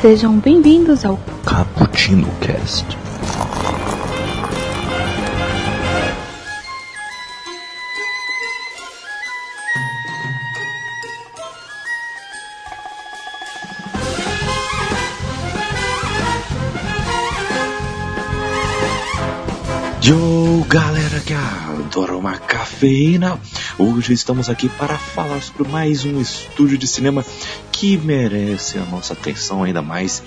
Sejam bem-vindos ao Cappuccino Cast. Yo, galera que adora uma cafeína, hoje estamos aqui para falar sobre mais um estúdio de cinema que merece a nossa atenção ainda mais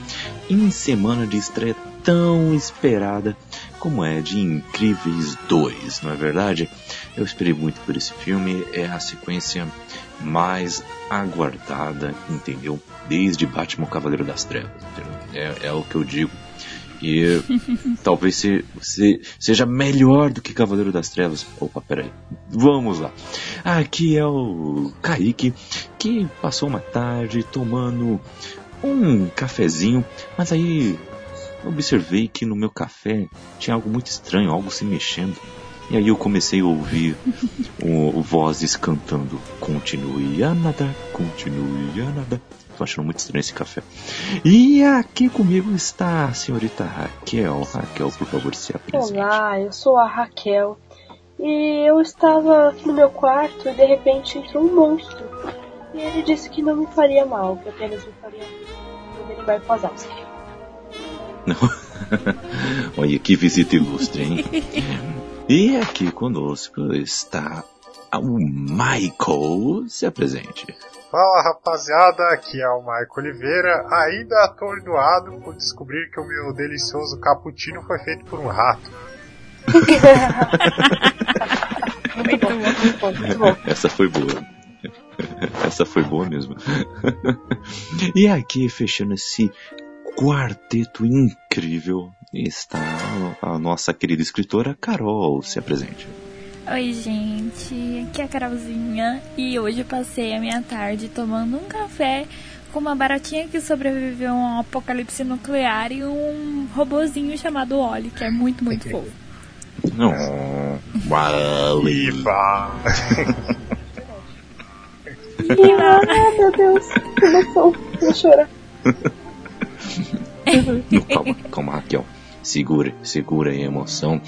em semana de estreia tão esperada como é de Incríveis 2, não é verdade? Eu esperei muito por esse filme, é a sequência mais aguardada, entendeu? Desde Batman Cavaleiro das Trevas, é, é o que eu digo e talvez se, se, seja melhor do que Cavaleiro das Trevas. Opa, peraí. Vamos lá. Aqui é o Kaique, que passou uma tarde tomando um cafezinho, mas aí observei que no meu café tinha algo muito estranho, algo se mexendo. E aí eu comecei a ouvir o, o vozes cantando: Continue a nadar, continue a nadar. Tô achando muito estranho esse café. E aqui comigo está a senhorita Raquel. Raquel, por favor, se apresente. Olá, eu sou a Raquel. E eu estava aqui no meu quarto e de repente entrou um monstro. E ele disse que não me faria mal, que apenas me faria me derivar com as Alzheimer. Olha que visita ilustre, hein? e aqui conosco está o Michael. Se apresente. Fala rapaziada, aqui é o Maico Oliveira, ainda atordoado por descobrir que o meu delicioso cappuccino foi feito por um rato. Essa foi boa. Essa foi boa mesmo. E aqui, fechando esse quarteto incrível, está a nossa querida escritora Carol. Se apresente. Oi, gente, aqui é a Carolzinha e hoje eu passei a minha tarde tomando um café com uma baratinha que sobreviveu a um apocalipse nuclear e um robozinho chamado Oli, que é muito, muito fofo. Não. Wally. Ah, meu Deus, emoção, vou chorar. Não, calma, calma, Raquel. Segura, segura aí a emoção.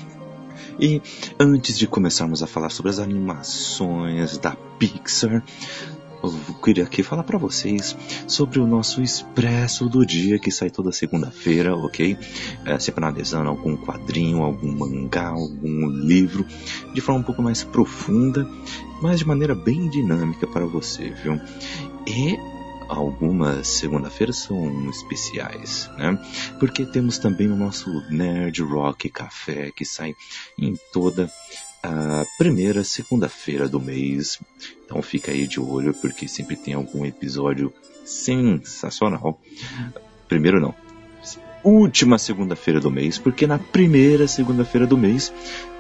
E antes de começarmos a falar sobre as animações da Pixar, eu queria aqui falar para vocês sobre o nosso Expresso do Dia que sai toda segunda-feira, ok? É, sempre analisando algum quadrinho, algum mangá, algum livro, de forma um pouco mais profunda, mas de maneira bem dinâmica para você, viu? E algumas segunda-feiras são especiais, né? Porque temos também o nosso Nerd Rock Café que sai em toda a primeira segunda-feira do mês. Então fica aí de olho porque sempre tem algum episódio sensacional. Primeiro não. Última segunda-feira do mês, porque na primeira segunda-feira do mês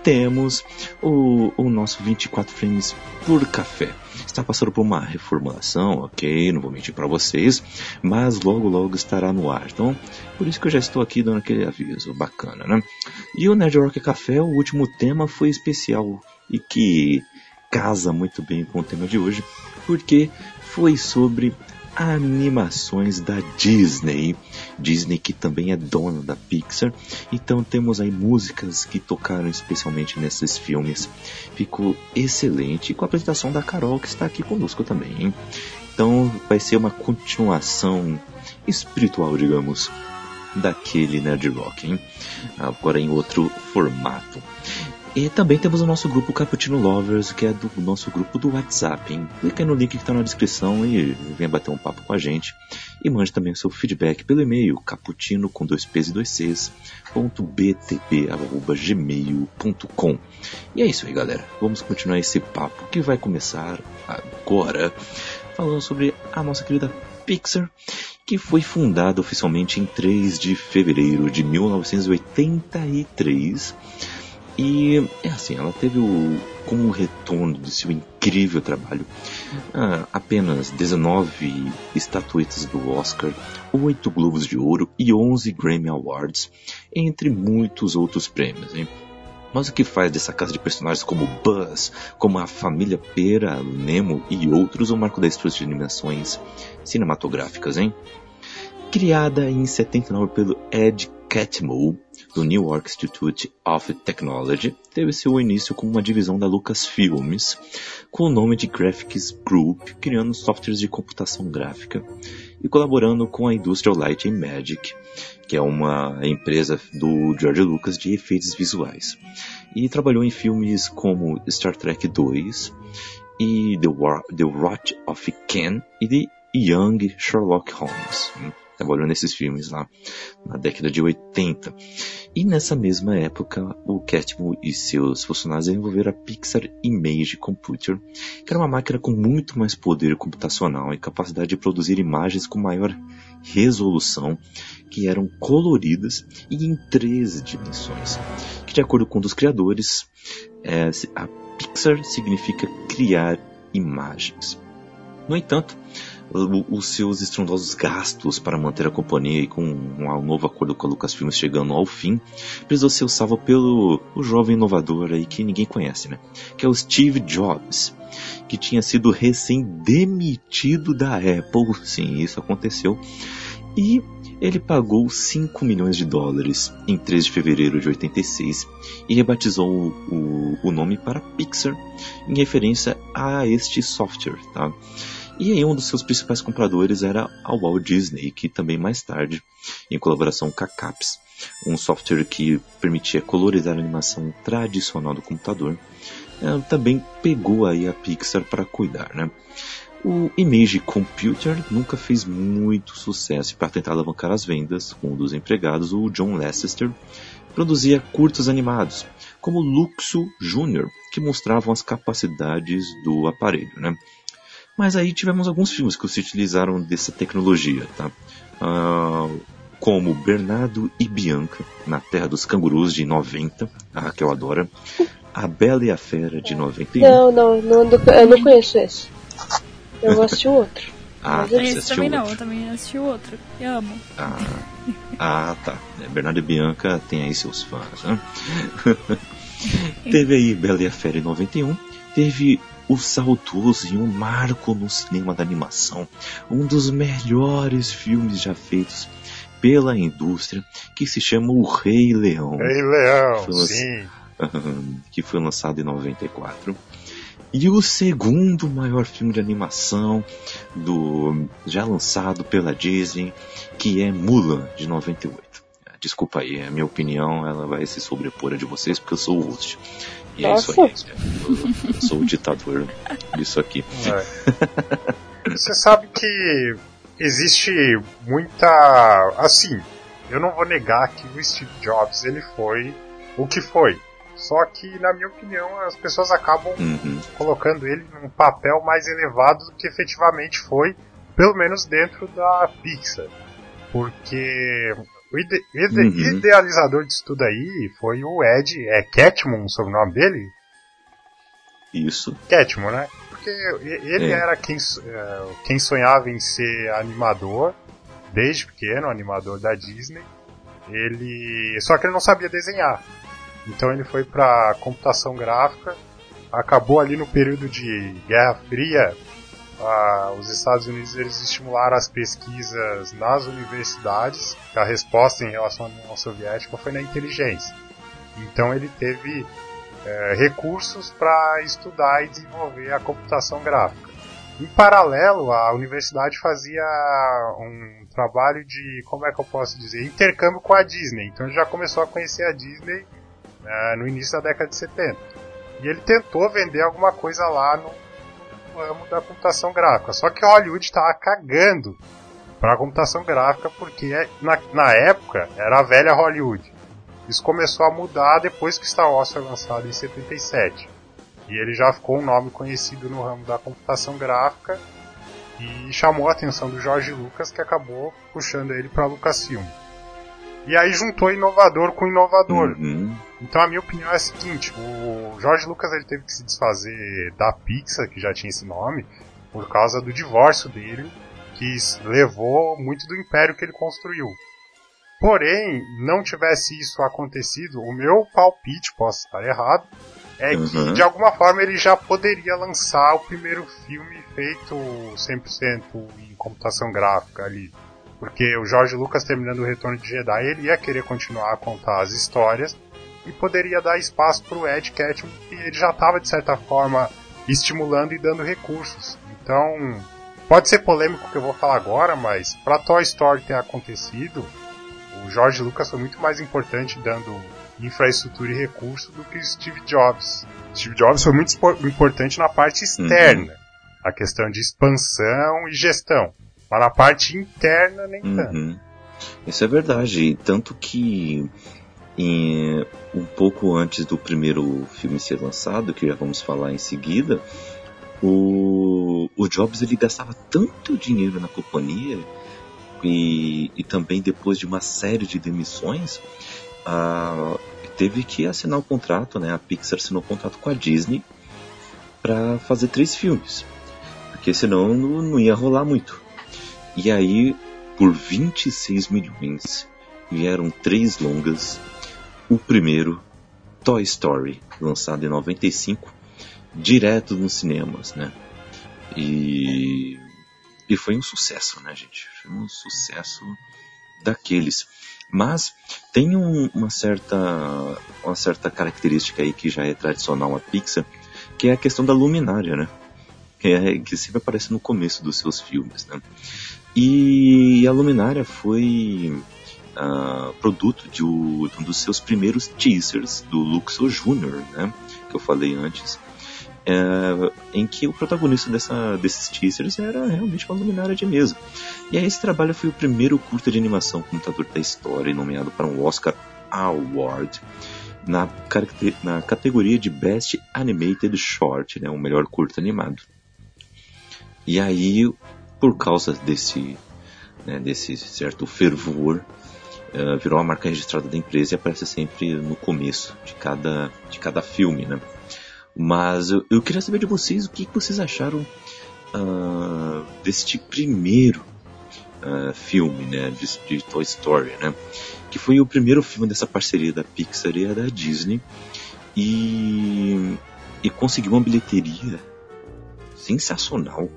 temos o, o nosso 24 frames por café. Está passando por uma reformulação, ok? Não vou mentir para vocês, mas logo logo estará no ar. Então, por isso que eu já estou aqui dando aquele aviso bacana, né? E o Nerd Rock Café, o último tema foi especial e que casa muito bem com o tema de hoje, porque foi sobre animações da Disney. Disney que também é dona da Pixar. Então temos aí músicas que tocaram especialmente nesses filmes. Ficou excelente com a apresentação da Carol que está aqui conosco também. Hein? Então vai ser uma continuação espiritual, digamos, daquele Nerd Rock, hein? agora em outro formato. E também temos o nosso grupo Cappuccino Lovers, que é do nosso grupo do WhatsApp. Hein? Clica aí no link que está na descrição e venha bater um papo com a gente. E mande também o seu feedback pelo e-mail cappuccino com dois p's e dois c's, ponto btp, arroba, gmail.com. E é isso aí, galera. Vamos continuar esse papo que vai começar agora, falando sobre a nossa querida Pixar, que foi fundada oficialmente em 3 de fevereiro de 1983 e é assim, ela teve o, como retorno de seu incrível trabalho ah, apenas 19 estatuetas do Oscar, 8 Globos de Ouro e 11 Grammy Awards, entre muitos outros prêmios. Hein? Mas o que faz dessa casa de personagens como Buzz, como a família Pera, Nemo e outros o marco da história de animações cinematográficas, hein? Criada em 79 pelo Ed Catmull, do New York Institute of Technology, teve seu início como uma divisão da Lucasfilmes, com o nome de Graphics Group, criando softwares de computação gráfica e colaborando com a Industrial Light and Magic, que é uma empresa do George Lucas de efeitos visuais. E trabalhou em filmes como Star Trek 2 e The, War, The of Ken e The Young Sherlock Holmes trabalhou nesses filmes lá na década de 80. E nessa mesma época, o Catmull e seus funcionários desenvolveram a Pixar Image Computer, que era uma máquina com muito mais poder computacional e capacidade de produzir imagens com maior resolução, que eram coloridas e em três dimensões. Que de acordo com um dos criadores, é, a Pixar significa criar imagens. No entanto, os seus estrondosos gastos para manter a companhia e com um novo acordo com a Lucasfilmes chegando ao fim, precisou ser salvo pelo o jovem inovador aí que ninguém conhece, né? Que é o Steve Jobs, que tinha sido recém-demitido da Apple, sim, isso aconteceu, e ele pagou 5 milhões de dólares em 3 de fevereiro de 86 e rebatizou o, o, o nome para Pixar em referência a este software, tá? E aí um dos seus principais compradores era a Walt Disney, que também mais tarde, em colaboração com a CAPS, um software que permitia colorizar a animação tradicional do computador, eh, também pegou aí a Pixar para cuidar, né? O Image Computer nunca fez muito sucesso para tentar alavancar as vendas. Um dos empregados, o John Leicester, produzia curtos animados, como Luxo Jr., que mostravam as capacidades do aparelho. Né? Mas aí tivemos alguns filmes que se utilizaram dessa tecnologia, tá? Uh, como Bernardo e Bianca, na Terra dos Cangurus, de 90, a Raquel adora. A Bela e a Fera, de 91. Não, não, não eu não conheço esse. Eu vou assistir o outro. Ah, você esse também não, eu também assisti o outro. Eu amo. Ah, ah tá. É, Bernardo e Bianca tem aí seus fãs, né? Teve aí Bela e a Fera em 91. Teve o saudoso e um marco no cinema da animação, um dos melhores filmes já feitos pela indústria, que se chama O Rei Leão. Rei Leão, sim. que foi lançado em 94. E o segundo maior filme de animação do já lançado pela Disney, que é Mulan, de 98. Desculpa aí, a minha opinião ela vai se sobrepor a de vocês porque eu sou o host. E Nossa. é isso aí. Eu, eu sou o ditador disso aqui. É. Você sabe que existe muita. Assim, eu não vou negar que o Steve Jobs ele foi o que foi. Só que, na minha opinião, as pessoas acabam uhum. colocando ele num papel mais elevado do que efetivamente foi, pelo menos dentro da Pixar. Porque o ide ide uhum. idealizador disso tudo aí foi o Ed, é Catmull o sobrenome dele? Isso. Catmull, né? Porque ele é. era quem, é, quem sonhava em ser animador, desde pequeno, animador da Disney. Ele. Só que ele não sabia desenhar. Então ele foi para computação gráfica, acabou ali no período de Guerra Fria, ah, os Estados Unidos eles estimularam as pesquisas nas universidades. A resposta em relação à União Soviética foi na inteligência. Então ele teve é, recursos para estudar e desenvolver a computação gráfica. Em paralelo, a universidade fazia um trabalho de, como é que eu posso dizer, intercâmbio com a Disney. Então ele já começou a conhecer a Disney é, no início da década de 70. E ele tentou vender alguma coisa lá no, ramo da computação gráfica. Só que Hollywood estava cagando para a computação gráfica porque é, na, na época era a velha Hollywood. Isso começou a mudar depois que Star Wars foi lançado em 77. E ele já ficou um nome conhecido no ramo da computação gráfica e chamou a atenção do George Lucas que acabou puxando ele para Lucasfilm. E aí juntou inovador com inovador. Uhum. Então a minha opinião é a seguinte, o Jorge Lucas ele teve que se desfazer da Pixar, que já tinha esse nome, por causa do divórcio dele, que levou muito do império que ele construiu. Porém, não tivesse isso acontecido, o meu palpite, posso estar errado, é uhum. que de alguma forma ele já poderia lançar o primeiro filme feito 100% em computação gráfica ali Porque o George Lucas terminando o Retorno de Jedi, ele ia querer continuar a contar as histórias e poderia dar espaço para o Ed Catmull, que ele já estava de certa forma estimulando e dando recursos. Então, pode ser polêmico o que eu vou falar agora, mas para Toy Story ter acontecido, o George Lucas foi muito mais importante dando infraestrutura e recurso do que Steve Jobs. Steve Jobs foi muito importante na parte externa, uhum. a questão de expansão e gestão. Mas na parte interna, nem uhum. tanto. Isso é verdade. Tanto que em, um pouco antes do primeiro filme ser lançado, que já vamos falar em seguida, o, o Jobs ele gastava tanto dinheiro na companhia e, e também depois de uma série de demissões, a, teve que assinar o um contrato, né? A Pixar assinou um contrato com a Disney para fazer três filmes, porque senão não, não ia rolar muito. E aí, por 26 milhões, vieram três longas. O primeiro, Toy Story, lançado em 95, direto nos cinemas, né? E, e foi um sucesso, né, gente? Foi um sucesso daqueles. Mas tem um, uma, certa, uma certa característica aí que já é tradicional na Pixar, que é a questão da luminária, né? Que, é, que sempre aparece no começo dos seus filmes, né? E a luminária foi uh, produto de, um dos seus primeiros teasers do Luxor Jr., né? Que eu falei antes é, em que o protagonista dessa, desses teasers era realmente uma luminária de mesa. E aí esse trabalho foi o primeiro curta de animação computador da história, nomeado para um Oscar Award na, na categoria de Best Animated Short, né, o melhor curta animado. E aí, por causa desse, né, desse certo fervor, uh, virou uma marca registrada da empresa e aparece sempre no começo de cada, de cada filme, né? Mas eu, eu queria saber de vocês o que, vocês acharam uh, deste primeiro uh, filme, né, de, de, Toy Story, né, que foi o primeiro filme dessa parceria da Pixar e da Disney e, e conseguiu uma bilheteria sensacional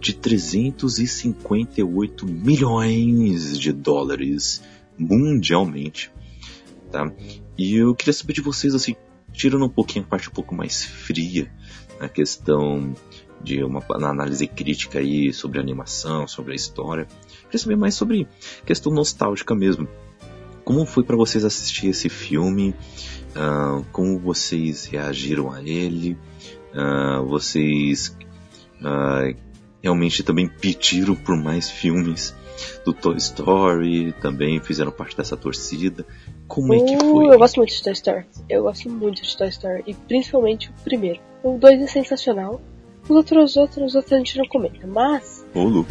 de 358 milhões de dólares mundialmente, tá? E eu queria saber de vocês assim, tirando um pouquinho a parte um pouco mais fria na questão de uma análise crítica aí sobre a animação, sobre a história. Queria saber mais sobre questão nostálgica mesmo. Como foi para vocês assistir esse filme? Uh, como vocês reagiram a ele? Uh, vocês uh, realmente também pediram por mais filmes do Toy Story? Também fizeram parte dessa torcida? Como é que foi? Eu gosto muito de Toy Story. Eu gosto muito de Toy Story. E principalmente o primeiro. O 2 é sensacional. Os outros, outros, os outros a gente não comenta. Mas. O,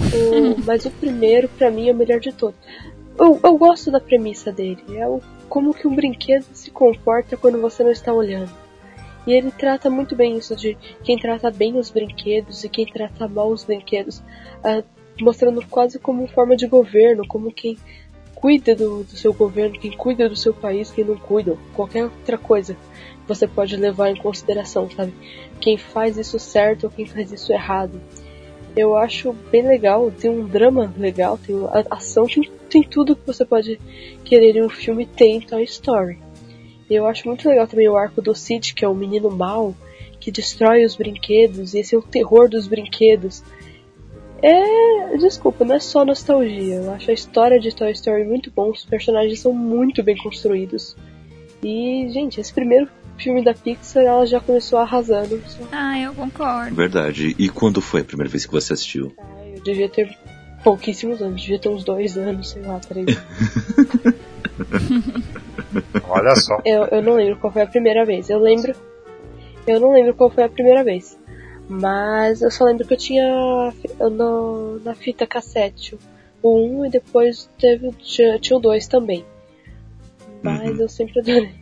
mas o primeiro, pra mim, é o melhor de todos. Eu, eu gosto da premissa dele. É o, como que um brinquedo se comporta quando você não está olhando. E ele trata muito bem isso de quem trata bem os brinquedos e quem trata mal os brinquedos. Uh, mostrando quase como forma de governo, como quem cuida do, do seu governo, quem cuida do seu país, quem não cuida, qualquer outra coisa você pode levar em consideração, sabe? Quem faz isso certo ou quem faz isso errado. Eu acho bem legal, tem um drama legal, tem ação, tem, tem tudo que você pode querer em um filme, tem em Toy Story. Eu acho muito legal também o arco do Sid, que é o menino mau, que destrói os brinquedos, e esse é o terror dos brinquedos. É. Desculpa, não é só nostalgia. Eu acho a história de Toy Story muito bom, os personagens são muito bem construídos. E, gente, esse primeiro filme da Pixar, ela já começou arrasando. Ah, eu concordo. Verdade. E quando foi a primeira vez que você assistiu? Ah, eu devia ter pouquíssimos anos, devia ter uns dois anos, sei lá, três. Olha só. Eu, eu não lembro qual foi a primeira vez. Eu lembro. Eu não lembro qual foi a primeira vez. Mas eu só lembro que eu tinha no, na fita cassete o 1 um, e depois teve, tinha, tinha o 2 também. Mas uhum. eu sempre adorei.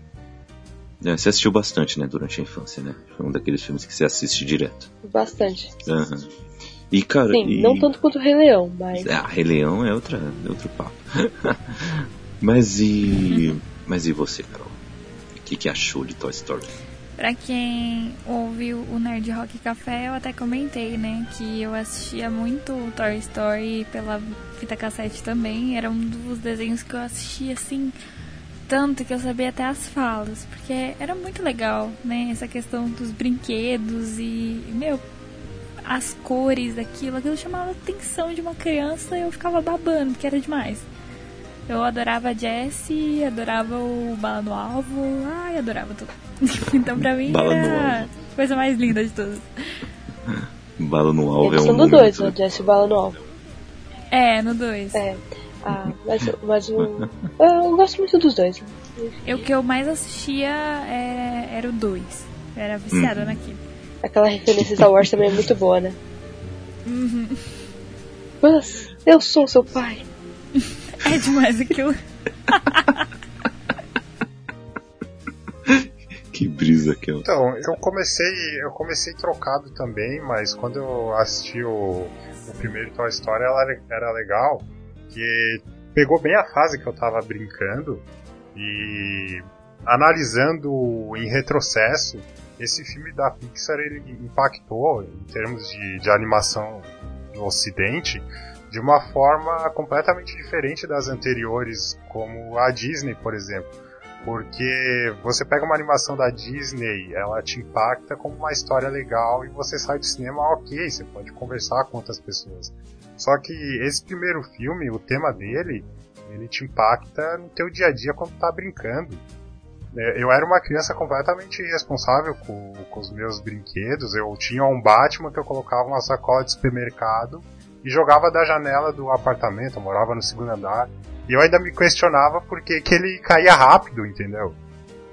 É, você assistiu bastante, né, durante a infância, né? Foi um daqueles filmes que você assiste direto. Bastante. Uhum. E, cara, Sim, e... não tanto quanto o Rei Leão, mas. Ah, Rei Leão é, outra, é outro papo. mas e. Mas e você, Carol? O que, que achou de Toy Story? Pra quem ouviu o Nerd Rock Café, eu até comentei, né, que eu assistia muito Toy Story pela fita cassete também. Era um dos desenhos que eu assistia assim, tanto que eu sabia até as falas, porque era muito legal, né, essa questão dos brinquedos e, meu, as cores daquilo, aquilo chamava a atenção de uma criança e eu ficava babando, que era demais. Eu adorava a Jessie, adorava o Bala no Alvo, ai, adorava tudo. então pra mim Bala era a coisa mais linda de todas. Bala no Alvo é um no 2, né? Jessie e Bala no Alvo. É, no 2. É. Ah, mas, mas o. Eu gosto muito dos dois. O que eu mais assistia é, era o 2. Era viciada hum. naquilo. Aquela referência Star Wars também é muito boa, né? Uhum. Mas eu sou seu pai. É demais aquilo. que brisa que eu. Então, eu comecei, eu comecei trocado também, mas quando eu assisti o, o primeiro Toy Story, ela era legal, que pegou bem a fase que eu tava brincando e analisando em retrocesso, esse filme da Pixar ele impactou em termos de, de animação no Ocidente de uma forma completamente diferente das anteriores, como a Disney, por exemplo. Porque você pega uma animação da Disney, ela te impacta como uma história legal e você sai do cinema, ok, você pode conversar com outras pessoas. Só que esse primeiro filme, o tema dele, ele te impacta no teu dia a dia quando tá brincando. É, eu era uma criança completamente irresponsável com, com os meus brinquedos. Eu tinha um Batman que eu colocava uma sacola de supermercado e jogava da janela do apartamento, eu morava no segundo andar. E eu ainda me questionava por que, ele caía rápido, entendeu?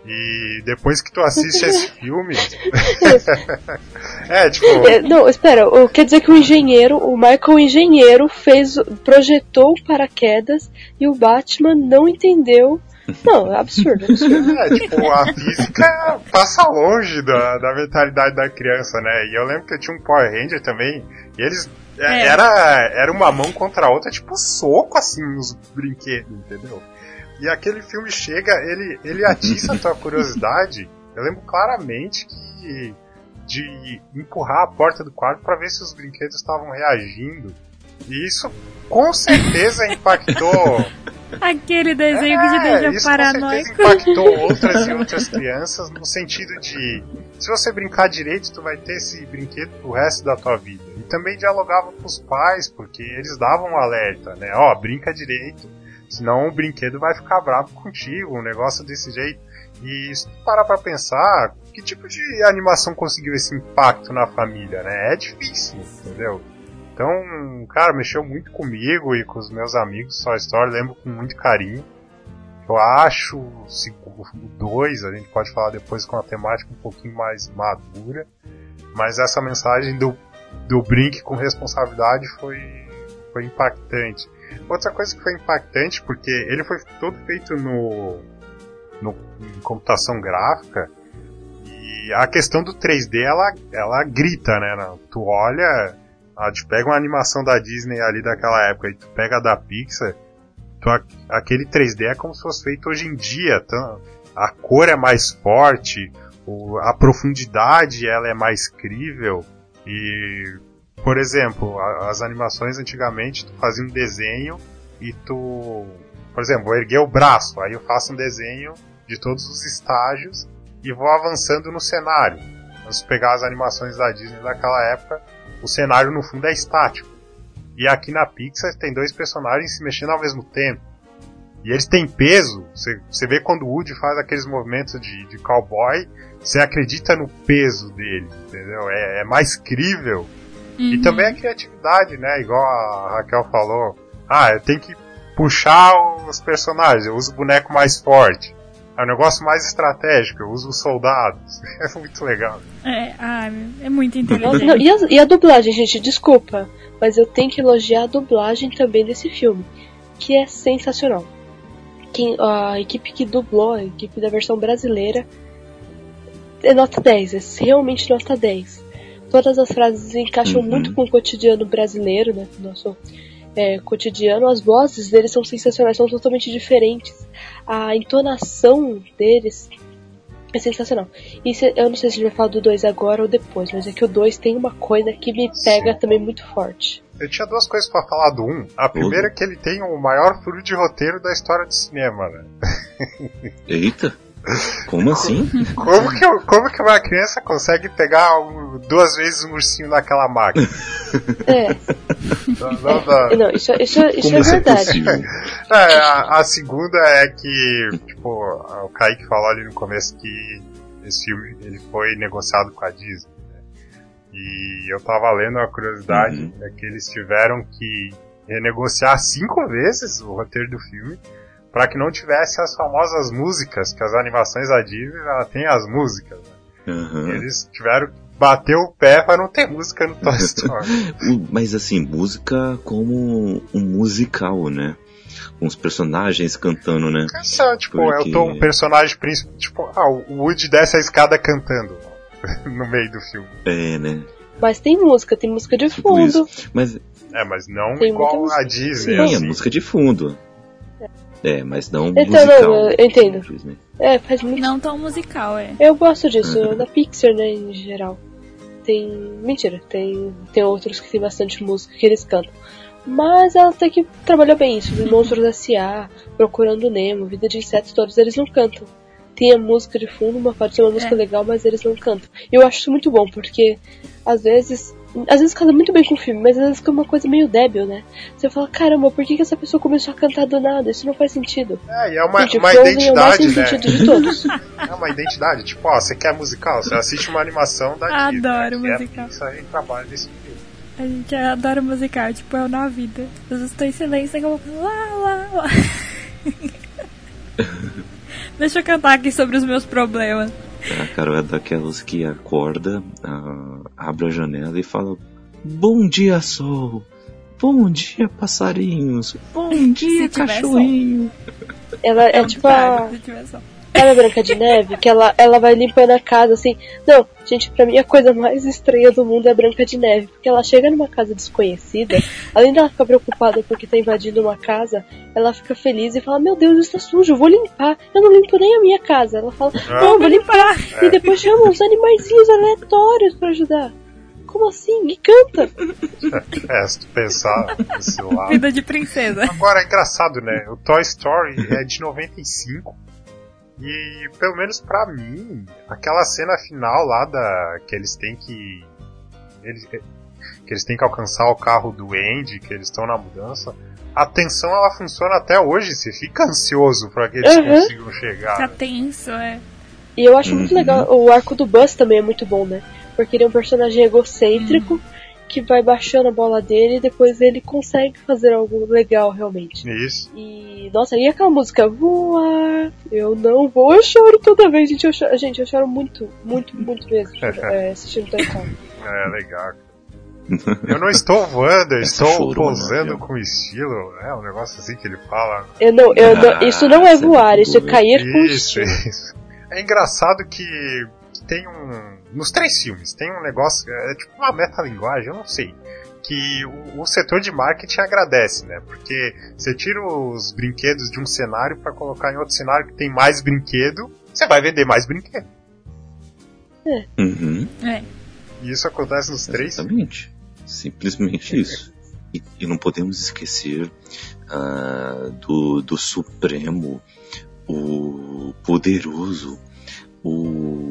E depois que tu assiste esse filme. é, tipo. É, não, espera, quer dizer que o engenheiro, o Michael engenheiro, fez. projetou paraquedas e o Batman não entendeu. Não, é absurdo, é absurdo. É, tipo, a física passa longe da, da mentalidade da criança, né? E eu lembro que eu tinha um Power Ranger também, e eles é. Era, era uma mão contra a outra, tipo soco assim nos brinquedos, entendeu? E aquele filme chega, ele, ele atiça a tua curiosidade. Eu lembro claramente que de empurrar a porta do quarto para ver se os brinquedos estavam reagindo. E isso com certeza impactou. Aquele desenho é, que te deixa isso paranoico. Com certeza impactou outras e outras crianças no sentido de se você brincar direito, tu vai ter esse brinquedo pro resto da tua vida. E também dialogava com os pais, porque eles davam um alerta, né? Ó, oh, brinca direito, senão o brinquedo vai ficar bravo contigo, um negócio desse jeito. E se tu parar pra pensar, que tipo de animação conseguiu esse impacto na família, né? É difícil, entendeu? Então, cara, mexeu muito comigo e com os meus amigos Toy Story, lembro com muito carinho. Eu acho o 2, a gente pode falar depois com a temática um pouquinho mais madura, mas essa mensagem do, do Brink com responsabilidade foi, foi impactante. Outra coisa que foi impactante, porque ele foi todo feito no, no em computação gráfica, e a questão do 3D ela, ela grita, né? Tu olha, a gente pega uma animação da Disney ali daquela época e tu pega a da Pixar então aquele 3D é como se fosse feito hoje em dia. Então, a cor é mais forte, a profundidade ela é mais crível e por exemplo, as animações antigamente tu fazia um desenho e tu, por exemplo, vou erguer o braço, aí eu faço um desenho de todos os estágios e vou avançando no cenário. Vamos pegar as animações da Disney daquela época, o cenário no fundo é estático. E aqui na Pixar tem dois personagens se mexendo ao mesmo tempo. E eles têm peso. Você, vê quando o Woody faz aqueles movimentos de, de cowboy, você acredita no peso dele, entendeu? É, é mais crível. Uhum. E também a criatividade, né? Igual a Raquel falou. Ah, eu tenho que puxar os personagens, eu uso o boneco mais forte. É um negócio mais estratégico, eu uso os soldados. É muito legal. É, ah, é muito inteligente. e, a, e a dublagem, gente, desculpa mas eu tenho que elogiar a dublagem também desse filme, que é sensacional. Quem, a equipe que dublou, a equipe da versão brasileira, é nota 10, é realmente nota 10. Todas as frases encaixam uhum. muito com o cotidiano brasileiro, né? Nosso é, cotidiano. As vozes deles são sensacionais, são totalmente diferentes. A entonação deles É sensacional. E se- eu não sei se a gente vai falar do 2 agora ou depois, mas é que o 2 tem uma coisa que me pega também muito forte. Eu tinha duas coisas pra falar do 1. A primeira é que ele tem o maior furo de roteiro da história do cinema, né? Eita! Como assim? Como que, como que uma criança consegue pegar um- duas vezes um ursinho naquela máquina? É, Não, não dá. não, isso, isso, isso é isso é verdade. É, a, a segunda é que, tipo, o Kaique falou ali no começo que esse filme ele foi negociado com a Disney. né? E eu tava lendo a curiosidade Uhum. é que eles tiveram que renegociar cinco vezes o roteiro do filme para que não tivesse as famosas músicas, que as animações da Disney ela tem as músicas. Né? Aham. Eles tiveram que bater o pé para não ter música no Toy Story. Mas assim, música como um musical, né? Com os personagens cantando, né? Essa, tipo, Porque- eu tô um personagem príncipe, tipo, ah, o Woody desce a escada cantando no meio do filme. É, né? Mas tem música, tem música de Tipo fundo. Mas É, mas não Tem igual a. Disney, sim, assim. a música de fundo. É, mas não Então, musical. não, eu entendo. É, faz muito. Não tão musical, é. Eu gosto disso, na Pixar, né, em geral. Tem. Mentira, tem, tem outros que tem bastante música que eles cantam. Mas ela até que trabalhou bem isso. Em Monstros S.A., Procurando Nemo, Vida de Insetos, todos eles não cantam. Tem a música de fundo, uma pode ser uma música É. legal, mas eles não cantam. E eu acho isso muito bom, porque às vezes. Às vezes casa muito bem com o filme, mas às vezes fica uma coisa meio débil, né? Você fala, caramba, por que, que essa pessoa começou a cantar do nada? Isso não faz sentido. É, e é uma, Gente, uma é o identidade, né? sentido de todos. É uma identidade. Tipo, ó, você quer musical? Você assiste uma animação da Disney. Adoro né? musical. É, isso aí trabalha nesse filme. A gente adora musical, tipo, eu na vida. Às vezes estou em silêncio e eu vou lá, lá, lá. Deixa eu cantar aqui sobre os meus problemas. A Carol é daquelas que acorda, abre a janela e fala: Bom dia, sol! Bom dia, passarinhos! Bom dia, cachorrinho! Ela é tipo a. Sabe a Branca de Neve? Que ela, ela vai limpando a casa assim. Não, gente, pra mim a coisa mais estranha do mundo é a Branca de Neve. Porque ela chega numa casa desconhecida, além dela ficar preocupada porque tá invadindo uma casa, ela fica feliz e fala: Meu Deus, está sujo, eu vou limpar. Eu não limpo nem a minha casa. Ela fala: Ah. Não, vou limpar. E depois chama uns animaizinhos aleatórios pra ajudar. Como assim? E canta. É, se tu pensar nesse lado. Vida de princesa. Agora, é engraçado, né? O Toy Story é de 95. E, pelo menos pra mim, aquela cena final lá da. que eles têm que. Eles, que eles têm que alcançar o carro do Andy, que eles estão na mudança. A tensão ela funciona até hoje, você fica ansioso pra que eles Uhum. consigam chegar. Fica né? tenso, é. E eu acho muito Uhum. legal. O arco do Buzz também é muito bom, né? Porque ele é um personagem egocêntrico que vai baixando a bola dele e depois ele consegue fazer algo legal realmente. Isso. E nossa, e aquela música voar? Eu não vou, eu choro toda vez, gente. Eu choro, gente, eu choro muito, muito, muito mesmo é, assistindo Toy Story. É legal. Eu não estou voando, eu Essa estou viu? com estilo. É um negócio assim que ele fala. Eu não, eu não, Ah, isso não é é voar, isso é cair com Isso, estilo. isso. É engraçado que tem um. Nos três filmes, tem um negócio. É tipo uma metalinguagem, eu não sei. Que o, o setor de marketing agradece, né? Porque você tira os brinquedos de um cenário para colocar em outro cenário que tem mais brinquedo, você vai vender mais brinquedo. Uhum, É. E isso acontece nos três filmes. exatamente. Simplesmente isso. E, e não podemos esquecer ah, do, do Supremo, o poderoso, o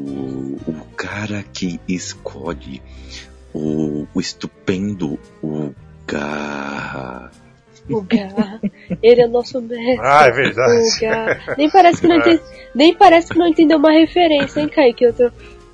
cara que escolhe, o, o estupendo, o Garra. O Garra. Ele é nosso mestre. Ah, é verdade. Nem parece que não, É. entende, nem parece que não entendeu uma referência, hein, Kaique? Eu tô-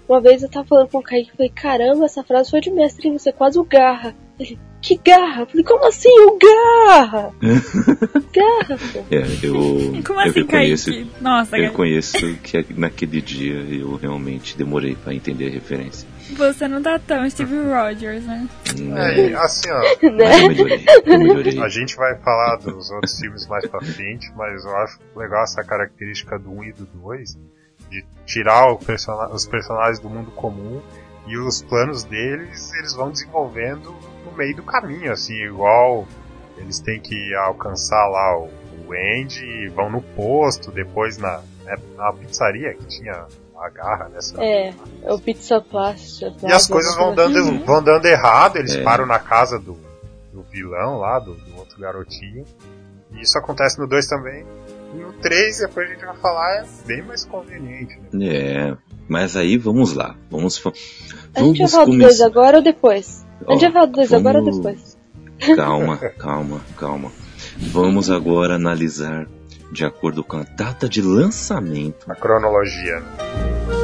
Uma vez eu tava falando com o Kaique e falei, caramba, essa frase foi de mestre, hein? Você é quase o Garra. Ele, que Garra? Eu falei, como assim, o Garra? Garra, pô. É, eu, Como eu assim, reconheço, Kaique? Nossa, eu Kaique, reconheço que naquele dia eu realmente demorei pra entender a referência. você não tá tão Steve Rogers, né? É, e assim, ó, eu Né? melhorei, eu melhorei. a gente vai falar dos outros filmes mais pra frente, mas eu acho legal essa característica do 1 e do 2, de tirar persona- os personagens do mundo comum e os planos deles, eles vão desenvolvendo no meio do caminho, assim, igual eles têm que alcançar lá o, o Andy, vão no posto, depois na, né, na pizzaria que tinha agarra nessa. É, é o Pizza Plus. E as coisas vão dando, vão dando errado, eles é. param na casa do, do vilão lá, do, do, outro garotinho. E isso acontece no 2 também. E no 3, depois a gente vai falar, é bem mais conveniente. Né? É, mas aí vamos lá. Vamos, vamos a gente vai falar do 2 agora ou depois? A gente vai falar do 2 vamos... agora ou depois? Calma, calma, calma. Vamos agora analisar de acordo com a data de lançamento. A cronologia. Né?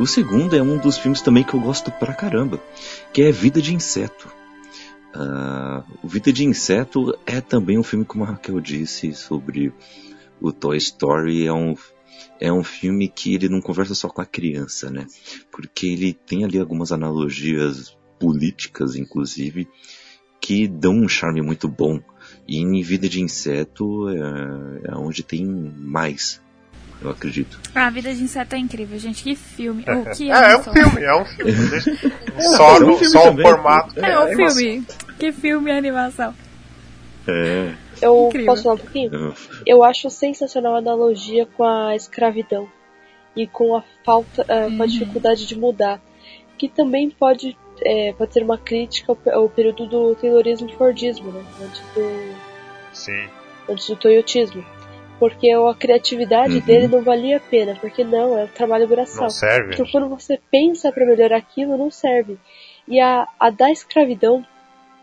O segundo é um dos filmes também que eu gosto pra caramba, que é Vida de Inseto. Uh, Vida de Inseto é também um filme, como a Raquel disse, sobre o Toy Story. É um, é um filme que ele não conversa só com a criança, né? Porque ele tem ali algumas analogias políticas, inclusive, que dão um charme muito bom. E em Vida de Inseto é, é onde tem mais eu acredito. Ah, a Vida de Inseto é incrível, gente. Que filme. Oh, que é, é um filme, é um filme. só é um filme só o formato. É, é um filme. Que filme e animação. É. Eu incrível. posso falar um pouquinho? Eu acho sensacional a analogia com a escravidão e com a falta, uh, com a uhum. dificuldade de mudar, que também pode, é, pode ser uma crítica ao, ao período do Taylorismo e Fordismo, né? Antes do, Sim. antes do Toyotismo porque a criatividade uhum. dele não valia a pena, porque não, é um trabalho braçal. Não serve. Então quando você pensa para melhorar aquilo, não serve. E a, a da escravidão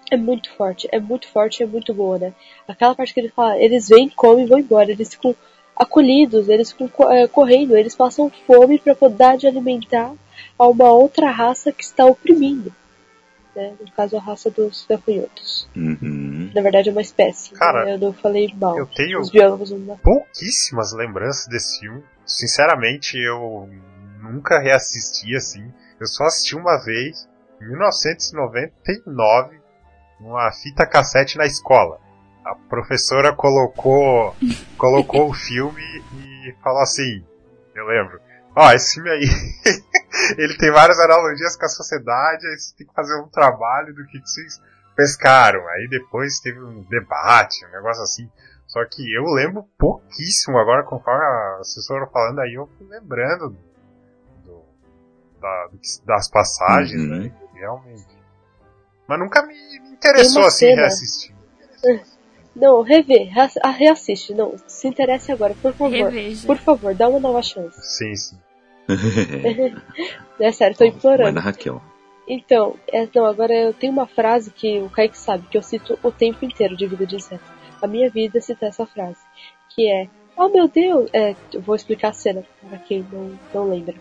é muito forte, é muito forte, é muito boa, né? Aquela parte que ele fala, eles vêm, comem e vão embora, eles ficam acolhidos, eles ficam é, correndo, eles passam fome para poder de alimentar a uma outra raça que está oprimindo né? No caso, a raça dos gafanhotos. Uhum. Na verdade, é uma espécie. Cara, né? eu não falei mal. Eu tenho Os biólogos não... pouquíssimas lembranças desse filme. Sinceramente, eu nunca reassisti assim. Eu só assisti uma vez, em 1999, numa fita cassete na escola. A professora colocou, colocou o filme e falou assim, eu lembro, ó, oh, esse filme aí ele tem várias analogias com a sociedade, aí você tem que fazer um trabalho do que vocês pescaram. Aí depois teve um debate, um negócio assim. Só que eu lembro pouquíssimo agora, conforme a assessora falando aí, eu fui lembrando do, da, das passagens, uhum. né? Realmente. Mas nunca me interessou assim cena. reassistir. Não, rever, reassiste, não, se interesse agora, por favor. Reveja. Por favor, dá uma nova chance. Sim, sim. é sério, tô implorando. Vai Raquel. Então, é, não, agora eu tenho uma frase que o Kaique sabe, que eu cito o tempo inteiro de Vida de Inseto. A minha vida citar essa frase, que é, oh meu Deus, é, eu vou explicar a cena para quem não, não lembra.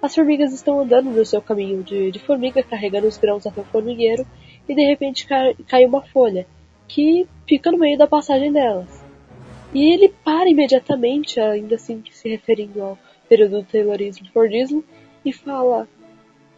As formigas estão andando no seu caminho de, de formiga, carregando os grãos até o formigueiro, e de repente cai, cai uma folha, que fica no meio da passagem delas. E ele para imediatamente, ainda assim se referindo ao período do Taylorismo e Fordismo, e fala: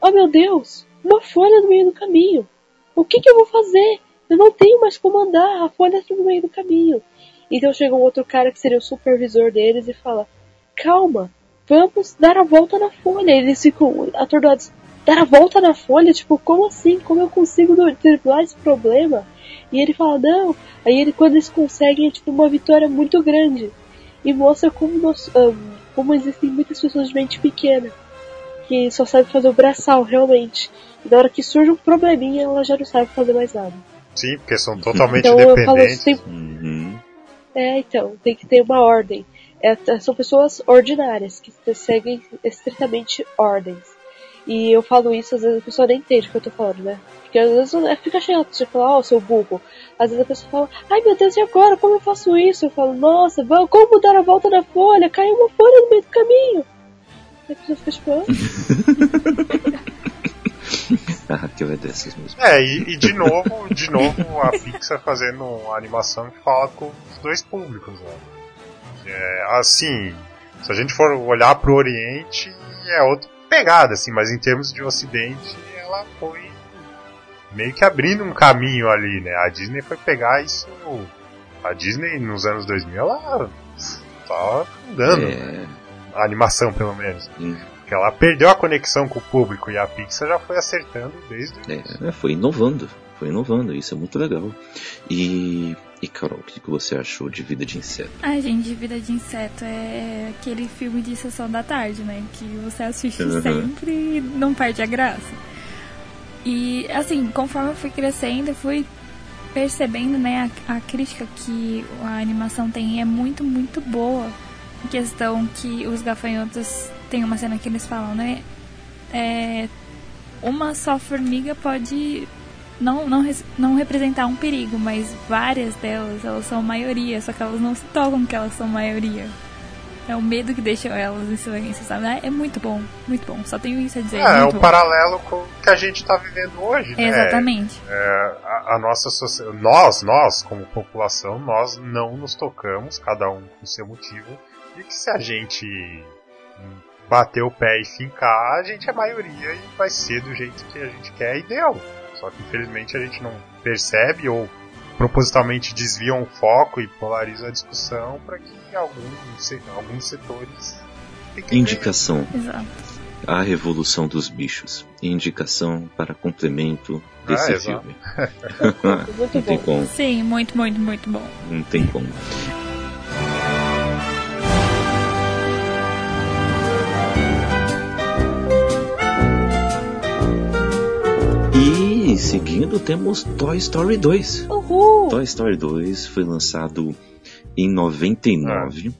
Oh meu Deus, uma folha no meio do caminho. O que, que eu vou fazer? Eu não tenho mais como andar, a folha está no meio do caminho. Então chega um outro cara que seria o supervisor deles e fala: Calma, vamos dar a volta na folha. Eles ficam atordoados. Dar a volta na folha? Tipo, como assim? Como eu consigo driblar esse problema? E ele fala: Não. Aí ele, quando eles conseguem, é tipo uma vitória muito grande. E mostra como nós, um, como existem muitas pessoas de mente pequena que só sabem fazer o braçal, realmente. E na hora que surge um probleminha, ela já não sabe fazer mais nada. Sim, porque são totalmente então, independentes. Tem... Uhum. É, então, tem que ter uma ordem. É, são pessoas ordinárias, que seguem estritamente ordens. E eu falo isso, às vezes a pessoa nem entende o que eu tô falando, né? Porque às vezes é, fica chato de falar, ó, oh, seu burro. Às vezes a pessoa fala, ai meu Deus, e agora? Como eu faço isso? Eu falo, nossa, vamos, como dar a volta na folha? Caiu uma folha no meio do caminho. Aí a pessoa fica tipo, a Raquel é dessas mesmo. É, e, e, de novo, de novo a Pixar fazendo uma animação que fala com os dois públicos, né? É, assim, se a gente for olhar pro Oriente, é outra pegada, assim, mas em termos de Ocidente, ela foi meio que abrindo um caminho ali, né? A Disney foi pegar isso. A Disney nos anos 2000 ela tava andando. É... A animação, pelo menos. Hum. Porque ela perdeu a conexão com o público e a Pixar já foi acertando desde. É, foi inovando. foi inovando, isso é muito legal. E, e Carol, o que, você achou de Vida de Inseto? Ai, gente, Vida de Inseto é aquele filme de sessão da tarde, né? Que você assiste Uhum. sempre e não perde a graça. E, assim, conforme eu fui crescendo, eu fui percebendo, né, a, a crítica que a animação tem é muito, muito boa. Em questão que os gafanhotos, tem uma cena que eles falam, né? É, uma só formiga pode não, não, não representar um perigo, mas várias delas, elas são maioria, só que elas não se tocam que elas são maioria. É o medo que deixa elas em silêncio, sabe? É muito bom, muito bom. Só tenho isso a dizer. É, é muito um bom. paralelo com o que a gente está vivendo hoje, né? Exatamente. É, a, a nossa nós, nós, como população, nós não nos tocamos, cada um com seu motivo, e que se a gente bater o pé e fincar, a gente é maioria e vai ser do jeito que a gente quer e deu. Só que infelizmente a gente não percebe ou propositalmente desviam o foco e polarizam a discussão para que alguns, alguns setores fiquem Indicação: Exato. A Revolução dos Bichos. Indicação para complemento desse Ah, filme. Muito Não tem como, Sim, muito, muito, muito bom. não tem como. E seguindo temos Toy Story 2. Uhul! Toy Story 2 foi lançado em 99,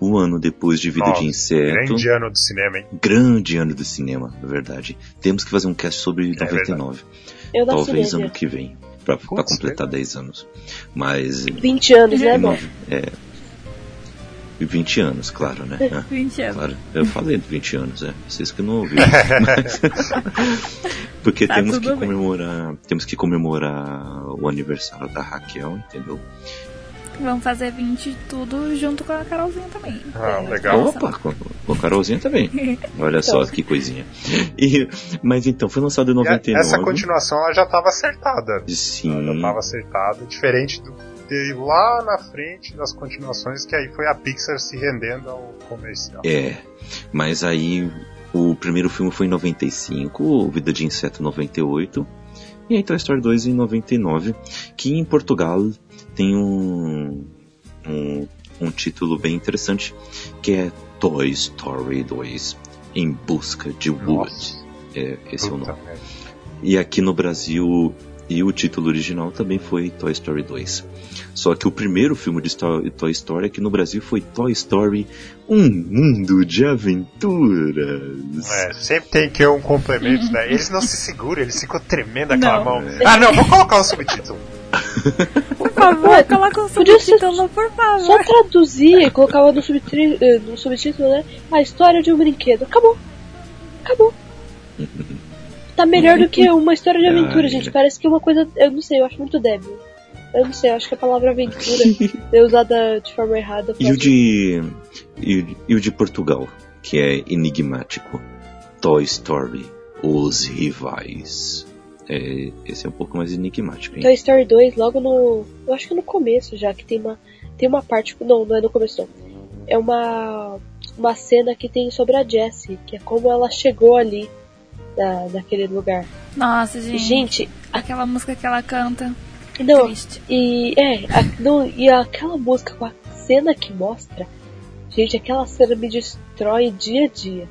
um ano depois de Vida Nossa, de Inseto. Grande ano do cinema, hein? Grande ano do cinema, na verdade. Temos que fazer um cast sobre É 99. Eu Talvez ano que vem. Pra, pra completar 10 anos. Mas. 20 anos, né, bom? É. 20 anos, claro, né? Ah, 20 anos. Claro, eu falei de 20 anos, é. Vocês que não ouviram. Mas- Porque Tá temos que tudo bem. comemorar. Temos que comemorar o aniversário da Raquel, entendeu? Vamos fazer 20 tudo junto com a Carolzinha também. Ah, É. legal. Opa, com, com a Carolzinha também. Olha só que coisinha. E, mas então, foi lançado em E a- 99. Essa continuação ela já estava acertada. Sim. Ela já estava acertada, diferente do lá na frente das continuações, que aí foi a Pixar se rendendo ao comercial. É, mas aí o primeiro filme foi em 95, o Vida de Inseto 98, e aí Toy Story 2 em 99, que em Portugal tem um, um, um título bem interessante, que é Toy Story 2, Em Busca de Woody. Nossa, É, esse é o puta nome. merda. E aqui no Brasil, e o título original também foi Toy Story 2. Só que o primeiro filme de Toy Story aqui no Brasil foi Toy Story Um Mundo de Aventuras. É, sempre tem que ter um complemento, né? Eles não se seguram, eles ficam tremendo aquela Não. mão. Ah, não, vou colocar o subtítulo. Por favor, coloca um Podia ser- subtítulo, por favor. Só traduzir e colocava no, subtri- eh, no subtítulo, né? A história de um brinquedo. Acabou. Acabou. Tá melhor do que uma história de aventura, Ai, gente. Parece que é uma coisa. Eu não sei, eu acho muito débil. Eu não sei, eu acho que a palavra aventura é usada de forma errada. E o de. E, e o de Portugal, que é enigmático. Toy Story, Os Rivais. É, esse é um pouco mais enigmático, hein? Toy Story 2, logo no. Eu acho que no começo já, que tem uma. Tem uma parte. Não, não é no começo não. É uma. Uma cena que tem sobre a Jessie, que é como ela chegou ali na, naquele lugar. Nossa, gente. Gente, Aquela música que ela canta. não, Triste. E é, a- não, e aquela música com a cena que mostra, gente, aquela cena me destrói dia a dia.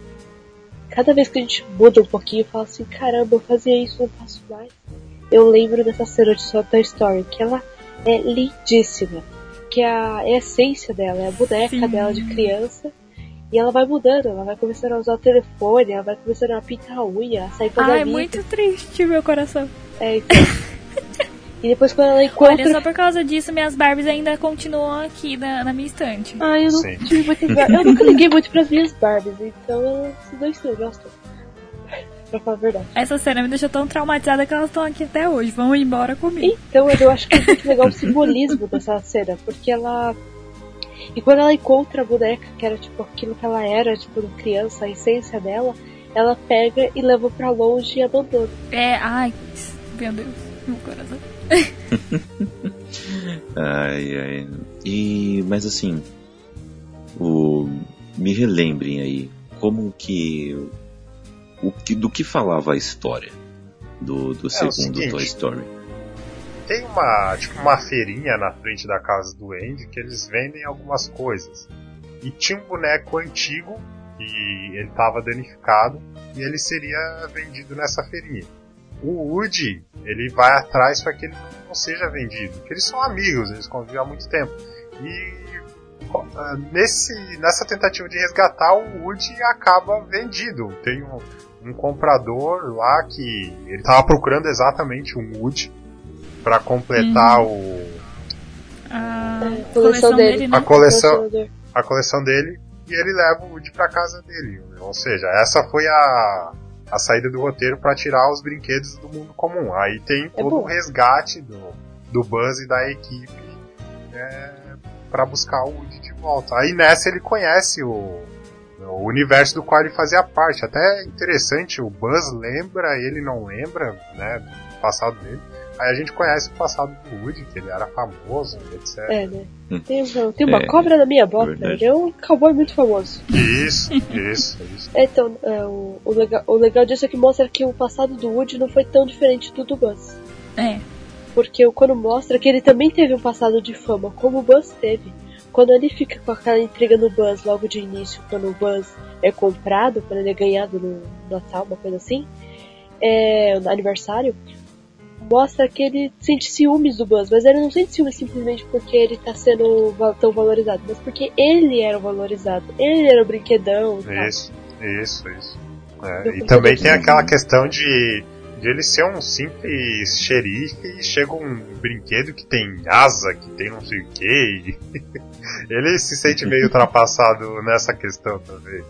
Cada vez que a gente muda um pouquinho, eu falo assim, caramba, eu fazia isso, não faço mais. Eu lembro dessa cena de só Toy Story, que ela é lindíssima. Que é a, é a essência dela, é a boneca Sim. dela de criança. E ela vai mudando, ela vai começando a usar o telefone, ela vai começando a pintar a unha, a sair com Ai, amigas. muito triste, meu coração. É, então. e depois quando ela encontra Olha, só por causa disso, minhas Barbies ainda continuam aqui na, na minha estante. Ah, eu não Sim. tive muitas Barbies. Eu nunca liguei muito pras minhas Barbies, então esses dois eu gosto. Pra falar a verdade. Essa cena me deixou tão traumatizada que elas estão aqui até hoje. Vão embora comigo. Então eu acho que é muito legal o simbolismo dessa cena, porque ela. E quando ela encontra a boneca, que era tipo aquilo que ela era, tipo, de criança, a essência dela, ela pega e leva pra longe e abandona. É, ai, meu Deus, meu coração. Ai, ai. E, mas assim, o, me relembrem aí, como que, o que, do que falava a história do, do É, segundo seguinte. Toy Story? Tem uma, tipo, uma feirinha na frente da casa do Andy que eles vendem algumas coisas. E tinha um boneco antigo que ele estava danificado e ele seria vendido nessa feirinha. O Woody, ele vai atrás para que ele não seja vendido, porque eles são amigos, eles convivem há muito tempo. E ah, nesse, nessa tentativa de resgatar, o Woody acaba vendido. Tem um, um comprador lá que ele estava procurando exatamente um Woody para completar uhum. o a coleção dele, né? a coleção a coleção dele e ele leva o Woody para casa dele. Ou seja, essa foi a a saída do roteiro para tirar os brinquedos do mundo comum. Aí tem é todo o resgate do, do Buzz e da equipe é, para buscar o Woody de volta. Aí nessa ele conhece o, o universo do qual ele fazia parte. Até interessante, o Buzz lembra, ele não lembra, né, do passado dele. Aí a gente conhece o passado do Woody, que ele era famoso, etc. É, né? Hum. Tem, tem uma é, cobra na minha bota, ele é um cowboy muito famoso. Isso, isso, isso. É, então, é, o, o, legal, o legal disso é que mostra que o passado do Woody não foi tão diferente do do Buzz. É. Porque quando mostra que ele também teve um passado de fama, como o Buzz teve. Quando ele fica com aquela intriga no Buzz logo de início, quando o Buzz é comprado, quando ele é ganhado no Natal, uma coisa assim, é, no aniversário, mostra que ele sente ciúmes do Buzz, mas ele não sente ciúmes simplesmente porque ele tá sendo tão valorizado, mas porque ele era o valorizado, ele era o brinquedão. Isso, isso, isso. É, e também tem aquela questão de de ele ser um simples xerife e chega um brinquedo que tem asa, que tem não sei o que. ele se sente meio ultrapassado nessa questão também.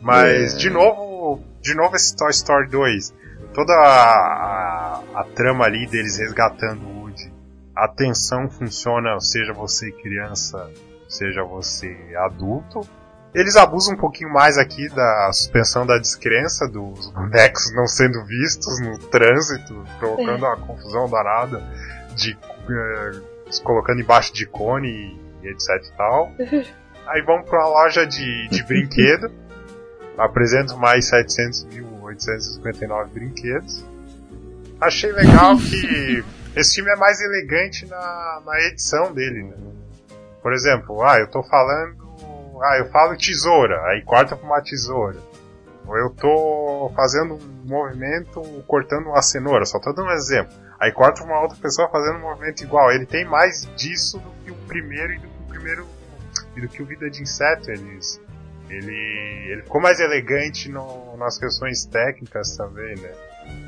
Mas, é. de novo, de novo esse Toy Story 2. Toda a, a, a trama ali deles resgatando o Woody. A tensão funciona, seja você criança, seja você adulto eles abusam um pouquinho mais aqui da suspensão da descrença dos bonecos não sendo vistos no trânsito, provocando é. uma confusão danada, de uh, colocando embaixo de cone e, etc e tal. Aí vamos para uma loja de, de brinquedo, apresento mais 700.859 brinquedos. Achei legal que esse filme é mais elegante na, na edição dele, né? Por exemplo, ah, eu tô falando ah, eu falo tesoura, aí corta pra uma tesoura. Ou eu tô fazendo um movimento cortando uma cenoura, só tô dando um exemplo. Aí corta uma outra pessoa fazendo um movimento igual. Ele tem mais disso do que o primeiro e do que o primeiro e do que o Vida de Inseto. Eles, ele, ele ficou mais elegante no, nas questões técnicas também, né?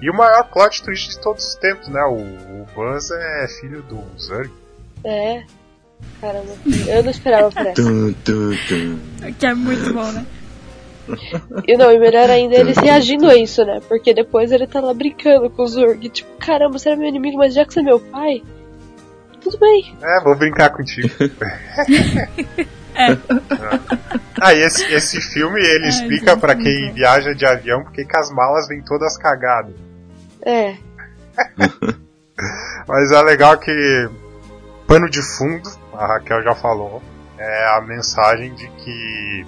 E o maior plot twist de todos os tempos, né? O, o Buzz é filho do Zurg. É, Caramba, eu não esperava por essa. Que é muito bom, né? E não, e melhor ainda ele reagindo a isso, né? Porque depois ele tá lá brincando com o Zurg. Tipo, caramba, você é meu inimigo, mas já que você é meu pai, tudo bem. É, vou brincar contigo. é. Ah, e esse, esse filme ele Ai, explica para quem viaja de avião porque que as malas vêm todas cagadas. É. Mas é legal que pano de fundo a Raquel já falou, é a mensagem de que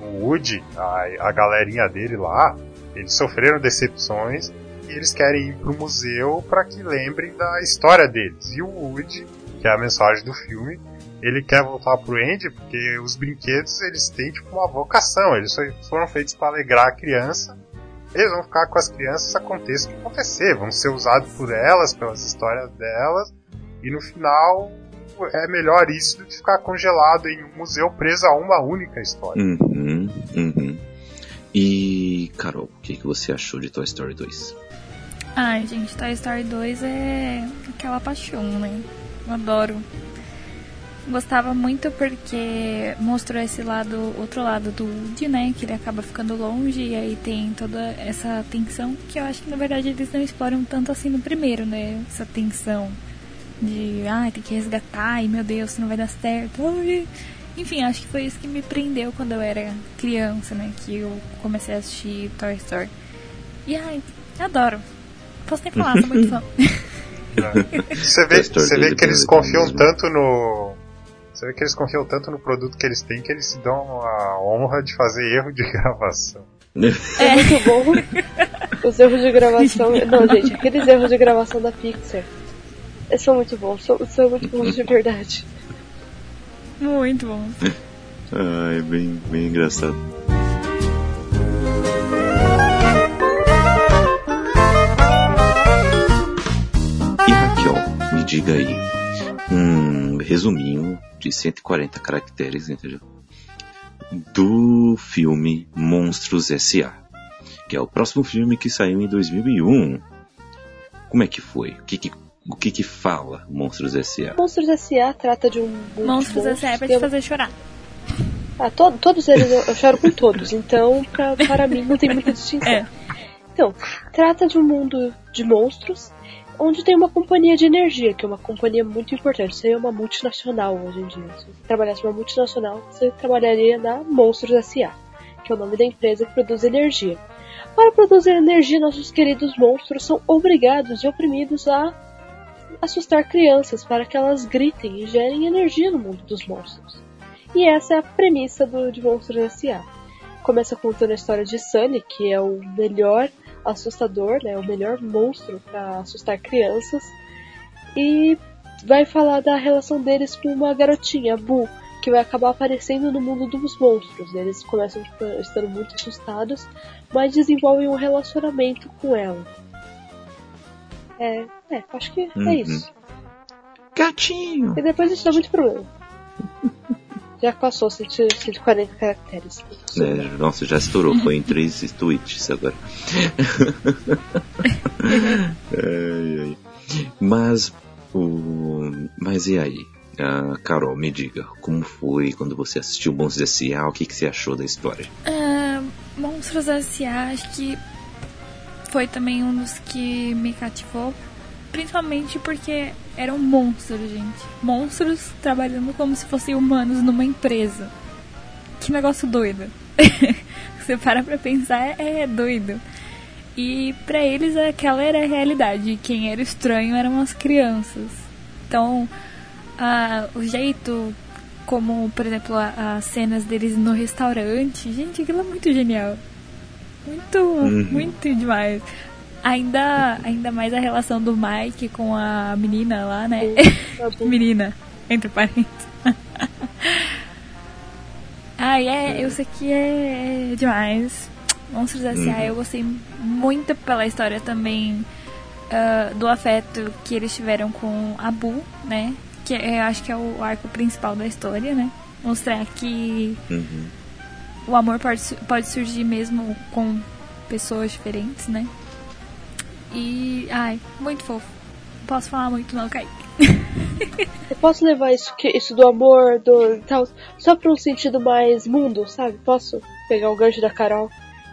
o Woody, a, a galerinha dele lá, eles sofreram decepções e eles querem ir pro museu para que lembrem da história deles. E o Woody, que é a mensagem do filme, ele quer voltar pro Andy porque os brinquedos eles têm tipo uma vocação, eles foram feitos para alegrar a criança. Eles vão ficar com as crianças aconteça o que acontecer, vão ser usados por elas, pelas histórias delas, e no final é melhor isso do que ficar congelado em um museu preso a uma única história. Uhum, uhum. E, Carol, o que, que você achou de Toy Story 2? Ai, gente, Toy Story 2 é aquela paixão, né? Eu adoro. Gostava muito porque mostrou esse lado, outro lado do Woody, né? Que ele acaba ficando longe e aí tem toda essa tensão que eu acho que na verdade eles não exploram tanto assim no primeiro, né? Essa tensão de ai, ah, tem que resgatar, e meu Deus, não vai dar certo. Enfim, acho que foi isso que me prendeu quando eu era criança, né? Que eu comecei a assistir Toy Story. E ai, adoro. Posso nem falar, sou muito fã. Você vê, você vê que eles confiam tanto no. Você vê que eles confiam tanto no produto que eles têm que eles se dão a honra de fazer erro de gravação. É muito bom. Os erros de gravação. Não, gente, aqueles erros de gravação da Pixar São muito bons, são, são muito bons de verdade. Muito bons. Ai, bem, bem engraçado. E Raquel, me diga aí, um resuminho de 140 caracteres, entendeu? Do filme Monstros S.A., que é o próximo filme que saiu em 2001. Como é que foi? O que que, o que, que fala Monstros S.A.? Monstros S.A. trata de um. mundo Monstros de S.A. é pra te fazer chorar. Ah, to- todos eles eu, eu choro com todos, então pra, para mim não tem muita distinção. É. Então, trata de um mundo de monstros onde tem uma companhia de energia, que é uma companhia muito importante. Aí é uma multinacional hoje em dia. Se você trabalhasse numa multinacional, você trabalharia na Monstros S.A., que é o nome da empresa que produz energia. Para produzir energia, nossos queridos monstros são obrigados e oprimidos a assustar crianças para que elas gritem e gerem energia no mundo dos monstros. E essa é a premissa do, de Monstros S.A. Começa contando a história de Sunny, que é o melhor assustador, né, o melhor monstro para assustar crianças. E vai falar da relação deles com uma garotinha, Boo, que vai acabar aparecendo no mundo dos monstros. Eles começam tipo, estando muito assustados, mas desenvolvem um relacionamento com ela. É, é acho que Uhum. é isso. Gatinho! E depois isso dá muito problema. Já passou 100 140 caracteres. É, nossa, já estourou, foi em três tweets agora. Ai, ai. Mas, o... mas e aí? Ah, Carol, me diga, como foi quando você assistiu Monstros S.A., o que, que você achou da história? Ah, Monstros S.A. acho que foi também um dos que me cativou. Principalmente porque eram monstros, gente. Monstros trabalhando como se fossem humanos numa empresa. Que negócio doido. Você para pra pensar, é doido. E pra eles aquela era a realidade. Quem era estranho eram as crianças. Então, ah, o jeito como, por exemplo, a- as cenas deles no restaurante, gente, aquilo é muito genial. Muito, muito demais. Ainda, ainda mais a relação do Mike com a menina lá, né? Tá menina, entre parênteses. Ai, é, eu sei que é, é demais. Monstros S.A. eu gostei muito pela história também ah, do afeto que eles tiveram com a Boo, né? Que eu acho que é o arco principal da história, né? Mostrar que Uhum. o amor pode, pode surgir mesmo com pessoas diferentes, né? E, ai, muito fofo. Não Posso falar muito não, Kaique. Eu posso levar isso, que, isso do amor, do tal, só pra um sentido mais mundo, sabe? Posso pegar o gancho da Carol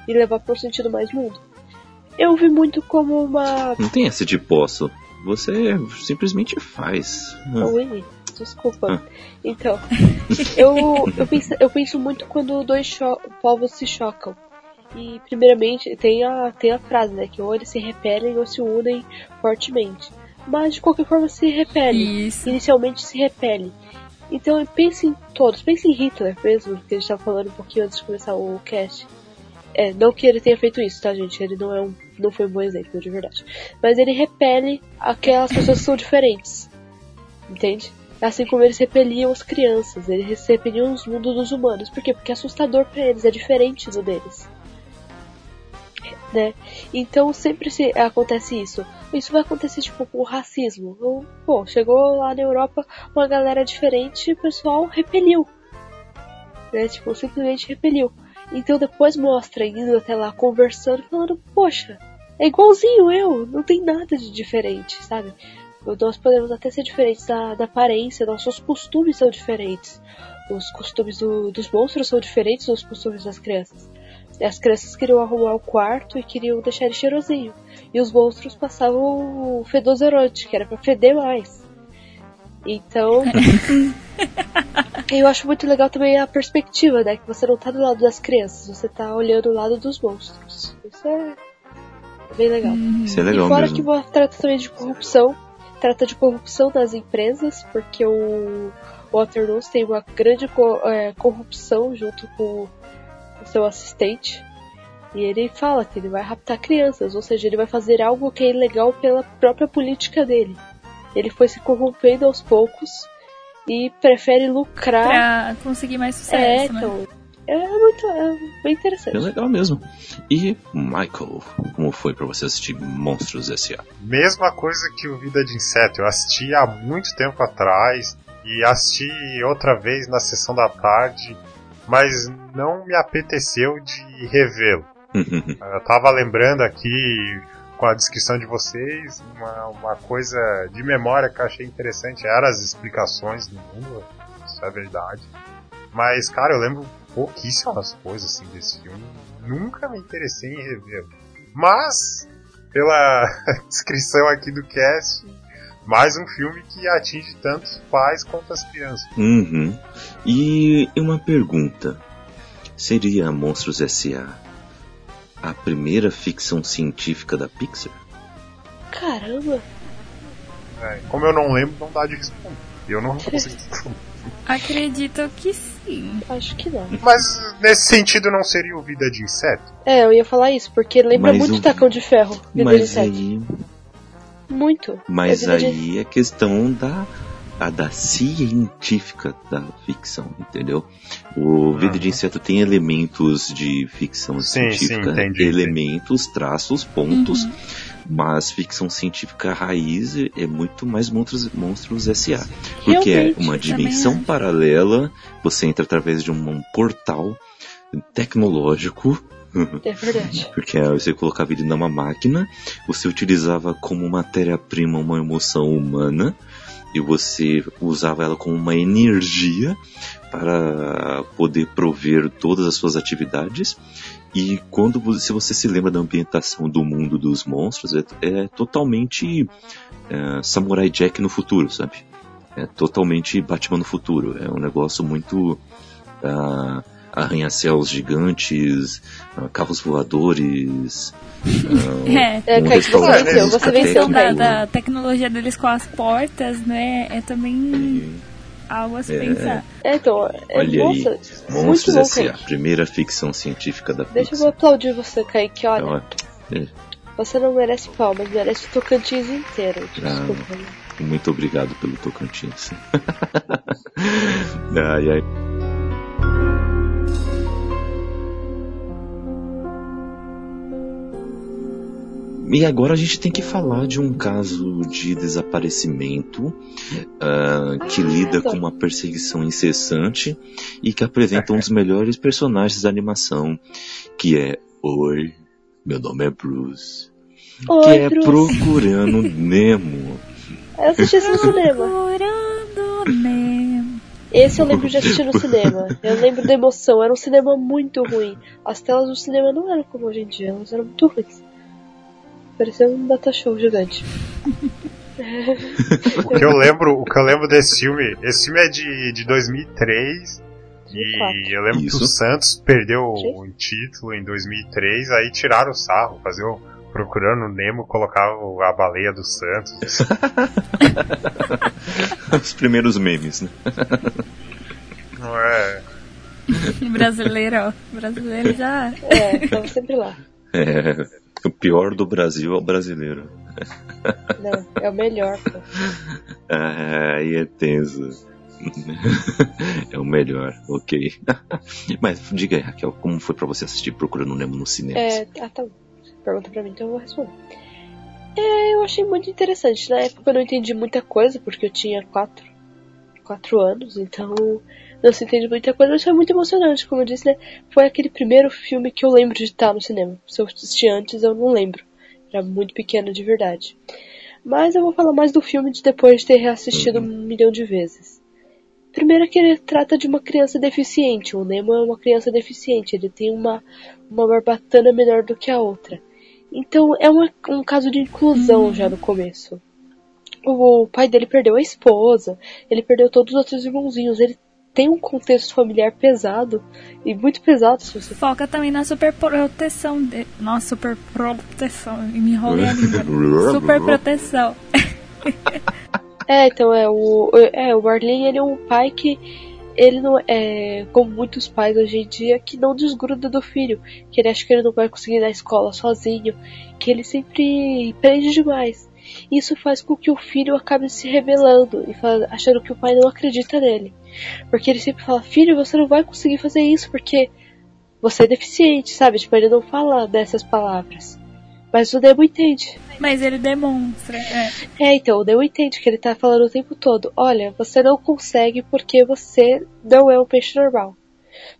e levar pra um sentido mais mundo? Eu vi muito como uma. Não tem essa de posso. Você simplesmente faz. Ah, Ui, desculpa. Então, eu, eu, penso, eu penso muito quando dois cho- povos se chocam. E, primeiramente, tem a, tem a frase, né? Que ou eles se repelem ou se unem fortemente. Mas, de qualquer forma, se repelem. Isso. Inicialmente se repelem. Então, pense em todos. Pense em Hitler mesmo, que a gente tava falando um pouquinho antes de começar o cast. É, não que ele tenha feito isso, tá, gente? Ele não é um, não foi um bom exemplo, de verdade. Mas ele repele aquelas pessoas que são diferentes. Entende? Assim como eles repeliam as crianças, eles repeliam os mundos dos humanos. Por quê? Porque é assustador pra eles, é diferente do deles. Né? Então sempre se acontece isso. Isso vai acontecer tipo com o racismo. Então, chegou lá na Europa uma galera diferente e o pessoal repeliu. Né? Tipo, simplesmente repeliu. Então depois mostra indo até lá conversando, falando, poxa, é igualzinho eu, não tem nada de diferente, sabe? Nós podemos até ser diferentes da, da aparência, nossos costumes são diferentes. Os costumes do- dos monstros são diferentes dos costumes das crianças. As crianças queriam arrumar o quarto e queriam deixar ele cheirosinho. E os monstros passavam o fedozerante, que era pra feder mais. Então. eu acho muito legal também a perspectiva, né? Que você não tá do lado das crianças, você tá olhando o lado dos monstros. Isso é bem legal. Isso é legal e fora mesmo. que trata também de corrupção, trata de corrupção das empresas, porque o Waterloo tem uma grande co- é, corrupção junto com seu assistente. E ele fala que ele vai raptar crianças, ou seja, ele vai fazer algo que é ilegal pela própria política dele. Ele foi se corrompendo aos poucos e prefere lucrar. Pra conseguir mais sucesso, é, né? então. É muito. É bem interessante. É legal mesmo. E, Michael, como foi pra você assistir Monstros S.A.? Mesma coisa que o Vida de Inseto. Eu assisti há muito tempo atrás e assisti outra vez na sessão da tarde, mas não me apeteceu de revê-lo. Eu tava lembrando aqui com a descrição de vocês uma, uma coisa de memória que eu achei interessante eram as explicações do mundo, isso é verdade. Mas, cara, eu lembro pouquíssimas coisas assim desse filme. Nunca me interessei em revê-lo. Mas, pela descrição aqui do cast, mais um filme que atinge tantos pais quanto as crianças. Uhum. E uma pergunta: seria Monstros S.A. a primeira ficção científica da Pixar? Caramba! É, como eu não lembro, não dá de responder. Eu não consigo responder. Acredito que sim. Acho que não. Mas nesse sentido não seria o Vida de Inseto? É, eu ia falar isso, porque lembra Mas muito o- de Tacão de Ferro. Vida de Mas Inseto. aí, Muito. mas É aí é questão da a da científica da ficção, entendeu? O Vida de Inseto tem elementos de ficção Sim, sim, científica, entendi, elementos, traços, pontos, mas ficção científica raiz é muito mais monstros, monstros S.A. Porque Realmente, é uma dimensão acho. paralela, você entra através de um, um portal tecnológico É verdade. porque aí você colocava ele numa máquina, você utilizava como matéria-prima uma emoção humana e você usava ela como uma energia para poder prover todas as suas atividades. E quando se você se lembra da ambientação do mundo dos monstros, é, é totalmente é, Samurai Jack no futuro, sabe? É totalmente Batman no futuro. É um negócio muito ah, arranha-céus gigantes, ah, carros voadores. ah, É. É, um Kaique, você venceu, você da, da tecnologia deles com as portas, né? É também algo a se É. pensar. É, então, é, Olha nossa, aí, Monstros bom, S.A., Kaique. primeira ficção científica da Deixa eu Pixar. aplaudir você, Kaique. Olha, é, você não merece palmas, merece o Tocantins inteiro. Desculpa. muito obrigado pelo Tocantins. ai, ai. E agora a gente tem que falar de um caso de desaparecimento ah, que Ah, lida então. com uma perseguição incessante e que apresenta um dos melhores personagens da animação, que é Oi, meu nome é Bruce. que Oi, é Bruce. Procurando Nemo. Eu assisti isso no cinema. Procurando Nemo. Esse eu lembro de assistir no cinema. Eu lembro da emoção. Era um cinema muito ruim. As telas do cinema não eram como hoje em dia, elas eram muito ruins. Parecia um data show gigante. O que eu lembro, o que eu lembro desse filme, esse filme é de, de 2003 e eu lembro que Isso. o Santos perdeu o título em 2003, aí tiraram o sarro, fazer procurando o Nemo, colocavam a baleia do Santos. Os primeiros memes, né? Não é, Brasileiro, ó. Brasileiro já. É, tava sempre lá. É, o pior do Brasil é o brasileiro. Não, é o melhor, pô. Ah, aí é tenso. é o melhor, ok. Mas diga aí, Raquel, como foi pra você assistir Procurando Nemo no cinema? É, ah, tá. Pergunta pra mim, então eu vou responder. É, eu achei muito interessante. Na época eu não entendi muita coisa, porque eu tinha quatro, quatro anos, então não se entende muita coisa, mas foi muito emocionante, como eu disse, né? Foi aquele primeiro filme que eu lembro de estar no cinema. Se eu assisti antes, eu não lembro. Era muito pequeno de verdade. Mas eu vou falar mais do filme de depois de ter reassistido um milhão de vezes. Primeiro que ele trata de uma criança deficiente. O Nemo é uma criança deficiente. Ele tem uma, uma barbatana menor do que a outra. Então é uma- um caso de inclusão já no começo. O, pai dele perdeu a esposa, ele perdeu todos os outros irmãozinhos. Ele tem um contexto familiar pesado e muito pesado se você Foca também na super proteção dele. Nossa, super proteção. E me enrolei a língua. Super proteção. É, então é o é o Marlin, ele é um pai que ele não é como muitos pais hoje em dia que não desgruda do filho, que ele acha que ele não vai conseguir ir na escola sozinho, que ele sempre prende demais. Isso faz com que o filho acabe se rebelando e achando que o pai não acredita nele. Porque ele sempre fala: Filho, você não vai conseguir fazer isso porque você é deficiente, sabe? Tipo, ele não fala dessas palavras. Mas o Nemo entende. Mas ele demonstra. É. é, então, o Nemo entende que ele tá falando o tempo todo: Olha, você não consegue porque você não é um peixe normal.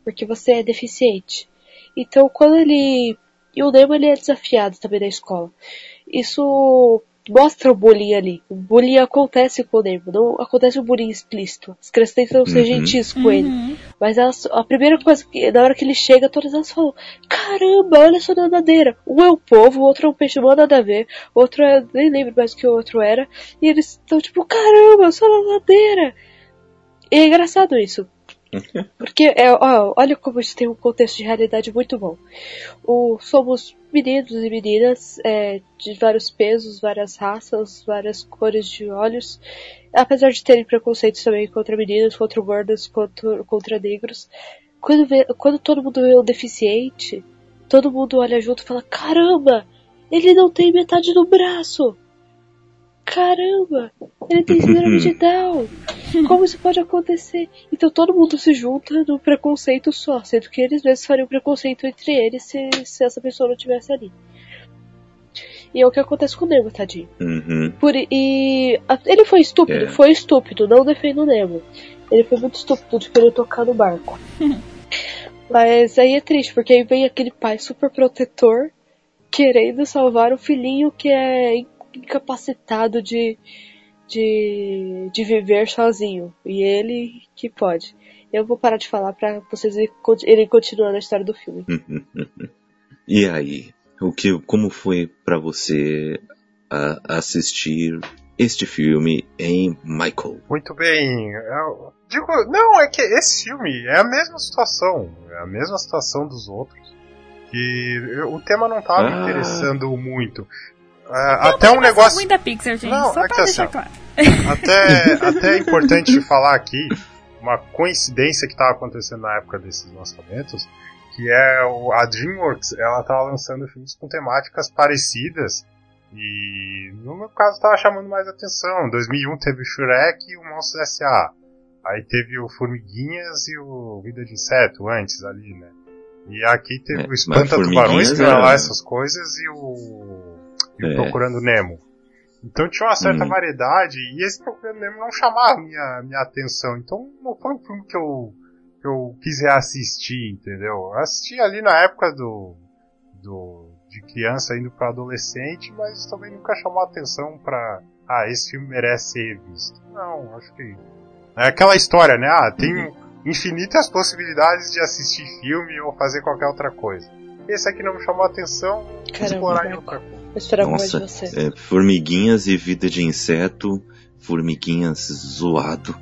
Porque você é deficiente. Então, quando ele. E o Nemo ele é desafiado também na escola. Isso mostra o bullying ali. O bullying acontece com o Nemo, não acontece o bullying explícito. As crianças tentam ser uhum. gentis com uhum. ele. Mas elas, a primeira coisa, que, na hora que ele chega, todas elas falam: Caramba, olha essa nadadeira. Um é o povo, o outro é um peixe, não nada a ver. O outro é, nem lembro mais o que o outro era. E eles estão tipo: Caramba, essa nadadeira. E é engraçado isso. Porque, é, ó, olha como isso tem um contexto de realidade muito bom. O, somos meninos e meninas é, de vários pesos, várias raças, várias cores de olhos. Apesar de terem preconceitos também contra meninas, contra gordas, contra, contra negros. Quando, vê, quando todo mundo vê um deficiente, todo mundo olha junto e fala: Caramba, ele não tem metade do braço! Caramba, ele tem síndrome de Down. Como isso pode acontecer? Então todo mundo se junta no preconceito só, sendo que eles mesmos fariam preconceito entre eles se, se essa pessoa não tivesse ali. E é o que acontece com o Nemo, tadinho. Uhum. Por, e a, ele foi estúpido, é. foi estúpido, não defendo o Nemo. Ele foi muito estúpido de querer tocar no barco. Mas aí é triste, porque aí vem aquele pai super protetor querendo salvar o filhinho que é incapacitado de, de, de viver sozinho. E ele que pode. Eu vou parar de falar para vocês irem continuando a história do filme. e aí? O que, como foi para você assistir este filme em Michael? Muito bem. Eu digo, não, é que esse filme é a mesma situação. É a mesma situação dos outros. E o tema não estava ah. interessando muito. É, até um negócio. ruim da Pixar, gente. Não, Só é pra deixar assim, claro. Até, até é importante falar aqui uma coincidência que estava acontecendo na época desses lançamentos, que é o, a DreamWorks, ela estava lançando filmes com temáticas parecidas e no meu caso estava chamando mais atenção. Em 2001 teve o Shrek e o Monstros S.A. Aí teve o Formiguinhas e o Vida de Inseto antes ali, né? E aqui teve é, o Espanta Tubarões, que era lá essas coisas, e o e é. Procurando Nemo. Então tinha uma certa hum. variedade e esse Procurando Nemo não chamava minha, minha atenção. Então não foi um filme que eu, que eu quis reassistir, entendeu? Eu assisti ali na época do, do de criança indo para adolescente, mas também nunca chamou atenção para ah, esse filme merece ser visto. Não, acho que é aquela história, né? Ah, tem uhum. infinitas possibilidades de assistir filme ou fazer qualquer outra coisa. Esse aqui não me chamou atenção, Caramba, explorar em outra coisa. Vou esperar Nossa, de você. É, formiguinhas e vida de inseto, formiguinhas zoado.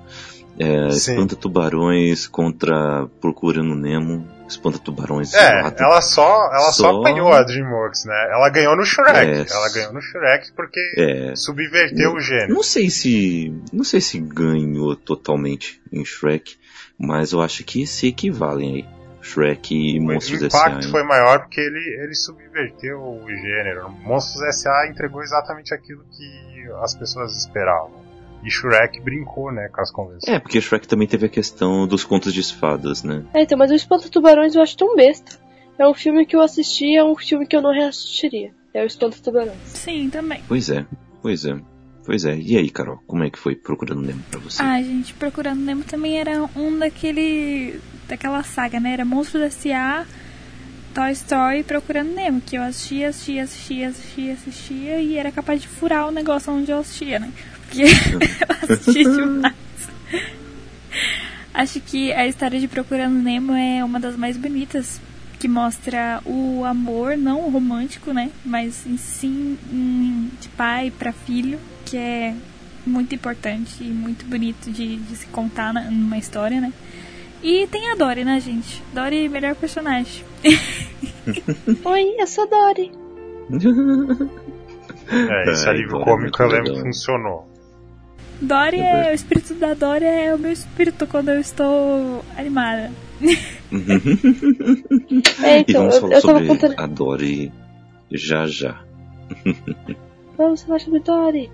É, espanta tubarões contra Procurando Nemo. Espanta tubarões é, zoado. ela só, ela só... só apanhou a DreamWorks, né? Ela ganhou no Shrek. É, ela ganhou no Shrek porque é, subverteu o gênero. Não sei se, não sei se ganhou totalmente em Shrek, mas eu acho que se equivalem aí. Shrek e Monstros S.A. O impacto foi maior porque ele, ele subverteu o gênero. Monstros S.A. entregou exatamente aquilo que as pessoas esperavam. E Shrek brincou, né, com as convenções. É, porque Shrek também teve a questão dos contos de espadas, né? É, então, mas o Espanto Tubarões eu acho tão besta. É um filme que eu assisti, é um filme que eu não reassistiria. É o Espanto Tubarões. Sim, também. Pois é, pois é. Pois é. E aí, Carol, como é que foi Procurando Nemo pra você? Ah, gente, Procurando Nemo também era um daquele daquela saga, né? Era Monstros S.A., Toy Story Procurando Nemo, que eu assistia, assistia, assistia, assistia, assistia e era capaz de furar o negócio onde eu assistia, né? Porque eu assisti demais. Acho que a história de Procurando Nemo é uma das mais bonitas, que mostra o amor, não o romântico, né? Mas sim de pai para filho, que é muito importante e muito bonito de, de se contar na, numa história, né? E tem a Dory, né, gente? Dory, melhor personagem. Oi, eu sou Dory. É, esse alívio cômico eu lembro que funcionou. Dory é, o espírito da Dory é o meu espírito quando eu estou animada. é, então, e vamos falar eu, eu sobre contando... a Dory já já. vamos falar sobre Dory.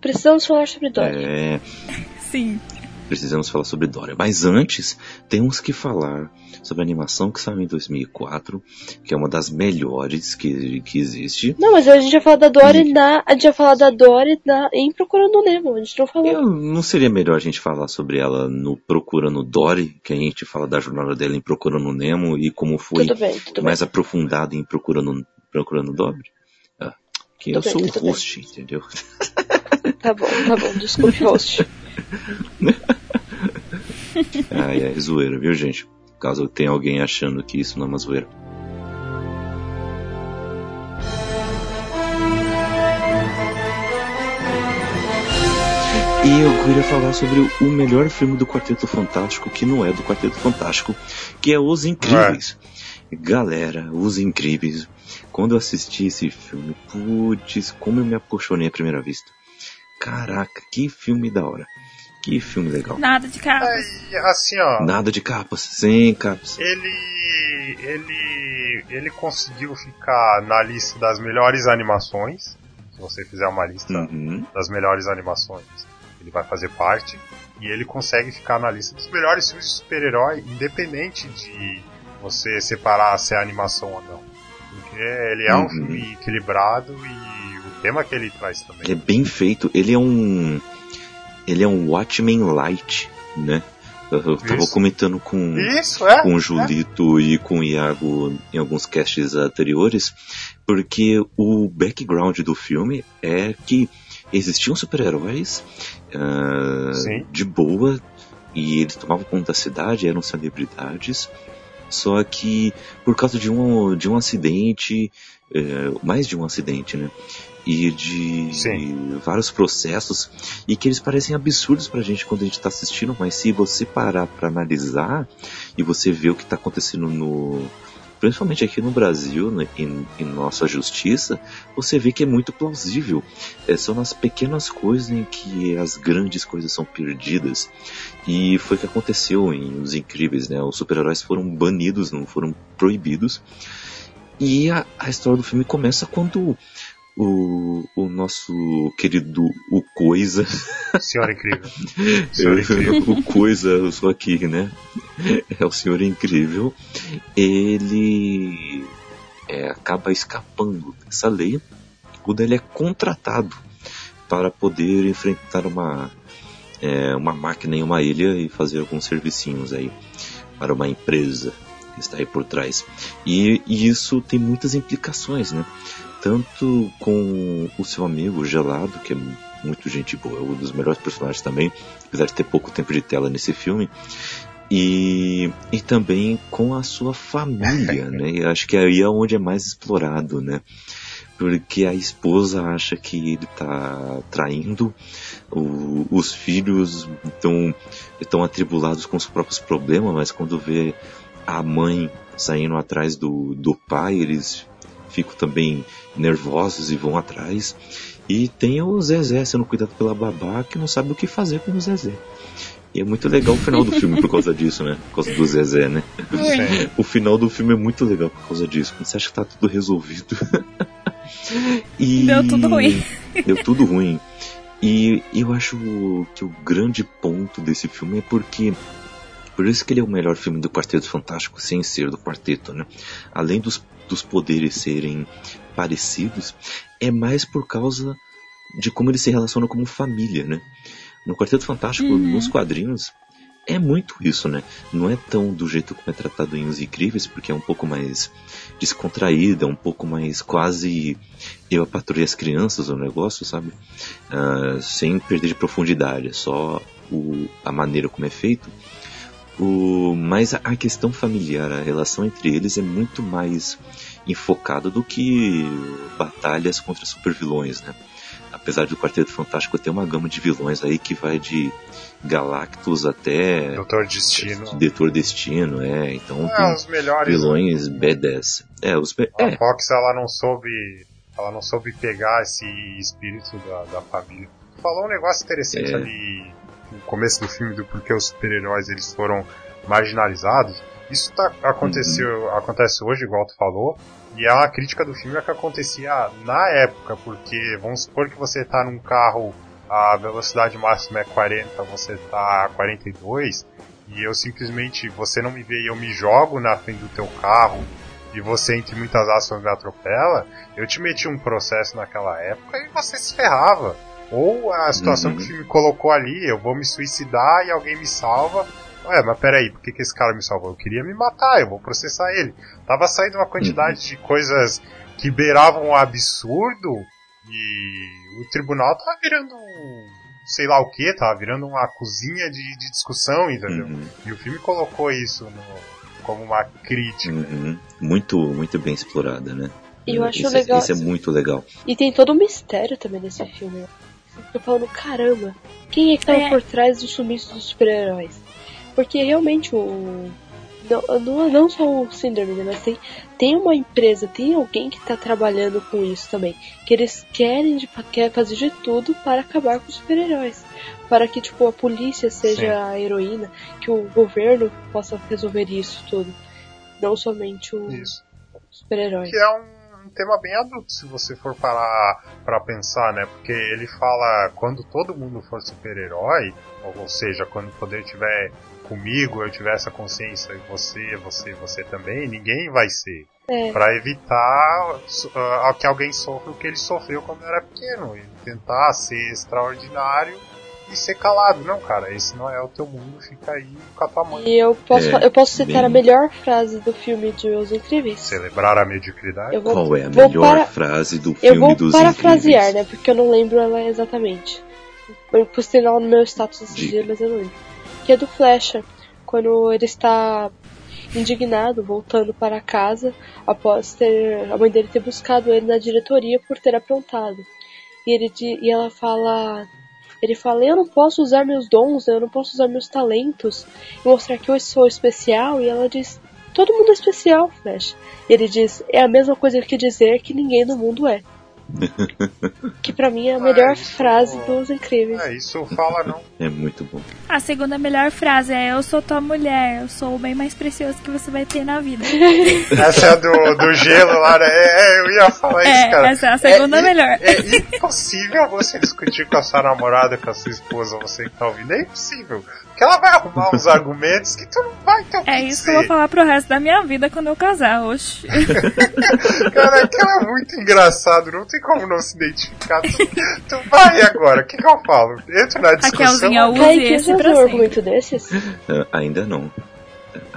Precisamos falar sobre Dory. É, Sim. precisamos falar sobre Dora. Mas antes, temos que falar sobre a animação que saiu em 2004, que é uma das melhores que, que existe. Não, mas a gente vai falar da Dory na. A gente vai falar da Dory na, em Procurando Nemo. A gente não falou. Eu, não seria melhor a gente falar sobre ela no Procurando Dory, que a gente fala da jornada dela em Procurando Nemo e como foi Tudo bem, tudo mais aprofundado em Procurando, Procurando Dory? Ah, que eu Tudo sou bem, o tudo bem. host, entendeu? Tá bom, tá bom. Desculpe, host. Ai, é zoeira, viu, gente? Caso tenha alguém achando que isso não é uma zoeira. E eu queria falar sobre o melhor filme do Quarteto Fantástico, que não é do Quarteto Fantástico, que é Os Incríveis. Galera, Os Incríveis. Quando eu assisti esse filme, putz, como eu me apaixonei à primeira vista. Caraca, que filme da hora. Que filme legal. Nada de capas. É, assim, ó. Nada de capas, sem capas. Ele. Ele. Ele conseguiu ficar na lista das melhores animações. Se você fizer uma lista Uhum. das melhores animações, ele vai fazer parte. E ele consegue ficar na lista dos melhores filmes de super-herói, independente de você separar se é animação ou não. Porque ele é um Uhum. filme equilibrado e tema que ele traz também. Ele é bem feito. Ele é um. Ele é um Watchmen Light, né? Eu, tava Isso. comentando com, Isso, é? com o Julito e com o Iago em alguns casts anteriores, porque o background do filme é que existiam super-heróis Sim. de boa e eles tomavam conta da cidade, eram celebridades, só que por causa de um, de um acidente, eh, mais de um acidente, né? E de Sim. vários processos, e que eles parecem absurdos pra gente quando a gente tá assistindo, mas se você parar pra analisar e você ver o que tá acontecendo no. Principalmente aqui no Brasil, né, em, em nossa justiça, você vê que é muito plausível. É, são nas pequenas coisas em que as grandes coisas são perdidas. E foi o que aconteceu em Os Incríveis, né? Os super-heróis foram banidos, não foram proibidos. E a, a história do filme começa quando o, o nosso querido o Coisa, Senhora incrível. Senhora incrível. o Coisa, só aqui, né? É o Senhor Incrível. Ele é, acaba escapando dessa lei quando ele é contratado para poder enfrentar uma, é, uma máquina em uma ilha e fazer alguns servicinhos aí para uma empresa que está aí por trás. E, e isso tem muitas implicações, né? Tanto com o seu amigo Gelado, que é muito gente boa, é um dos melhores personagens também, apesar de ter pouco tempo de tela nesse filme. E, e também com a sua família, né? E acho que aí é onde é mais explorado, né? Porque a esposa acha que ele tá traindo, o- os filhos estão estão atribulados com os próprios problemas, mas quando vê a mãe saindo atrás do, do pai, eles ficam também nervosos e vão atrás. E tem o Zezé sendo cuidado pela babá que não sabe o que fazer com o Zezé. E é muito legal o final do filme por causa disso, né? Por causa do Zezé, né? Sim. O final do filme é muito legal por causa disso. Quando você acha que tá tudo resolvido. e... Deu tudo ruim. Deu tudo ruim. E eu acho que o grande ponto desse filme é porque. Por isso que ele é o melhor filme do Quarteto Fantástico, sem ser do quarteto, né? Além dos, dos poderes serem parecidos, é mais por causa de como ele se relaciona como família, né? No Quarteto Fantástico, Uhum. nos quadrinhos, é muito isso, né? Não é tão do jeito como é tratado em Os Incríveis, porque é um pouco mais descontraída, um pouco mais quase eu a patrulha as crianças o negócio, sabe? Ah, sem perder de profundidade, é só o, a maneira como é feito. O, mas a, questão familiar, a relação entre eles é muito mais enfocada do que batalhas contra supervilões, né? Apesar do Quarteto Fantástico ter uma gama de vilões aí que vai de Galactus até Doutor Destino. Detor Destino, é. Então É, os melhores. vilões B10. É, os B... A é, Fox ela não soube. Ela não soube pegar esse espírito da, da família. Falou um negócio interessante É. ali no começo do filme do porquê os super-heróis eles foram marginalizados. Isso tá, aconteceu, Uhum. acontece hoje, igual tu falou, e é uma crítica do filme que acontecia na época, porque vamos supor que você tá num carro a velocidade máxima é 40, você tá a 42, e eu simplesmente, você não me vê e eu me jogo na frente do teu carro, e você, entre muitas ações, me atropela, eu te meti um processo naquela época e você se ferrava. Ou a situação uhum. que você me colocou ali, eu vou me suicidar e alguém me salva. Ué, mas peraí, por que, que esse cara me salvou? Eu queria me matar, eu vou processar ele. Tava saindo uma quantidade uhum. de coisas que beiravam o absurdo e o tribunal tava virando um sei lá o que, tava virando uma cozinha de, de discussão, entendeu? Uhum. E o filme colocou isso no, como uma crítica. Uhum. Muito, muito bem explorada, né? E eu acho isso, é- legal. Isso é muito legal. E tem todo um mistério também nesse filme. Eu falando, caramba, quem é que tava é. por trás do sumiço dos super-heróis? Porque realmente o não, não, não só o Síndrome, né, mas tem, tem uma empresa, tem alguém que está trabalhando com isso também. Que eles querem de, quer fazer de tudo para acabar com os super-heróis. Para que tipo, a polícia seja Sim. a heroína, que o governo possa resolver isso tudo. Não somente o super-herói. Que é um tema bem adulto, se você for parar para pensar, né? Porque ele fala quando todo mundo for super-herói, ou seja, quando o poder tiver comigo, eu tiver essa consciência, e você, você, você também, ninguém vai ser. É. Para evitar uh, que alguém sofra o que ele sofreu quando era pequeno. E tentar ser extraordinário e ser calado. Não, cara, esse não é o teu mundo, fica aí com a tua mãe. E eu posso, é, eu posso citar bem... a melhor frase do filme de Os Incríveis. Celebrar a mediocridade? Vou, Qual é a melhor para... frase do filme dos Incríveis? Eu vou parafrasear, né, porque eu não lembro ela exatamente. Eu postei lá no meu status esses dias, mas eu não lembro que é do Flecha, quando ele está indignado voltando para casa após ter a mãe dele ter buscado ele na diretoria por ter aprontado. E ele e ela fala ele fala: "Eu não posso usar meus dons, eu não posso usar meus talentos e mostrar que eu sou especial". E ela diz: "Todo mundo é especial, Flash". E ele diz: "É a mesma coisa que dizer que ninguém no mundo é". que para mim é a melhor ah, frase dos incríveis. É, isso fala não. É muito bom. A segunda melhor frase é eu sou tua mulher, eu sou o bem mais precioso que você vai ter na vida. essa é do, do gelo lá, né? É, é, eu ia falar é, isso, cara. Essa é a segunda é, melhor. É, é impossível você discutir com a sua namorada, com a sua esposa, você que tá ouvindo. É impossível. Que ela vai arrumar uns argumentos que tu não vai ter É isso que eu vou falar pro resto da minha vida quando eu casar, oxe. cara, aquilo é muito engraçado, não tem como não se identificar. Tu, tu vai agora, o que, que eu falo? Entra na discussão. Raquelzinha, use Ai, esse pra um argumento desses? Uh, ainda não.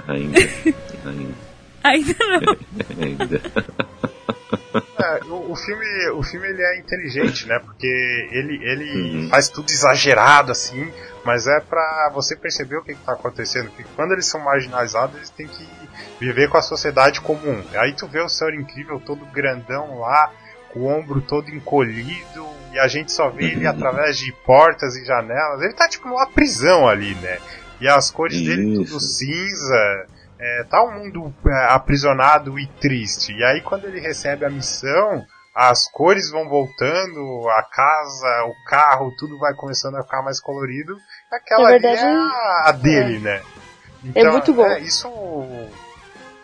Ainda. ainda. Ainda não. ainda. É, o, o, filme, o filme ele é inteligente, né? Porque ele, ele uhum. faz tudo exagerado assim, mas é para você perceber o que está acontecendo. Que quando eles são marginalizados, eles têm que viver com a sociedade comum. Aí tu vê o Senhor Incrível todo grandão lá, com o ombro todo encolhido, e a gente só vê ele através de portas e janelas. Ele tá tipo numa prisão ali, né? E as cores Isso. dele tudo cinza. É, tá um mundo é, aprisionado e triste. E aí quando ele recebe a missão, as cores vão voltando, a casa, o carro, tudo vai começando a ficar mais colorido. Aquela verdade, ali é a, a dele, é. né? Então, é muito bom. É, isso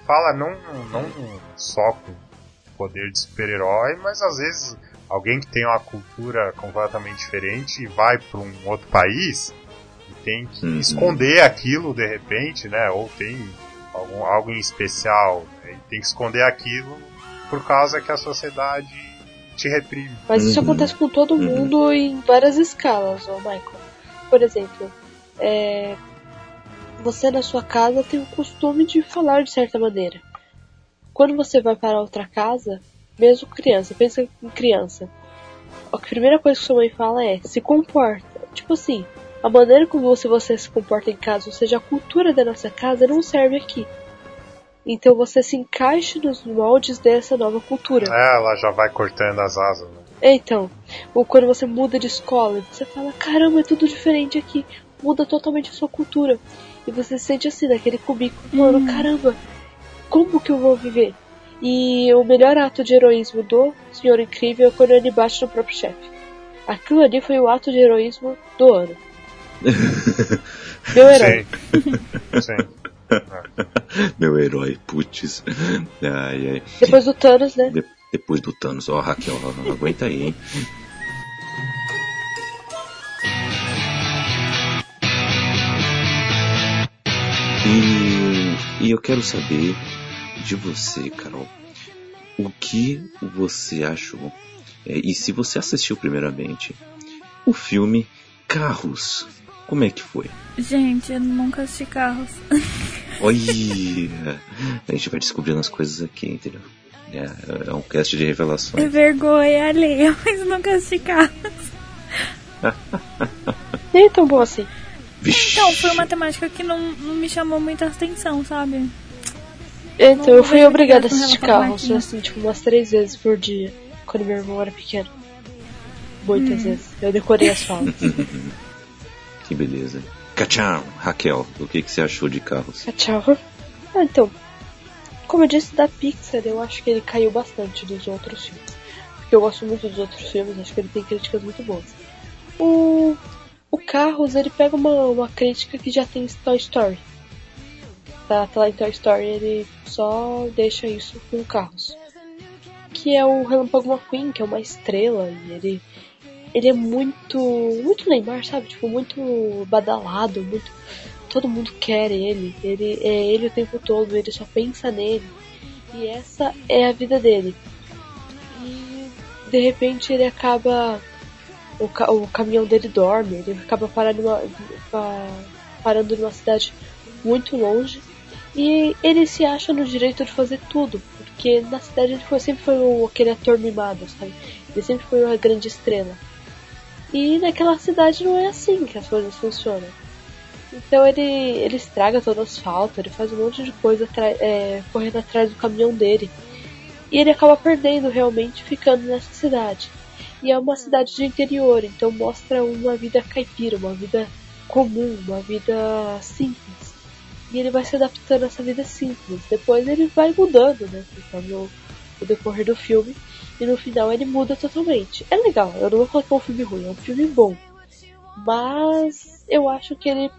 fala não, não só com poder de super-herói, mas às vezes alguém que tem uma cultura completamente diferente e vai para um outro país e tem que uhum. esconder aquilo de repente, né? Ou tem algum, algo em especial, né? e tem que esconder aquilo por causa que a sociedade te reprime. Mas isso uhum. acontece com todo uhum. mundo uhum. em várias escalas, ó, Michael. Por exemplo, é... você na sua casa tem o costume de falar de certa maneira. Quando você vai para outra casa, mesmo criança, pensa em criança. A primeira coisa que sua mãe fala é se comporta. Tipo assim, a maneira como você, você se comporta em casa, ou seja, a cultura da nossa casa não serve aqui. Então você se encaixa nos moldes dessa nova cultura. É, ela já vai cortando as asas. Né? Então, ou quando você muda de escola, você fala, caramba, é tudo diferente aqui. Muda totalmente a sua cultura. E você se sente assim, naquele cubículo, mano, hum. caramba, como que eu vou viver? E o melhor ato de heroísmo do Senhor Incrível é quando ele bate no próprio chefe. Aquilo ali foi o ato de heroísmo do ano. Meu herói. Sim. Sim. Meu herói, putz. Ai, ai. Depois do Thanos, né? De depois do Thanos, ó, oh, Raquel, não aguenta aí, hein? E, e eu quero saber de você, Carol, o que você achou? É, e se você assistiu primeiramente o filme Carros como é que foi? Gente, eu nunca assisti Carros. Olha! A gente vai descobrindo as coisas aqui, entendeu? É, é um cast de revelações. É vergonha alheia, mas nunca assisti Carros. Nem é tão bom assim. Vixe. Então, foi uma temática que não, não me chamou muita atenção, sabe? Então, Não eu fui obrigada a assistir carros, assim, tipo, umas três vezes por dia, quando meu irmão era pequeno. Muitas vezes. Eu decorei as falas. Que beleza. Tchau, Raquel, o que, que você achou de Carros? Tchau. Ah, então, como eu disse, da Pixar, eu acho que ele caiu bastante dos outros filmes. Porque eu gosto muito dos outros filmes, acho que ele tem críticas muito boas. O, o Carros, ele pega uma, uma crítica que já tem em Toy Story. Tá, tá lá em Toy Story, ele só deixa isso com Carros. Que é o Relâmpago McQueen, que é uma estrela, e ele ele é muito. muito Neymar, sabe? Tipo, muito badalado, muito. Todo mundo quer ele. Ele é ele o tempo todo, ele só pensa nele. E essa é a vida dele. E de repente ele acaba. O, ca- o caminhão dele dorme, ele acaba parando numa, pa- parando numa cidade muito longe. E ele se acha no direito de fazer tudo. Porque na cidade ele foi, sempre foi aquele ator mimado, sabe? Ele sempre foi uma grande estrela. E naquela cidade não é assim que as coisas funcionam. Então ele, ele estraga todo o asfalto, ele faz um monte de coisa é, correndo atrás do caminhão dele. E ele acaba perdendo realmente ficando nessa cidade. E é uma cidade de interior, então mostra uma vida caipira, uma vida comum, uma vida simples. E ele vai se adaptando a essa vida simples. Depois ele vai mudando, né? Conforme o, decorrer do filme. E no final ele muda totalmente. É legal, eu não vou falar que é um filme ruim, é um filme bom. Mas eu acho que ele,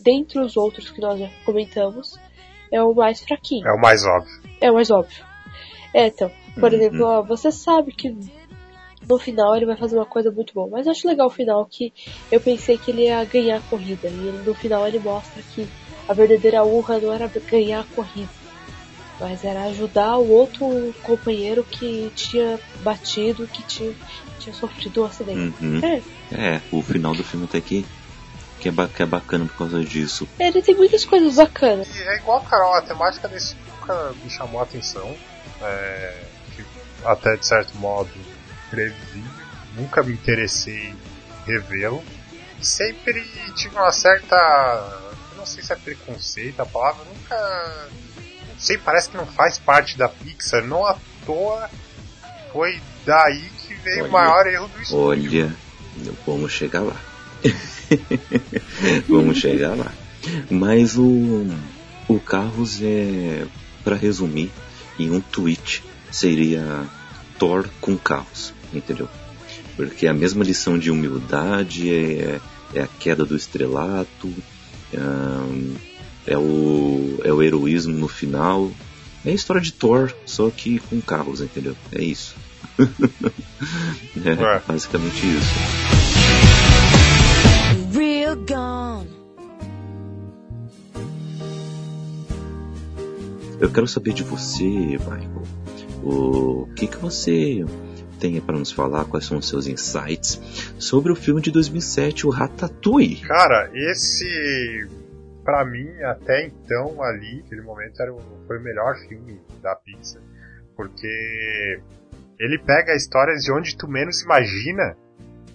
dentre os outros que nós já comentamos, é o mais fraquinho. É o mais óbvio. É o mais óbvio. É, então, por Uhum. exemplo, ó, você sabe que no final ele vai fazer uma coisa muito boa. Mas eu acho legal o final que eu pensei que ele ia ganhar a corrida. E no final ele mostra que a verdadeira honra não era ganhar a corrida. Mas era ajudar o outro companheiro que tinha batido, que tinha, tinha sofrido um acidente. Uhum. É, É, o final do filme até que, que, é, que é bacana por causa disso. ele tem muitas coisas bacanas. E é igual a Carol, a temática desse nunca me chamou a atenção. É, que até de certo modo previsível. Nunca me interessei em revê-lo. E sempre tive uma certa. Eu não sei se é preconceito a palavra, nunca. Sei, parece que não faz parte da Pixar. Não à toa foi daí que veio Olha. o maior erro do estúdio. Olha, vamos chegar lá. vamos chegar lá. Mas o, o Carros é, para resumir, em um tweet seria Thor com carros, entendeu? Porque é a mesma lição de humildade, é, é a queda do estrelato, ahn, é, o, é o heroísmo no final. É a história de Thor, só que com carros, entendeu? É isso. é, É. basicamente isso. real gone. Eu quero saber de você, Michael. O que, que você tem para nos falar? Quais são os seus insights sobre o filme de 2007, o Ratatouille? Cara, esse pra mim até então ali, aquele momento era o, foi o melhor filme da Pixar, porque ele pega histórias de onde tu menos imagina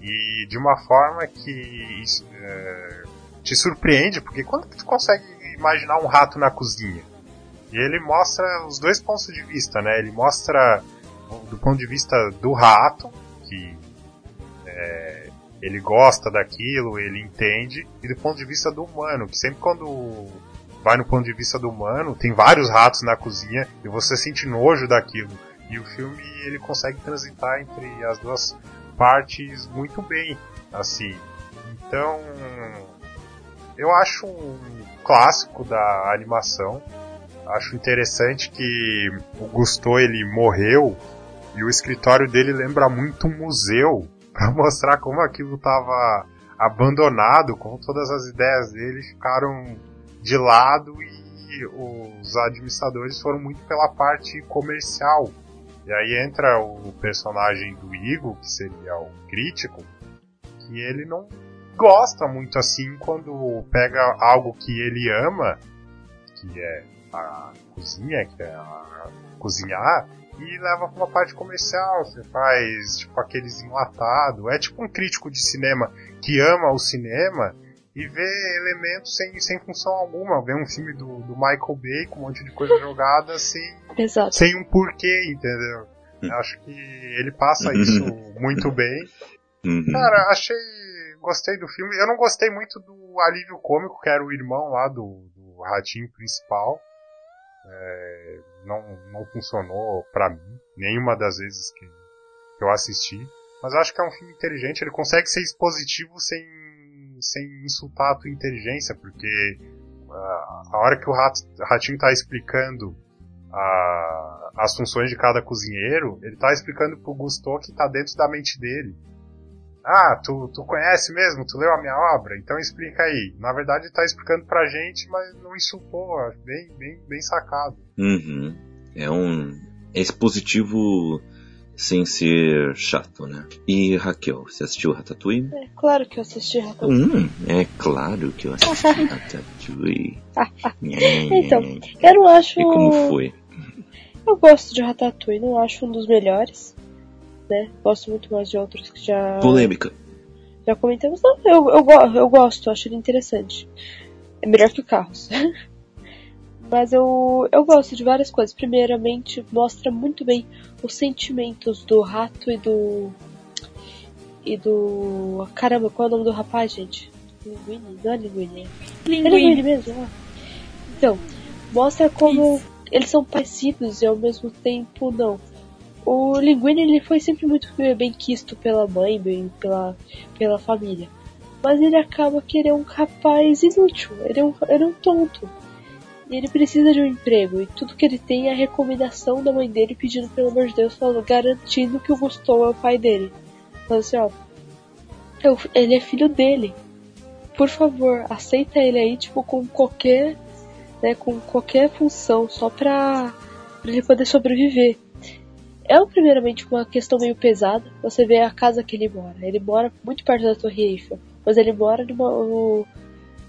e de uma forma que é, te surpreende, porque quando tu consegue imaginar um rato na cozinha? E ele mostra os dois pontos de vista, né? Ele mostra do ponto de vista do rato, que é, ele gosta daquilo, ele entende, e do ponto de vista do humano, que sempre quando vai no ponto de vista do humano, tem vários ratos na cozinha e você sente nojo daquilo. E o filme ele consegue transitar entre as duas partes muito bem, assim. Então, eu acho um clássico da animação. Acho interessante que o Gusteau ele morreu e o escritório dele lembra muito um museu para mostrar como aquilo estava abandonado, como todas as ideias dele ficaram de lado e os administradores foram muito pela parte comercial. E aí entra o personagem do Igor, que seria o crítico, que ele não gosta muito assim quando pega algo que ele ama, que é a cozinha, que é a cozinhar, e leva pra uma parte comercial. Você faz tipo aqueles enlatados. É tipo um crítico de cinema que ama o cinema e vê elementos sem, sem função alguma. Vê um filme do, do Michael Bay com um monte de coisa jogada sem, Exato. sem um porquê, entendeu? Hum. Acho que ele passa isso muito bem. Uhum. Cara, achei. Gostei do filme. Eu não gostei muito do alívio cômico, que era o irmão lá do, do ratinho principal. É, não, não funcionou pra mim, nenhuma das vezes que, eu assisti. Mas eu acho que é um filme inteligente, ele consegue ser expositivo sem, sem insultar a tua inteligência, porque ah, a hora que o rat, ratinho tá explicando a- as funções de cada cozinheiro, ele tá explicando pro Gusto que tá dentro da mente dele. Ah, tu, tu conhece mesmo? Tu leu a minha obra? Então explica aí. Na verdade ele tá explicando pra gente, mas não insultou. Acho Bem, bem, bem sacado. Uhum. É um é expositivo sem ser chato, né? E Raquel, você assistiu Ratatouille? É claro que eu assisti Ratatouille. Hum, é claro que eu assisti Ratatouille. Então, Eu não acho. E como foi? Eu gosto de Ratatouille, não acho um dos melhores. Né? Gosto muito mais de outros que já. Polêmica. Já comentamos. Não, eu, eu, eu gosto, acho ele interessante. É melhor que o Carros. Mas eu, eu gosto de várias coisas. Primeiramente, mostra muito bem os sentimentos do rato e do. E do. Caramba, qual é o nome do rapaz, gente? Linguini? Não é Linguini. É Linguini Linguine. mesmo, ó. Então, mostra como eles são parecidos e ao mesmo tempo não. O Linguini ele foi sempre muito bem quisto pela mãe, bem pela, pela família. Mas ele acaba que ele é um rapaz inútil, ele é um, ele é um tonto. E ele precisa de um emprego, e tudo que ele tem é a recomendação da mãe dele pedindo pelo amor de Deus, falando, garantindo que o Gusto é o pai dele. Falando assim, ó, eu- ele é filho dele. Por favor, aceita ele aí, tipo, com qualquer, né, com qualquer função, só pra, pra ele poder sobreviver. É primeiramente uma questão meio pesada. Você vê a casa que ele mora. Ele mora muito perto da Torre Eiffel, mas ele mora numa, num-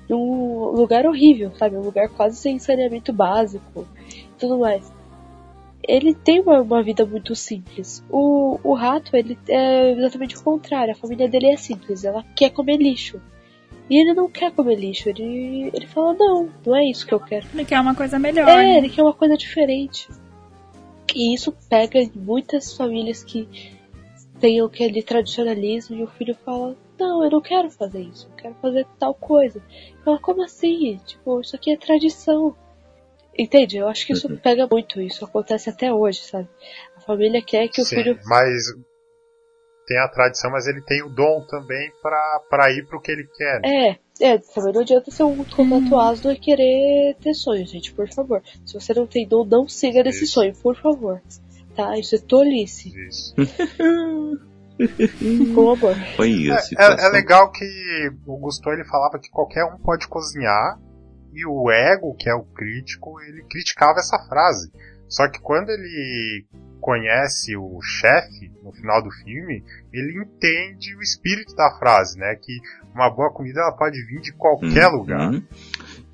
num lugar horrível, sabe? Um lugar quase sem saneamento básico e tudo mais. Ele tem uma, uma vida muito simples. O, o rato, ele é exatamente o contrário. A família dele é simples. Ela quer comer lixo. E ele não quer comer lixo. Ele, ele fala, não, não é isso que eu quero. Ele quer uma coisa melhor. É, né? ele quer uma coisa diferente. E isso pega muitas famílias que têm aquele tradicionalismo e o filho fala, não, eu não quero fazer isso, eu quero fazer tal coisa. Fala, como assim? Tipo, isso aqui é tradição. Entende? Eu acho que isso Uhum. pega muito, isso acontece até hoje, sabe? A família quer que o Sim, filho. mas tem a tradição, mas ele tem o dom também pra ir pro que ele quer. né? É, é, também não adianta ser um completo asno e querer ter sonho, gente, por favor. Se você não tem dom, não siga nesse Isso. sonho, por favor. Tá? Isso é tolice, Isso. com amor. É, situação. é, é legal que o Gusto ele falava que qualquer um pode cozinhar e o ego, que é o crítico, ele criticava essa frase. Só que quando ele conhece o chefe no final do filme, ele entende o espírito da frase, né? Que uma boa comida ela pode vir de qualquer Uhum. lugar.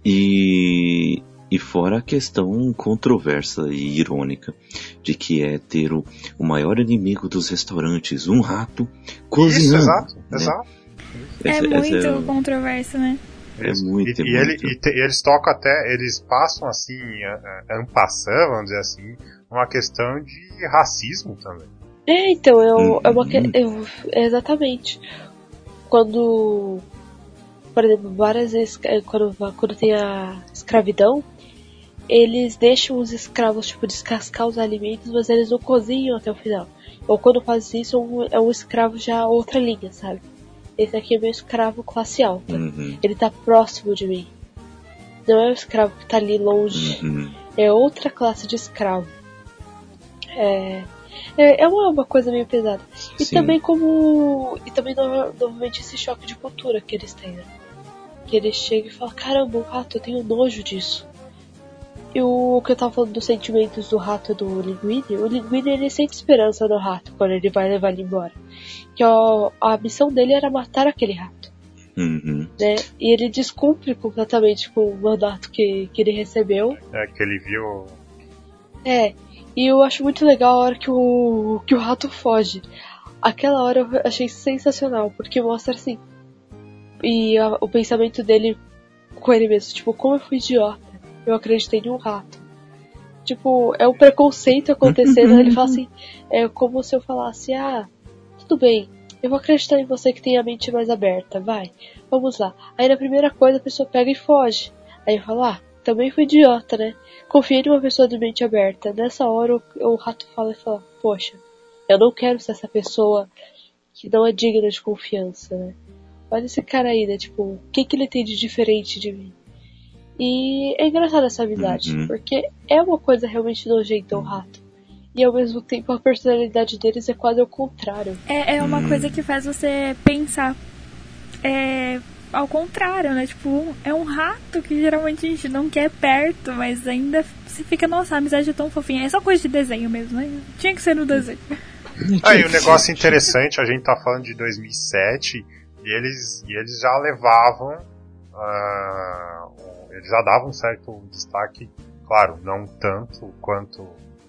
E, e fora a questão controversa e irônica de que é ter o, o maior inimigo dos restaurantes, um rato, Isso, cozinhando. exato, né? exato. É Essa- muito essa é- controverso, né? É Isso. muito, e, é e ele- muito. e te- e eles tocam até, eles passam assim, en passant, vamos dizer assim, uma questão de racismo também. É, então, eu, é uma que- Uhum. eu- é exatamente. Quando, por exemplo, várias vezes, é, quando, quando tem a escravidão, eles deixam os escravos, tipo, descascar os alimentos, mas eles não cozinham até o final. Ou quando fazem isso, é um, é um escravo já outra linha, sabe? Esse aqui é meu escravo classe alta. Uhum, Ele tá próximo de mim. Não é o escravo que tá ali longe uhum. é outra classe de escravo. É, é, é uma, uma coisa meio pesada. E Sim. também como. E também no- novamente esse choque de cultura que eles têm, né? que ele chega e fala, caramba, o rato, eu tenho nojo disso. E o que eu tava falando dos sentimentos do rato do Linguini, o Linguini ele sente esperança no rato quando ele vai levar ele embora. Que a, a missão dele era matar aquele rato. Uhum. Né? E ele descumpre completamente com o mandato que, que ele recebeu. É, que ele viu. É, e eu acho muito legal a hora que o, que o rato foge. Aquela hora eu achei sensacional, porque mostra assim. E a, o pensamento dele com ele mesmo, tipo, como eu fui idiota eu acreditei em um rato. Tipo, é um preconceito acontecendo. ele fala assim, é como se eu falasse, ah, tudo bem, eu vou acreditar em você que tem a mente mais aberta, vai, vamos lá. Aí na primeira coisa a pessoa pega e foge. Aí eu falo, ah, também fui idiota, né? Confiei em uma pessoa de mente aberta. Nessa hora o, o rato fala e fala, poxa, eu não quero ser essa pessoa que não é digna de confiança, né? Olha esse cara aí, né? Tipo, o que, que ele tem de diferente de mim? E é engraçado essa amizade, Uhum. porque é uma coisa realmente nojenta o rato. E ao mesmo tempo a personalidade deles é quase ao contrário. É, é uma Hum. coisa que faz você pensar é, ao contrário, né? Tipo, é um rato que geralmente a gente não quer perto, mas ainda se fica, nossa, a amizade é tão fofinha. É só coisa de desenho mesmo, né? Tinha que ser no desenho. Aí, um negócio interessante, a gente tá falando de 2007 e eles, e eles já levavam. um- eles já davam um certo destaque, claro, não tanto quanto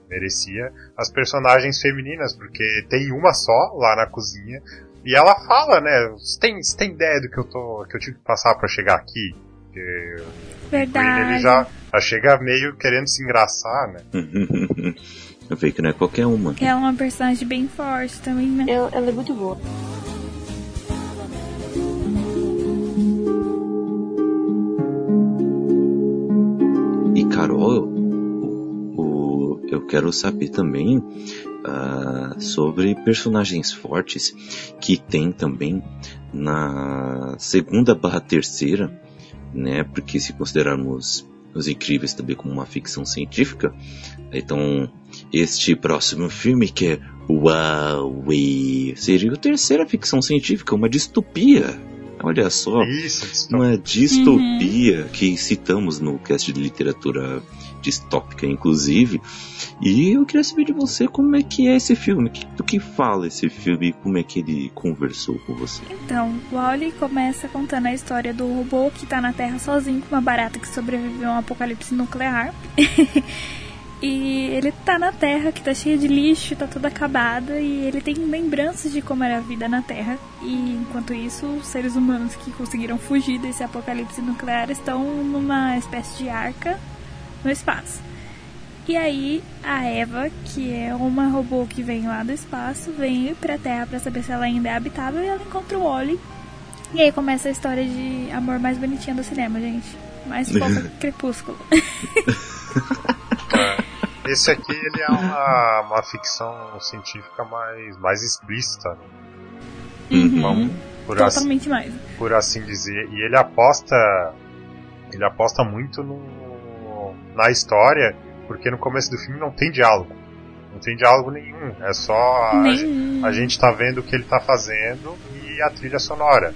merecia, as personagens femininas, porque tem uma só lá na cozinha e ela fala, né? Você tem, você tem ideia do que eu, tô, que eu tive que passar pra chegar aqui? Porque Verdade. ele já, já chega meio querendo se engraçar, né? Eu vejo que não é qualquer uma. Ela é uma personagem bem forte também, né? Ela, ela é muito boa. Quero saber também ah, sobre personagens fortes que tem também na segunda barra terceira, né? Porque se considerarmos os incríveis também como uma ficção científica, então este próximo filme que é Huawei seria a terceira ficção científica, uma distopia. Olha só. Isso. Uma distopia que citamos no cast de literatura distópica, inclusive. E eu queria saber de você como é que é esse filme, do que fala esse filme e como é que ele conversou com você. Então, Wally começa contando a história do robô que tá na Terra sozinho com uma barata que sobreviveu a um apocalipse nuclear. e ele tá na Terra que tá cheia de lixo, tá toda acabada e ele tem lembranças de como era a vida na Terra. E enquanto isso, os seres humanos que conseguiram fugir desse apocalipse nuclear estão numa espécie de arca no espaço. E aí a Eva, que é uma robô que vem lá do espaço, vem pra Terra pra saber se ela ainda é habitável e ela encontra o Wally. E aí começa a história de amor mais bonitinha do cinema, gente. Mais fofa que crepúsculo. Esse aqui ele é uma, uma ficção científica mais, mais explícita, né? Uhum. Vamos, por, assim, Totalmente mais. por assim dizer. E ele aposta. Ele aposta muito no, na história, porque no começo do filme não tem diálogo. Não tem diálogo nenhum. É só a, a gente tá vendo o que ele tá fazendo e a trilha sonora.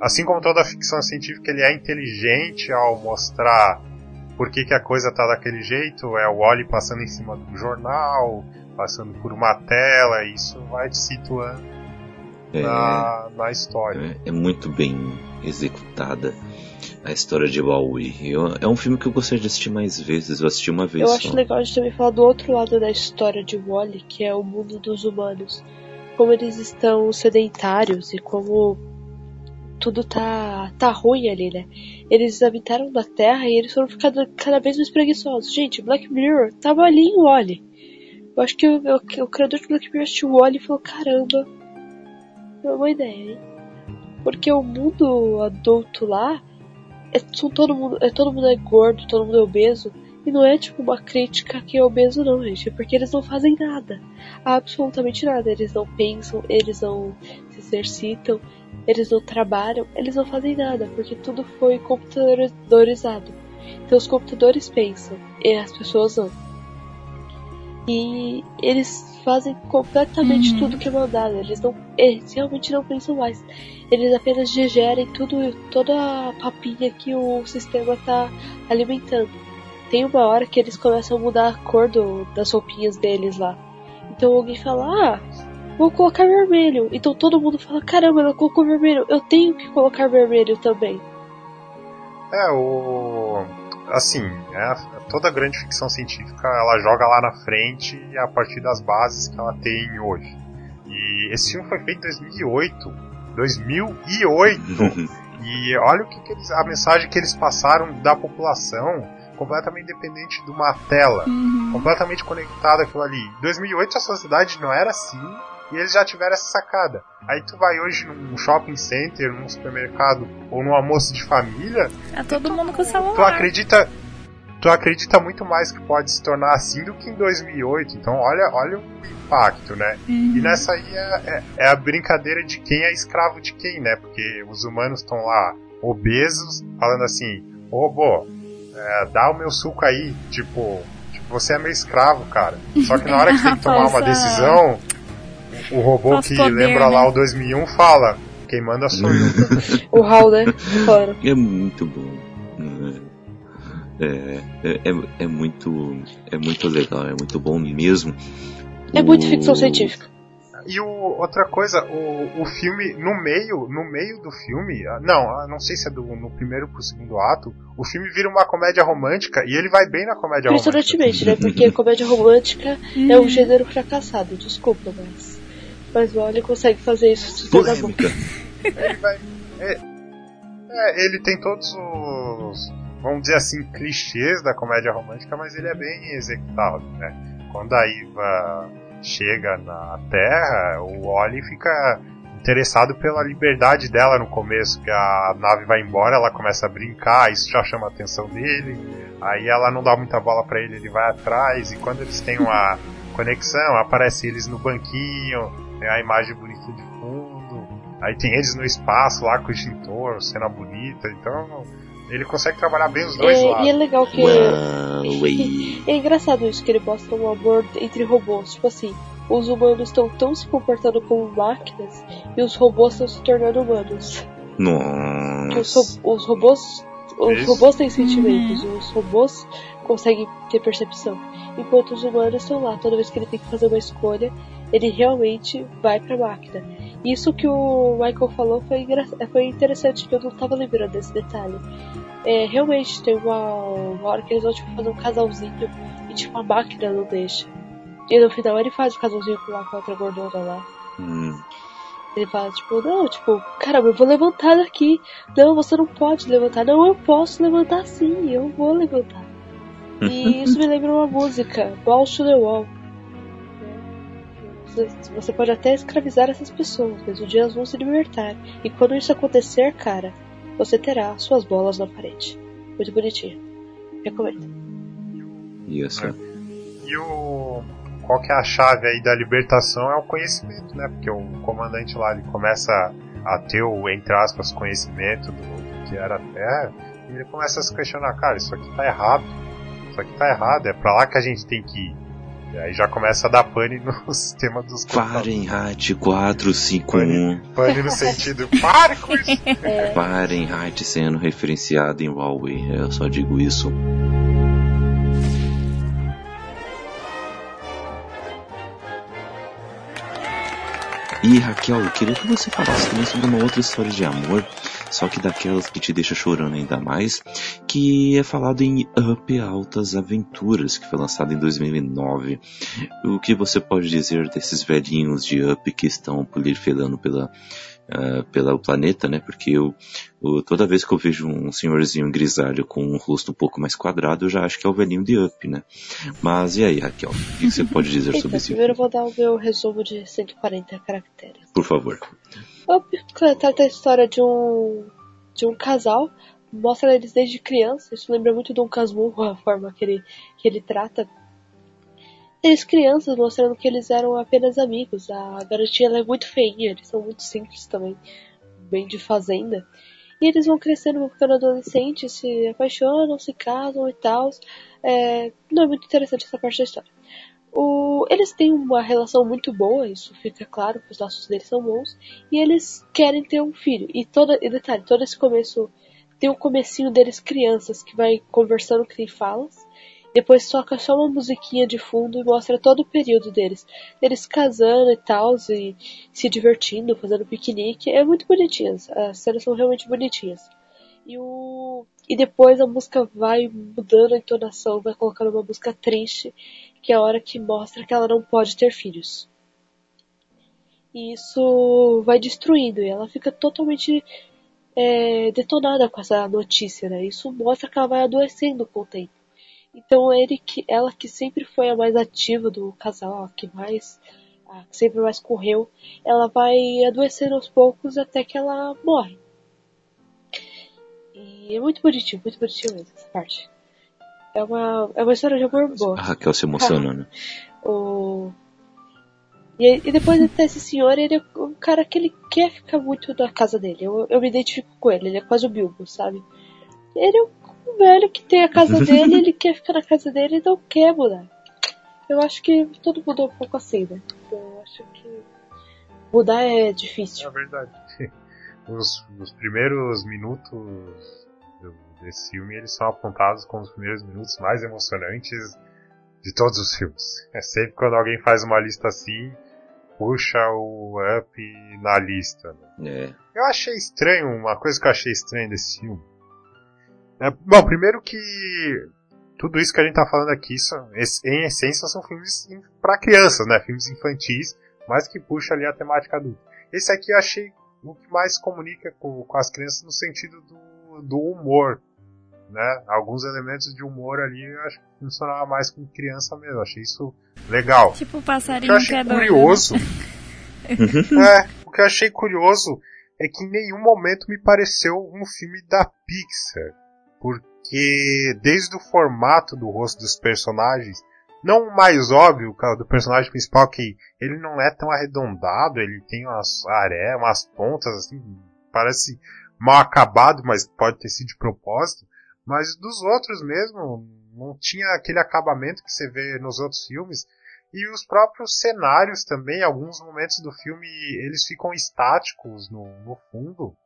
Assim como toda ficção científica, ele é inteligente ao mostrar por que, que a coisa tá daquele jeito. É o Wally passando em cima do jornal, passando por uma tela, e isso vai te situando É, na, na história. é, é muito bem executada a história de Huawei. Eu- é um filme que eu gostaria de assistir mais vezes. Eu assisti uma vez Eu só. acho legal a gente também falar do outro lado da história de Wally, que é o mundo dos humanos. Como eles estão sedentários e como tudo tá, tá ruim ali, né? Eles habitaram na Terra e eles foram ficando cada vez mais preguiçosos. Gente, Black Mirror tava ali em Wally. Eu acho que o, o, o criador de Black Mirror assistiu Wally e falou, caramba, é uma boa ideia, hein? Porque o mundo adulto lá é, todo mundo, é todo mundo é gordo, todo mundo é obeso. E não é tipo uma crítica que é obeso não, gente. É porque eles não fazem nada. Absolutamente nada. Eles não pensam, eles não se exercitam, eles não trabalham, eles não fazem nada. Porque tudo foi computadorizado. Então os computadores pensam e as pessoas não. E eles fazem completamente Uhum. tudo que é mandado. Eles não, eles realmente não pensam mais. Eles apenas digerem tudo, toda a papinha que o sistema tá alimentando. Tem uma hora que eles começam a mudar a cor do, das roupinhas deles lá. Então alguém fala, ah, vou colocar vermelho. Então todo mundo fala, caramba, ela colocou vermelho, eu tenho que colocar vermelho também. É, o. Assim, é, toda grande ficção científica ela joga lá na frente a partir das bases que ela tem hoje. E esse filme foi feito em 2008. 2008! E olha o que, que eles, a mensagem que eles passaram da população completamente dependente de uma tela, Uhum. completamente conectada aquilo ali. Em 2008 a sociedade não era assim e eles já tiveram essa sacada. Aí tu vai hoje num shopping center, num supermercado ou num almoço de família, Tá todo mundo com tu celular. acredita tu acredita muito mais que pode se tornar assim do que em 2008. Então olha, olha o impacto, né? Uhum. E nessa aí é, é- é a brincadeira de quem é escravo de quem, né? Porque os humanos estão lá obesos, falando assim, ô robô, é, dá o meu suco aí, tipo, tipo, você é meu escravo, cara. Só que na hora que tem que tomar uma Falsa- decisão, o robô Falso que poder, lembra né? lá o 2001 fala, quem manda sou eu. O Hal, né? Claro. É muito bom. É, é, é, é muito é muito legal, é muito bom mesmo. É muito O- ficção científica. E o, outra coisa, o, o filme, no meio, no meio do filme, ah, não, ah, não sei se é do, no primeiro pro segundo ato, o filme vira uma comédia romântica e ele vai bem na comédia romântica. Impressionantemente, né? Porque comédia romântica Uhum. é um gênero fracassado, desculpa, mas. Mas o Oli consegue fazer isso. Polêmica. Ele vai. É, é, ele tem todos os, vamos dizer assim, clichês da comédia romântica, mas ele é bem executado, né? Quando a Iva chega na Terra, o Oli fica interessado pela liberdade dela no começo, que a nave vai embora, ela começa a brincar, isso já chama a atenção dele. Aí ela não dá muita bola pra ele, ele vai atrás, e quando eles têm uma conexão, aparece eles no banquinho, tem a imagem bonita de fundo, aí tem eles no espaço lá com o extintor, cena bonita, então ele consegue trabalhar bem os dois É, lados. e é legal que. Huawei. É engraçado isso, que ele mostra um amor entre robôs. Tipo assim, os humanos estão tão se comportando como máquinas e os robôs estão se tornando humanos. Os, Nossa. ro- os robôs. Os Isso. robôs têm sentimentos, os robôs conseguem ter percepção. Enquanto os humanos estão lá, toda vez que ele tem que fazer uma escolha, ele realmente vai pra máquina. Isso que o Michael falou foi, foi interessante, que eu não tava lembrando desse detalhe. É, realmente, tem uma, uma hora que eles vão tipo, fazer um casalzinho e tipo a máquina não deixa. E no final ele faz o casalzinho com, lá, com a outra gordona lá. Hum. Ele fala, tipo, não, tipo, caramba, eu vou levantar daqui. Não, você não pode levantar. Não, eu posso levantar sim, eu vou levantar. E isso me lembra uma música, Balls to the Wall. Você, pode até escravizar essas pessoas, mas um dia elas vão se libertar. E quando isso acontecer, cara, você terá suas bolas na parede. Muito bonitinho. Recomendo. Isso. E o. Qual que é a chave aí da libertação é o conhecimento, né? Porque o comandante lá ele começa a ter o, entre aspas, conhecimento do, do que era a Terra, e ele começa a se questionar, cara, isso aqui tá errado. Isso aqui tá errado, é pra lá que a gente tem que ir. E aí já começa a dar pane no sistema dos. Fahrenheit 451. Pane no sentido, pare com isso! Fahrenheit sendo referenciado em Huawei. Eu só digo isso. E Raquel, eu queria que você falasse também sobre uma outra história de amor, só que daquelas que te deixa chorando ainda mais, que é falado em Up Altas Aventuras, que foi lançado em 2009. O que você pode dizer desses velhinhos de Up que estão proliferando pela, ah, pela o planeta, né? Porque eu, eu- toda vez que eu vejo um senhorzinho grisalho com um rosto um pouco mais quadrado, eu já acho que é o velhinho de Up, né? Mas e aí, Raquel? O que você pode dizer Então, sobre esse primeiro eu vou dar o meu resumo de 140 caracteres. Por favor. Up trata a história de um de um casal, mostra eles desde criança, isso lembra muito do Casmurro, a forma que ele, que ele trata. Eles crianças, mostrando que eles eram apenas amigos. A garotinha é muito feinha, eles são muito simples também, bem de fazenda. E eles vão crescendo, vão ficando adolescentes, se apaixonam, se casam e tal. É, não é muito interessante essa parte da história. O, eles têm uma relação muito boa, isso fica claro, os laços deles são bons, e eles querem ter um filho. E toda, e detalhe, todo esse começo tem o comecinho deles crianças que vai conversando que tem falas. Depois toca só uma musiquinha de fundo e mostra todo o período deles. Eles casando e tal, e se divertindo, fazendo piquenique. É muito bonitinho, as cenas são realmente bonitinhas. E, o... e depois a música vai mudando a entonação, vai colocando uma música triste, que é a hora que mostra que ela não pode ter filhos. E isso vai destruindo, e ela fica totalmente é, detonada com essa notícia, né? Isso mostra que ela vai adoecendo com o tempo. Então ele que, ela que sempre foi a mais ativa do casal, a que mais a que sempre mais correu, ela vai adoecendo aos poucos até que ela morre. E é muito bonitinho, muito bonitinho mesmo essa parte. É uma, é uma história de amor boa. A Raquel se emocionando. o... E, e depois até esse senhor, ele é um cara que ele quer ficar muito na casa dele. Eu, eu me identifico com ele, ele é quase o Bilbo, sabe? Ele é um velho que tem a casa dele, ele quer ficar na casa dele e não quer mudar. Eu acho que todo mundo é um pouco assim, né? Então, eu acho que mudar é difícil. É verdade. os, os primeiros minutos do, desse filme eles são apontados como os primeiros minutos mais emocionantes de todos os filmes. É sempre quando alguém faz uma lista assim, puxa o Up na lista. Né? É. Eu achei estranho, uma coisa que eu achei estranha desse filme. É, bom, primeiro que tudo isso que a gente tá falando aqui, são, em essência, são filmes para crianças, né? Filmes infantis, mas que puxa ali a temática adulta. Esse aqui eu achei o que mais comunica com, com as crianças no sentido do, do humor. Né? Alguns elementos de humor ali eu acho que funcionava mais com criança mesmo. Achei isso legal. Tipo o passarinho o que eu achei que é curioso. é, o que eu achei curioso é que em nenhum momento me pareceu um filme da Pixar. Porque desde o formato do rosto dos personagens não o mais óbvio do personagem principal que ele não é tão arredondado, ele tem umas aré, umas pontas assim, parece mal acabado, mas pode ter sido de propósito. Mas dos outros mesmo, não tinha aquele acabamento que você vê nos outros filmes. E os próprios cenários também, alguns momentos do filme, eles ficam estáticos no, no fundo.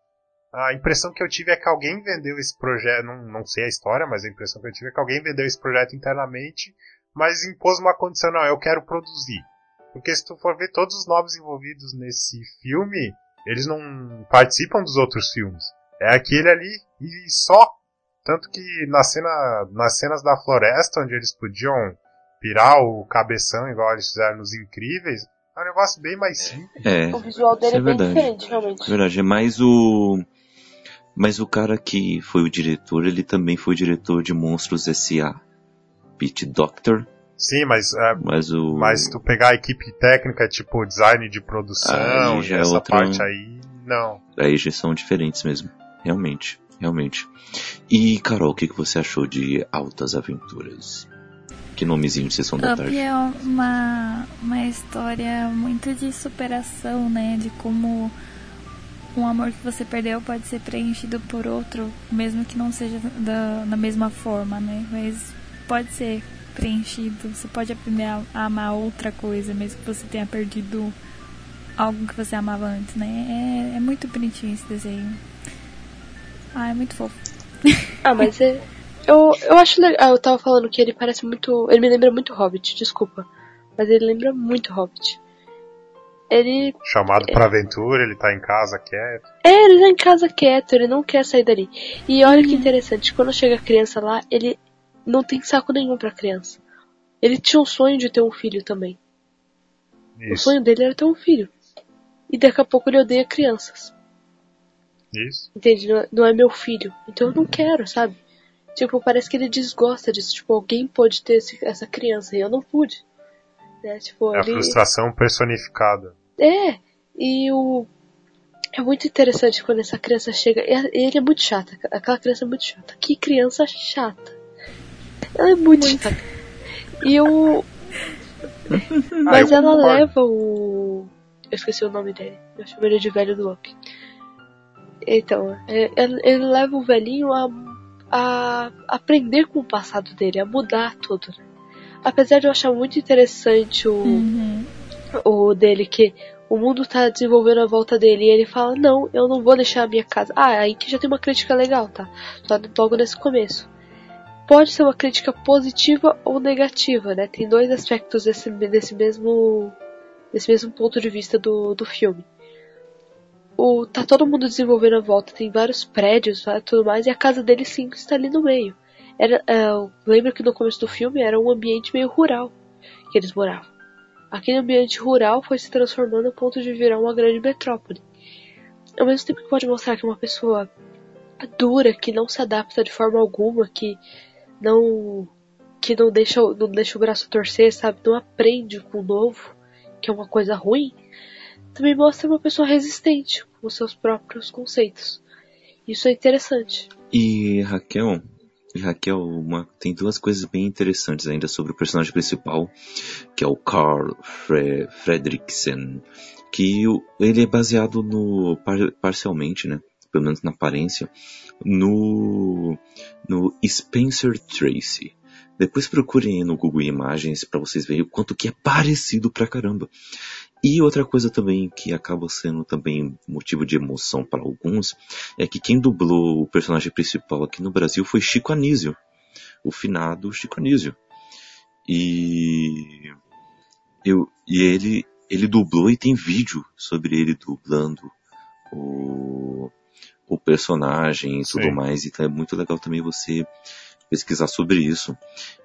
A impressão que eu tive é que alguém vendeu esse projeto, não, não sei a história, mas a impressão que eu tive é que alguém vendeu esse projeto internamente mas impôs uma condição, não, eu quero produzir. Porque se tu for ver todos os novos envolvidos nesse filme, eles não participam dos outros filmes. É aquele ali e só. Tanto que na cena, nas cenas da floresta, onde eles podiam pirar o cabeção igual eles fizeram nos Incríveis, é um negócio bem mais simples. É, O visual dele isso é, é bem verdade. diferente, realmente. É verdade, é mais o. Mas o cara que foi o diretor, ele também foi o diretor de Monstros S.A. Pete Doctor, Sim, mas, é, mas o. mas se tu pegar a equipe técnica, tipo design de produção, Aí já é essa outra- parte aí, não. Aí já são diferentes mesmo. Realmente, realmente. E, Carol, o que, que você achou de Altas Aventuras? Que nomezinho de Sessão da Tarde. é uma, uma história muito de superação, né? De como um amor que você perdeu pode ser preenchido por outro, mesmo que não seja da, da mesma forma, né? Mas pode ser preenchido. Você pode aprender a, amar outra coisa, mesmo que você tenha perdido algo que você amava antes, né? É, é muito bonitinho esse desenho. Ah, é muito fofo. Ah, mas é, eu, eu acho legal. Ah, eu tava falando que ele parece muito. Ele me lembra muito Hobbit, desculpa. Mas ele lembra muito Hobbit. Ele. Chamado pra aventura, ele tá em casa quieto. É, ele tá em casa quieto, ele não quer sair dali. E olha que interessante, quando chega a criança lá, ele não tem saco nenhum pra criança. Ele tinha um sonho de ter um filho também. O Isso. sonho dele era ter um filho. E daqui a pouco ele odeia crianças. Isso. Entende? Não é- Não é meu filho. Então eu não quero, sabe? Tipo, parece que ele desgosta disso. Tipo, alguém pode ter esse- essa criança e eu não pude. Né? Tipo, É a ele... frustração personificada. É, e o. É muito interessante quando essa criança chega. e Ele é muito chata. Aquela criança é muito chata. Que criança chata. Ela é muito, chata. E o. Mas Ah, ela concordo. leva o. Eu esqueci o nome dele. Eu chamo ele de velho do Up. Então, é- ele ele leva o velhinho a, a aprender com o passado dele, a mudar tudo. né? apesar de eu achar muito interessante o, Uhum. o dele que o mundo tá desenvolvendo a volta dele e ele fala, não, eu não vou deixar a minha casa. Ah, aí que já tem uma crítica legal, tá? Só logo nesse começo. Pode ser uma crítica positiva ou negativa, né? Tem dois aspectos desse, desse mesmo desse mesmo ponto de vista do, do filme. O, tá todo mundo desenvolvendo a volta, tem vários prédios e tudo mais, e a casa dele sim está ali no meio. Era, é, eu lembro que no começo do filme era um ambiente meio rural que eles moravam. Aquele ambiente rural foi se transformando a ponto de virar uma grande metrópole. Ao mesmo tempo que pode mostrar que uma pessoa dura, que não se adapta de forma alguma, que não que não deixa, não deixa o braço torcer, sabe? Não aprende com o novo, que é uma coisa ruim. Também mostra uma pessoa resistente com seus próprios conceitos. Isso é interessante. E Raquel, Raquel, uma, tem duas coisas bem interessantes ainda sobre o personagem principal, que é o Carl Fre que o, ele é baseado no par, parcialmente, né, pelo menos na aparência, no no Spencer Tracy. Depois procurem no Google Imagens para vocês verem o quanto que é parecido pra caramba. E outra coisa também que acaba sendo também motivo de emoção para alguns é que quem dublou o personagem principal aqui no Brasil foi Chico Anísio, o finado Chico Anísio. E eu e ele ele dublou e tem vídeo sobre ele dublando o o personagem e tudo Sim. mais, então é muito legal também você pesquisar sobre isso.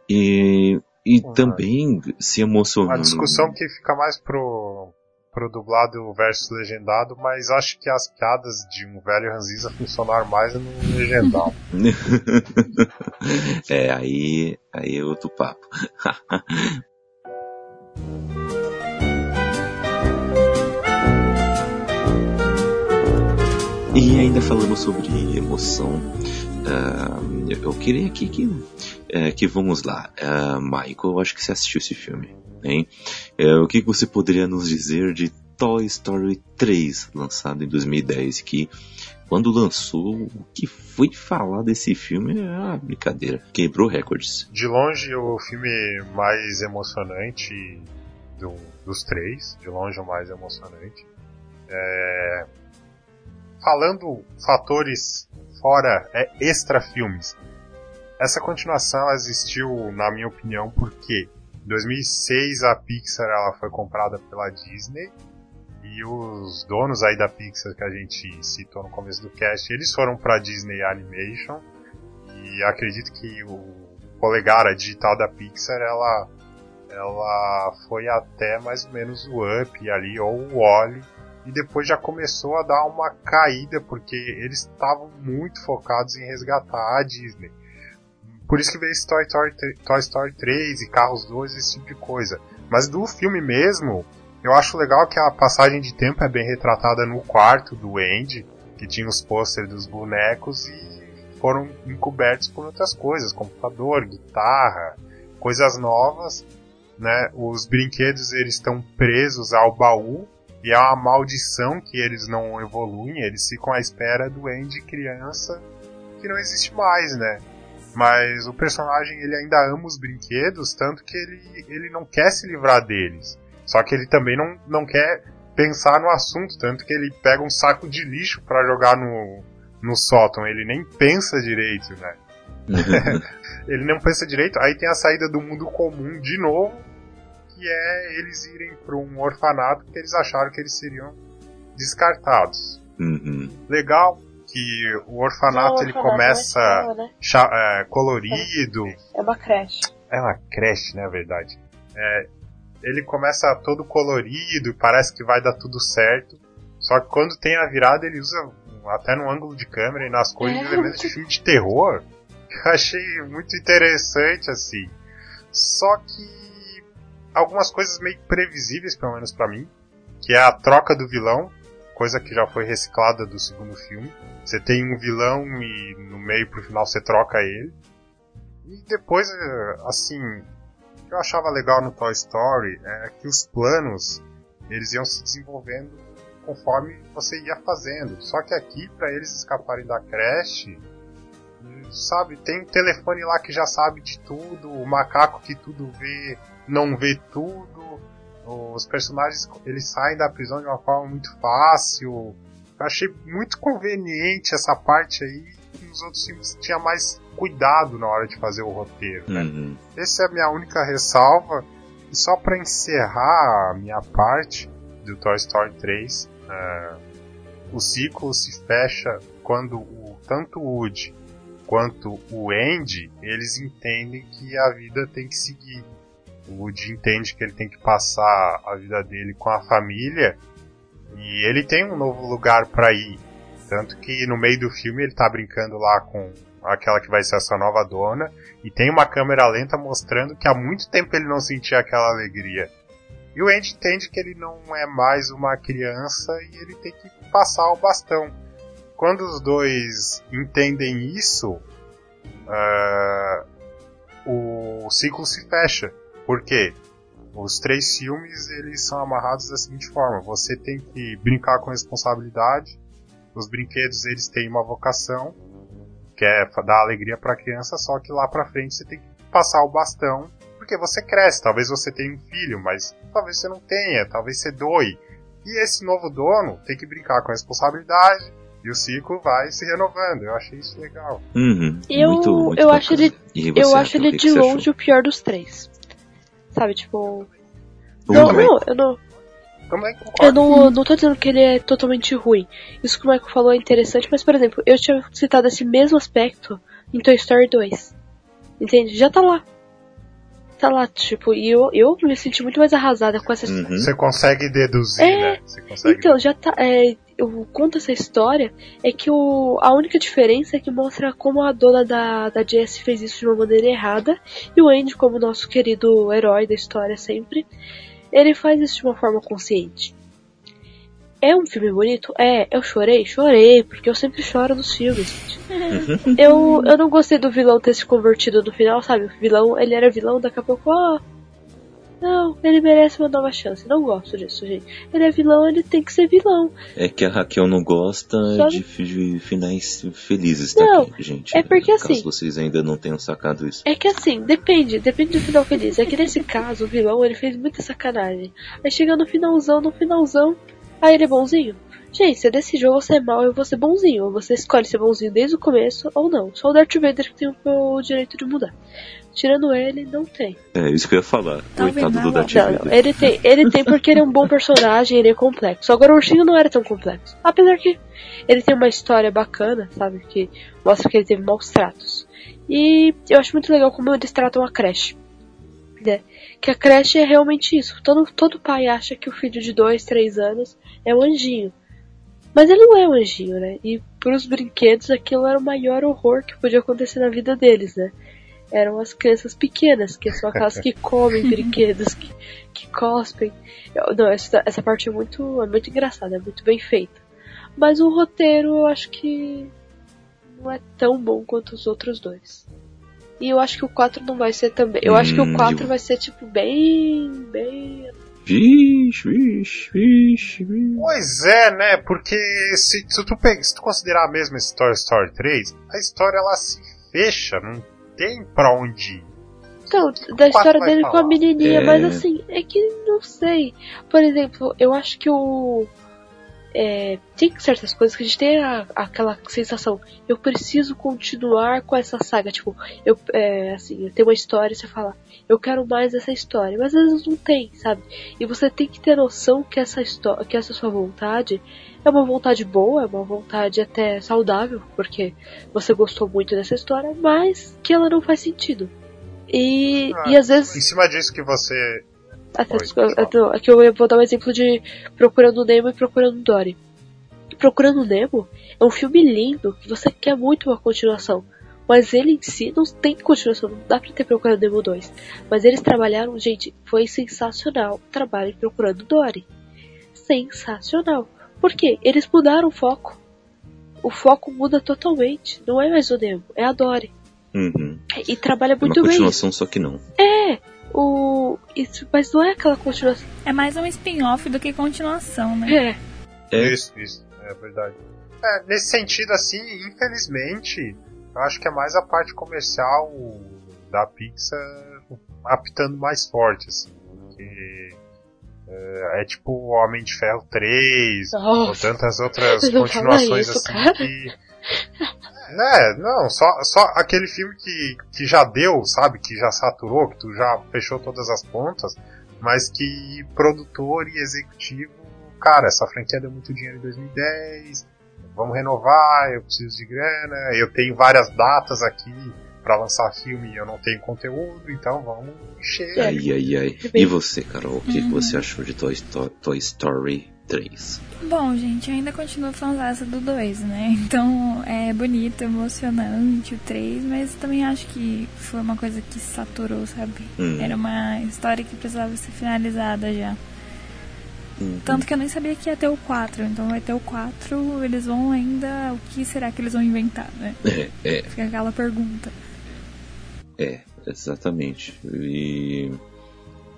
E, e Uhum. também se emocionando. Uma discussão que fica mais pro, pro dublado versus legendado, mas acho que as piadas de um velho Ranziza funcionaram mais no legendado. é, aí, aí é outro papo. e ainda falando sobre emoção, ah, eu queria aqui que, eh, que vamos lá. Ah, Michael, eu acho que você assistiu esse filme, hein? Eh, o que você poderia nos dizer de Toy Story 3, lançado em 2010, que quando lançou, o que foi falar desse filme é uma brincadeira. Quebrou recordes. De longe, o filme mais emocionante do- dos três, de longe o mais emocionante. É, Falando fatores fora, é, extra filmes. Essa continuação existiu, na minha opinião, porque em 2006 a Pixar ela foi comprada pela Disney e os donos aí da Pixar que a gente citou no começo do cast, eles foram para Disney Animation e acredito que o polegar a digital da Pixar ela ela foi até mais ou menos o Up ali ou o Wally e depois já começou a dar uma caída porque eles estavam muito focados em resgatar a Disney. Por isso que veio Toy Story, Toy Story 3 e Carros 2 esse tipo de coisa. Mas do filme mesmo, eu acho legal que a passagem de tempo é bem retratada no quarto do Andy, que tinha os pôsteres dos bonecos e foram encobertos por outras coisas, computador, guitarra, coisas novas, né? Os brinquedos eles estão presos ao baú e é uma maldição que eles não evoluem, eles ficam à espera do Andy criança que não existe mais, né? Mas o personagem ele ainda ama os brinquedos, tanto que ele, ele não quer se livrar deles. Só que ele também não, não quer pensar no assunto, tanto que ele pega um saco de lixo para jogar no, no sótão. Ele nem pensa direito, né? ele não pensa direito. Aí tem a saída do mundo comum de novo, que é eles irem para um orfanato porque eles acharam que eles seriam descartados. Uhum. Legal que o orfanato Não, ele orfanato começa é escola, né? é, colorido. É uma creche. É uma creche, né, na verdade. É, ele começa todo colorido, parece que vai dar tudo certo. Só que quando tem a virada, ele usa até no ângulo de câmera e nas cores É. de elementos de filme de terror. Eu achei muito interessante, assim. Só que algumas coisas meio previsíveis, pelo menos pra mim, que é a troca do vilão, coisa que já foi reciclada do segundo filme. Você tem um vilão e no meio pro final você troca ele. E depois, eh, assim, o que eu achava legal no Toy Story é que os planos eles iam se desenvolvendo conforme você ia fazendo. Só que aqui, para eles escaparem da creche, sabe, tem um telefone lá que já sabe de tudo, o macaco que tudo vê, não vê tudo. Os personagens, eles saem da prisão de uma forma muito fácil. Eu achei muito conveniente essa parte aí. Nos outros filmes tinha mais cuidado na hora de fazer o roteiro, né? Uhum. Essa é a minha única ressalva. E só para encerrar a minha parte do Toy Story 3, é, o ciclo se fecha quando o, tanto o Woody quanto o Andy, eles entendem que a vida tem que seguir. O Woody entende que ele tem que passar a vida dele com a família e ele tem um novo lugar para ir. Tanto que no meio do filme ele tá brincando lá com aquela que vai ser a sua nova dona e tem uma câmera lenta mostrando que há muito tempo ele não sentia aquela alegria. E o Andy entende que ele não é mais uma criança e ele tem que passar o bastão. Quando os dois entendem isso, uh, o ciclo se fecha. Por quê? Os três filmes eles são amarrados da seguinte forma: você tem que brincar com responsabilidade. Os brinquedos eles têm uma vocação que é dar alegria para a criança, só que lá para frente você tem que passar o bastão, porque você cresce, talvez você tenha um filho, mas talvez você não tenha, talvez você doe. E esse novo dono tem que brincar com responsabilidade e o ciclo vai se renovando. Eu achei isso legal. Uhum. Eu, muito, muito eu acho ele, E eu você, acho ele de você longe achou? o pior dos três. Sabe, tipo. Um Não, também. não, eu não, Também eu não, não tô dizendo que ele é totalmente ruim. Isso que o Michael falou é interessante, mas, por exemplo, eu tinha citado esse mesmo aspecto em Toy Story 2. Entende? Já tá lá. Tá lá, tipo, e eu, eu me senti muito mais arrasada com essa história. Uhum. Você consegue deduzir, É, né? Você consegue. Então, já tá. É, eu conto essa história é que o, a única diferença é que mostra como a dona da, da Jess fez isso de uma maneira errada e o Andy, como nosso querido herói da história sempre, ele faz isso de uma forma consciente. É um filme bonito? É, eu chorei? Chorei, porque eu sempre choro nos filmes, gente. eu, eu não gostei do vilão ter se convertido no final, sabe? O vilão, ele era vilão, daqui a pouco, ó. Não, ele merece uma nova chance. Não gosto disso, gente. Ele é vilão, ele tem que ser vilão. É que a Raquel não gosta Só- de, de finais felizes, tá, Não, aqui, gente? é porque Caso assim- vocês ainda não tenham sacado isso. É que assim, depende, depende do final feliz. É que nesse caso, o vilão, ele fez muita sacanagem. Aí chega no finalzão, no finalzão, aí ele é bonzinho. Gente, se desse jogo você é mal, eu vou ser bonzinho. Ou você escolhe ser bonzinho desde o começo, ou não. Só o Darth Vader que tem o direito de mudar. Tirando ele, não tem. É, isso que eu ia falar. Tá Coitado vendo? do Vader. ele tem, ele tem porque ele é um bom personagem, ele é complexo. Agora o ursinho não era tão complexo. Apesar que ele tem uma história bacana, sabe? Que mostra que ele teve maus tratos. E eu acho muito legal como eles tratam a creche. Né? Que a creche é realmente isso. Todo, todo pai acha que o filho de 2, 3 anos é um anjinho. Mas ele não é um anjinho, né? E pros brinquedos aquilo era o maior horror que podia acontecer na vida deles, né? Eram as crianças pequenas, que são aquelas que comem brinquedos, que, que cospem. Eu- Não, essa, essa parte é muito, é muito engraçada, é muito bem feita. Mas o roteiro eu acho que não é tão bom quanto os outros dois. E eu acho que o 4 não vai ser também. Eu acho que Hum, o 4 eu- vai ser tipo bem. bem. Vixe, vixe, vixe, vixe. Pois é, né? Porque se, se tu, se tu considerar mesmo esse Toy Story 3, a história ela se fecha, não tem pra onde ir. Então, da história dele com falar. a menininha, É. mas assim, é que não sei. Por exemplo, eu acho que o. É, tem certas coisas que a gente tem a- aquela sensação, eu preciso continuar com essa saga. Tipo, eu, é, assim, tem uma história e você fala, eu quero mais essa história, mas às vezes não tem, sabe? E você tem que ter noção que essa história, que essa sua vontade é uma vontade boa, é uma vontade até saudável, porque você gostou muito dessa história, mas que ela não faz sentido. E, Ah, e às vezes Em cima disso que você. Até, desculpa, fala. eu- aqui eu vou dar um exemplo de Procurando Nemo e Procurando Dory. Procurando Nemo é um filme lindo que você quer muito uma continuação. Mas ele em si não tem continuação, não dá pra ter Procurando Nemo 2. Mas eles trabalharam, gente, foi sensacional o trabalho de Procurando Dory. Sensacional. Por quê? Eles mudaram o foco. O foco muda totalmente. Não é mais o Nemo, é a Dory. Uhum. E trabalha É uma muito bem. continuação, só que não. O... Isso, mas não é aquela continuação. É mais um spin-off do que continuação, né? É. É. Isso, isso, é verdade. É, nesse sentido, assim, infelizmente, Eu acho que é mais a parte comercial da Pixar apitando mais forte, assim. Que é, é tipo Homem de Ferro 3, Nossa. ou tantas outras continuações isso, assim cara. que. É, não, só, só aquele filme que, que já deu, sabe? Que já saturou, que tu já fechou todas as pontas, mas que produtor e executivo, cara, essa franquia deu muito dinheiro em 2010, vamos renovar, eu preciso de grana, eu tenho várias datas aqui pra lançar filme e eu não tenho conteúdo, então vamos encher. Ai, ai, ai. E você, Carol, o que, que você achou de Toy, Sto- Toy Story 3? Bom, gente, ainda continuo fãzaça do 2, né? Então é bonito, emocionante o 3, mas também acho que foi uma coisa que saturou, sabe? Hum. Era uma história que precisava ser finalizada já. Uhum. Tanto que eu nem sabia que ia ter o 4, então vai ter o 4, eles vão ainda. O que será que eles vão inventar, né? É, é, Fica aquela pergunta. é, exatamente. E.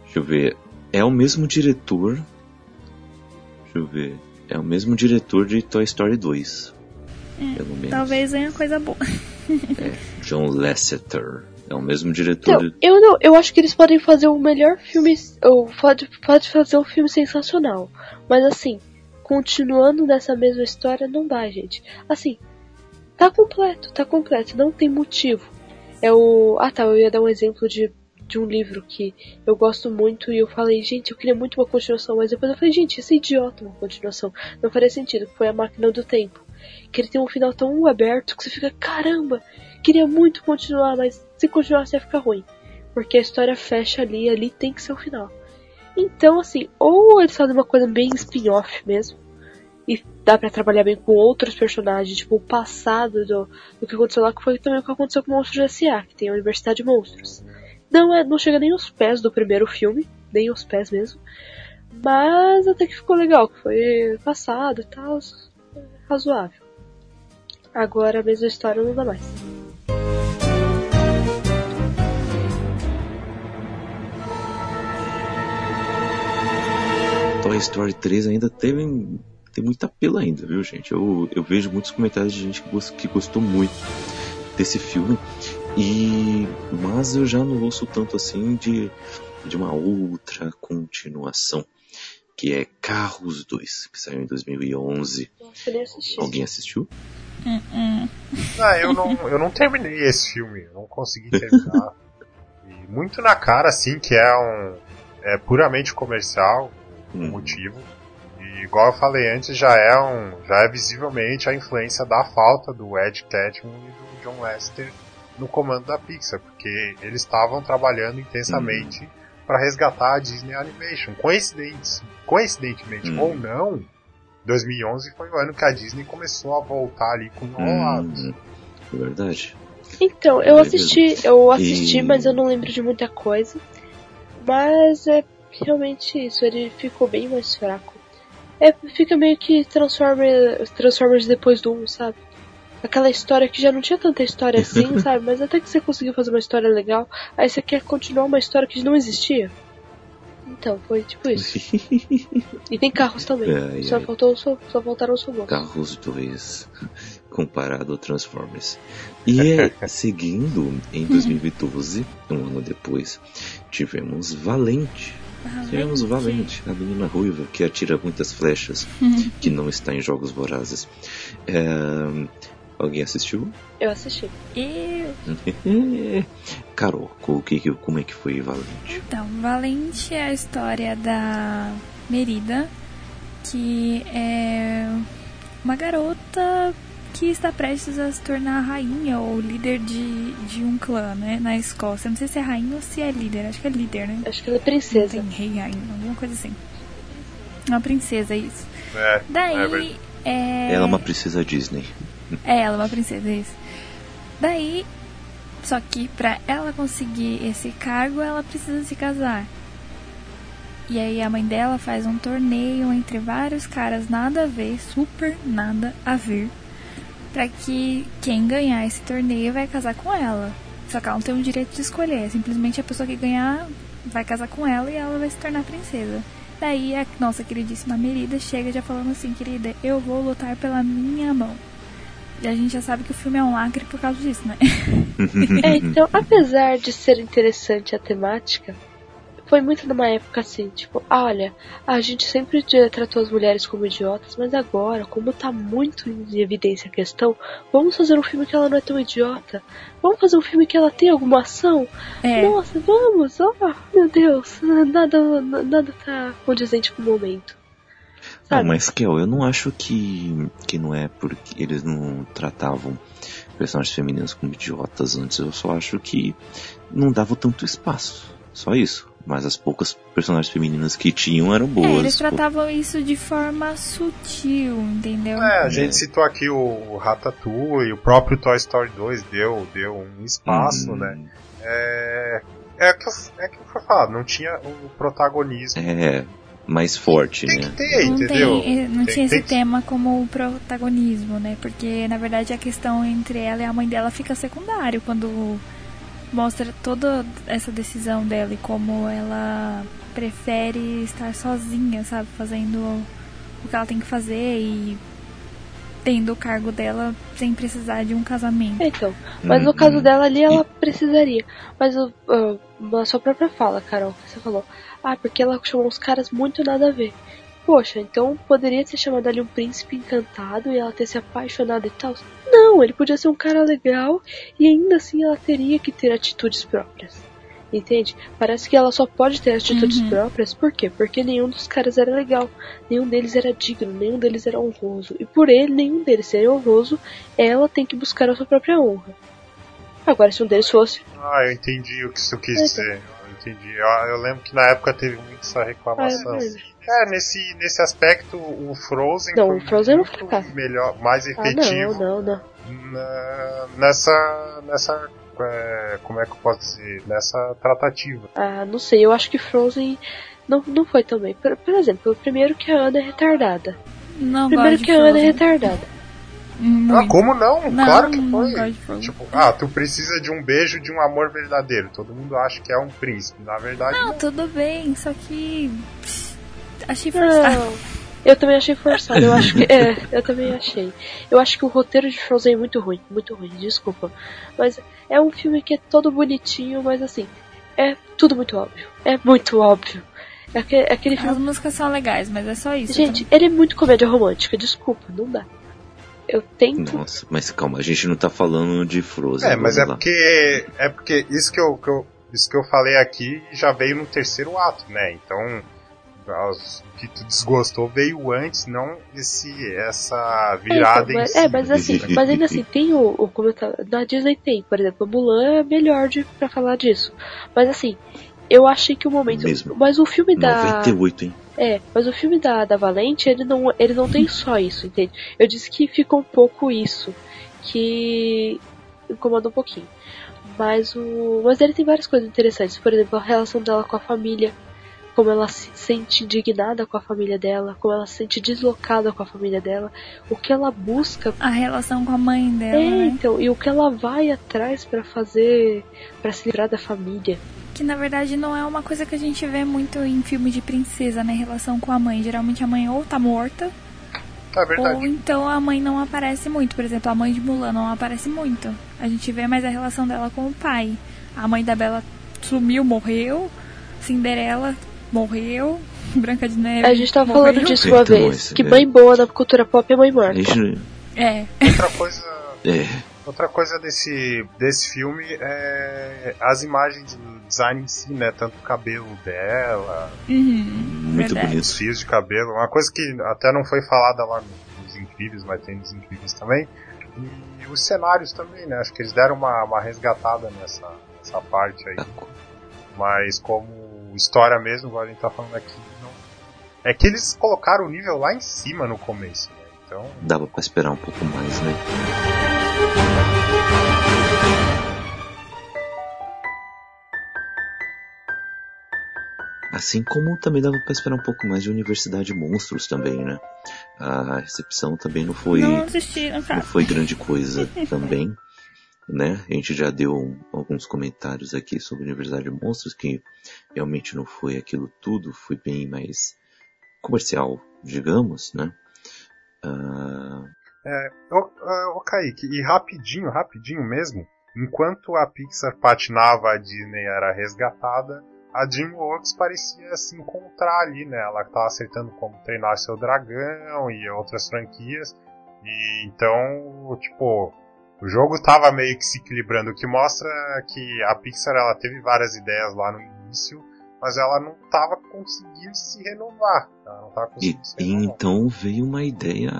Deixa eu ver. É o mesmo diretor. Eu ver. É o mesmo diretor de Toy Story 2. pelo menos. Talvez venha coisa boa. John Lasseter. É o mesmo diretor Então, de. eu não, eu acho que eles podem fazer o melhor filme, ou pode, pode fazer um filme sensacional. Mas assim, continuando nessa mesma história não dá, gente. Assim, tá completo, tá completo, não tem motivo. É o, ah tá, eu ia dar um exemplo de de um livro que eu gosto muito e eu falei, gente, eu queria muito uma continuação, mas depois eu falei, gente, esse é idiota uma continuação. Não faria sentido, foi a máquina do tempo. Que ele tem um final tão aberto que você fica, caramba, queria muito continuar, mas se continuasse ia ficar ruim. Porque a história fecha ali, ali tem que ser o final. Então, assim, ou eles fazem uma coisa bem spin-off mesmo, e dá pra trabalhar bem com outros personagens, tipo o passado do, do que aconteceu lá, que foi também o que aconteceu com Monstros S.A., que tem a Universidade de Monstros. Não, é, não chega nem aos pés do primeiro filme, nem aos pés mesmo, mas até que ficou legal, que foi passado e tal, razoável. Agora a mesma história não dá mais. Toy Story 3 ainda teve tem muito apelo ainda, viu, gente? Eu, eu vejo muitos comentários de gente que, gos- que gostou muito desse filme. E mas eu já não ouço tanto assim de de uma outra continuação, que é Carros 2, que saiu em 2011. Nossa, eu nem assisti. Alguém assistiu? Ah, eu não, eu não terminei esse filme, eu não consegui terminar. E muito na cara, assim, que é um. É puramente comercial o Hum. motivo. E igual eu falei antes, já é um. Já é visivelmente a influência da falta do Ed Catmull e do John Lester no comando da Pixar, porque eles estavam trabalhando intensamente para resgatar a Disney Animation. Coincidentes, coincidentemente Hum. ou não, 2011 foi o ano que a Disney começou a voltar ali com enrolados. Hum, é verdade. Então, eu É assisti, eu assisti, E- mas eu não lembro de muita coisa. Mas é realmente isso, ele ficou bem mais fraco. É, fica meio que Transformers, Transformers depois do 1, sabe? Aquela história que já não tinha tanta história assim, sabe? Mas até que você conseguiu fazer uma história legal, aí você quer continuar uma história que não existia. Então, foi tipo isso. E tem carros também. Ai, só, ai. faltou, só, só faltaram os robôs. Carros 2 comparado ao Transformers. E é, seguindo, em 2012, um ano depois, tivemos Valente. Tivemos Valente, a menina ruiva que atira muitas flechas, que não está em Jogos Vorazes. É, Alguém assistiu? Eu assisti. E Carol, o que, que- como é que foi Valente? Então, Valente é a história da Merida, que é uma garota que está prestes a se tornar rainha ou líder de, de um clã, né, na Escócia. Não sei se é rainha ou se é líder, acho que é líder, né? Acho que ela é Não princesa. tem rei, rainha, alguma coisa assim. Uma princesa, isso. É, é Daí, verdade. é... Ela é uma princesa Disney. É, ela uma princesa, isso. Daí, só que pra ela conseguir esse cargo, ela precisa se casar. E aí a mãe dela faz um torneio entre vários caras nada a ver, super nada a ver, pra que quem ganhar esse torneio vai casar com ela. Só que ela não tem o direito de escolher, é simplesmente a pessoa que ganhar vai casar com ela e ela vai se tornar princesa. Daí a nossa queridíssima Merida chega já falando assim, querida, eu vou lutar pela minha mão. E a gente já sabe que o filme é um lacre por causa disso, né? É, então, apesar de ser interessante a temática, foi muito numa época assim, tipo, ah, olha, a gente sempre tratou as mulheres como idiotas, mas agora, como tá muito em evidência a questão, vamos fazer um filme que ela não é tão idiota. Vamos fazer um filme que ela tem alguma ação? É. Nossa, vamos! Oh, meu Deus, nada, nada tá condizente com o momento. Não, mas Kel, eu não acho que, que não é porque eles não tratavam personagens femininas como idiotas antes. Eu só acho que não davam tanto espaço. Só isso. Mas as poucas personagens femininas que tinham eram boas. É, eles pô. tratavam isso de forma sutil, entendeu? É, a gente citou aqui o Ratatouille, o próprio Toy Story 2 deu, deu um espaço, Hum, né? É, é que eu, é que eu fui falar, não tinha o protagonismo. É, mais forte, Tem né? que ter, não, entendeu? tem, eh, não Tem- tinha esse tema como protagonismo, né? Porque na verdade a questão entre ela e a mãe dela fica secundário quando mostra toda essa decisão dela e como ela prefere estar sozinha, sabe? Fazendo o que ela tem que fazer e tendo o cargo dela sem precisar de um casamento. É, então. Mas no Uhum. caso dela ali, ela precisaria. Mas o- ah, na sua própria fala, Carol, que você falou. Ah, porque ela chamou uns caras muito nada a ver. Poxa, então poderia ter chamado ali um príncipe encantado e ela ter se apaixonado e tal. Não, ele podia ser um cara legal e ainda assim ela teria que ter atitudes próprias. Entende? Parece que ela só pode ter atitudes Uhum. próprias, por quê? Porque nenhum dos caras era legal, nenhum deles era digno, nenhum deles era honroso. E por ele, nenhum deles ser honroso, ela tem que buscar a sua própria honra. Agora, se um deles fosse. Ah, eu entendi o que isso quis É, dizer. Eu entendi. Eu, eu lembro que na época teve muito essa Ah, reclamação. eu lembro. É, nesse, nesse aspecto, o Frozen Não, foi o Frozen é muito fracasso. melhor, mais Ah, efetivo não, não, não. na- nessa, nessa, é, como é que eu posso dizer, nessa tratativa. Ah, não sei, eu acho que Frozen não, não foi tão bem. Por, por exemplo, primeiro que a Ana é retardada. Não Primeiro que a Ana é retardada. Muito. Ah, como não? Não, claro que não foi. Frozen. Tipo, ah, tu precisa de um beijo, de um amor verdadeiro. Todo mundo acha que é um príncipe. Na verdade, Não, tudo bem, só que. pss, Achei forçado. Não, eu também achei forçado. Eu acho que. É, eu também achei. Eu acho que o roteiro de Frozen é muito ruim. Muito ruim, desculpa. Mas é um filme que é todo bonitinho, mas assim. É tudo muito óbvio. É muito óbvio. É aquele, é aquele As filme. músicas são legais, mas é só isso. Gente, ele é muito comédia romântica, desculpa, não dá. Eu tento. Nossa, mas calma, a gente não tá falando de Frozen. É, mas é lá. porque é porque isso que eu, que eu isso que eu falei aqui já veio no terceiro ato, né? Então as- o que tu desgostou veio antes, não esse essa virada É, então, em mas, si. é, mas assim, mas ainda assim, tem o, o como eu tava- na Disney tem, por exemplo, Mulan é melhor de, pra falar disso. Mas assim, eu achei que o momento. Mesmo. Mas o filme da. 98, hein? É, mas o filme da, da Valente, ele não, ele não tem só isso, entende? Eu disse que ficou um pouco isso, que incomoda um pouquinho. Mas o. Mas ele tem várias coisas interessantes. Por exemplo, a relação dela com a família. Como ela se sente indignada com a família dela, como ela se sente deslocada com a família dela, o que ela busca A relação com a mãe dela, é, né? então, e o que ela vai atrás pra fazer, pra se livrar da família. Que na verdade não é uma coisa que a gente vê muito em filme de princesa, né? Relação com a mãe. Geralmente a mãe ou tá morta, É verdade. ou então a mãe não aparece muito. Por exemplo, a mãe de Mulan não aparece muito. A gente vê mais a relação dela com o pai. A mãe da Bela sumiu, morreu. Cinderela morreu. Branca de Neve. A gente tava morreu. falando disso uma vez, que mãe boa na cultura pop é mãe morta. É. Outra coisa é, Outra coisa desse, desse filme é as imagens do design em si, né? Tanto o cabelo dela, Uhum, muito verdade. bonito. os fios de cabelo. Uma coisa que até não foi falada lá nos Incríveis, mas tem nos Incríveis também. E os cenários também, né? Acho que eles deram uma, uma resgatada nessa, nessa parte aí. Mas como história mesmo, igual a gente tá falando aqui, não... é que eles colocaram o nível lá em cima no começo, né? Então, Dava pra esperar um pouco mais, né? Assim como também dava pra esperar um pouco mais de Universidade Monstros também, né? A recepção também não foi, Não assisti, não caso. foi grande coisa também, né? A gente já deu alguns comentários aqui sobre Universidade Monstros que realmente não foi aquilo tudo, foi bem mais comercial, digamos, né? Ah, É, Kaique, e rapidinho, rapidinho mesmo, enquanto a Pixar patinava, a Disney era resgatada, a DreamWorks parecia se encontrar ali, né? Ela estava acertando como treinar seu dragão e outras franquias. E então, tipo, o jogo estava meio que se equilibrando, o que mostra que a Pixar ela teve várias ideias lá no início, mas ela não estava conseguindo se renovar. Ela não tava conseguindo E, se e renovar. então veio uma ideia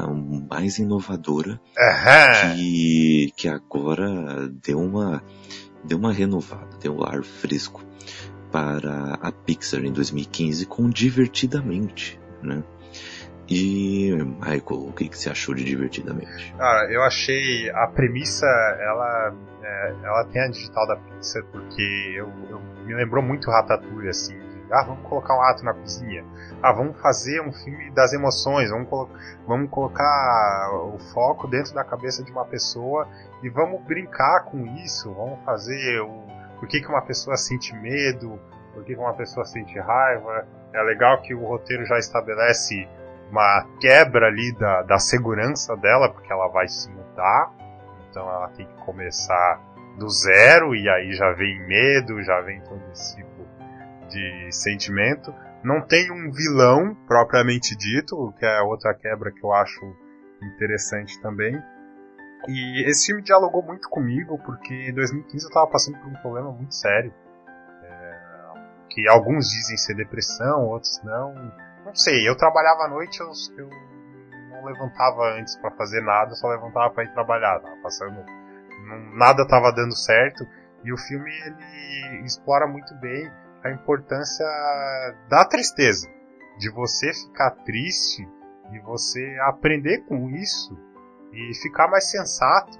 mais inovadora que, que agora deu uma, deu uma renovada, deu um ar fresco para a Pixar em 2015 com Divertidamente, né? E, Michael, o que, que você achou de Divertidamente? Cara, eu achei a premissa, ela, é, ela tem a digital da Pixar porque eu, eu- me lembrou muito Ratatouille, assim, ah, vamos colocar um ato na cozinha, ah, vamos fazer um filme das emoções, vamos, colo vamos colocar o foco dentro da cabeça de uma pessoa e vamos brincar com isso, vamos fazer o, por que, que uma pessoa sente medo, por que, que uma pessoa sente raiva, é legal que o roteiro já estabelece uma quebra ali da, da segurança dela, porque ela vai se mudar, então ela tem que começar do zero, e aí já vem medo, já vem todo esse tipo de sentimento. Não tem um vilão propriamente dito, que é outra quebra que eu acho interessante também. E esse filme dialogou muito comigo, porque em 2015 eu estava passando por um problema muito sério. É, que alguns dizem ser depressão, outros não. Não sei, eu trabalhava à noite, eu, eu não levantava antes para fazer nada, só levantava para ir trabalhar. Tava passando, não- nada tava dando certo. E o filme ele explora muito bem a importância da tristeza, de você ficar triste e você aprender com isso e ficar mais sensato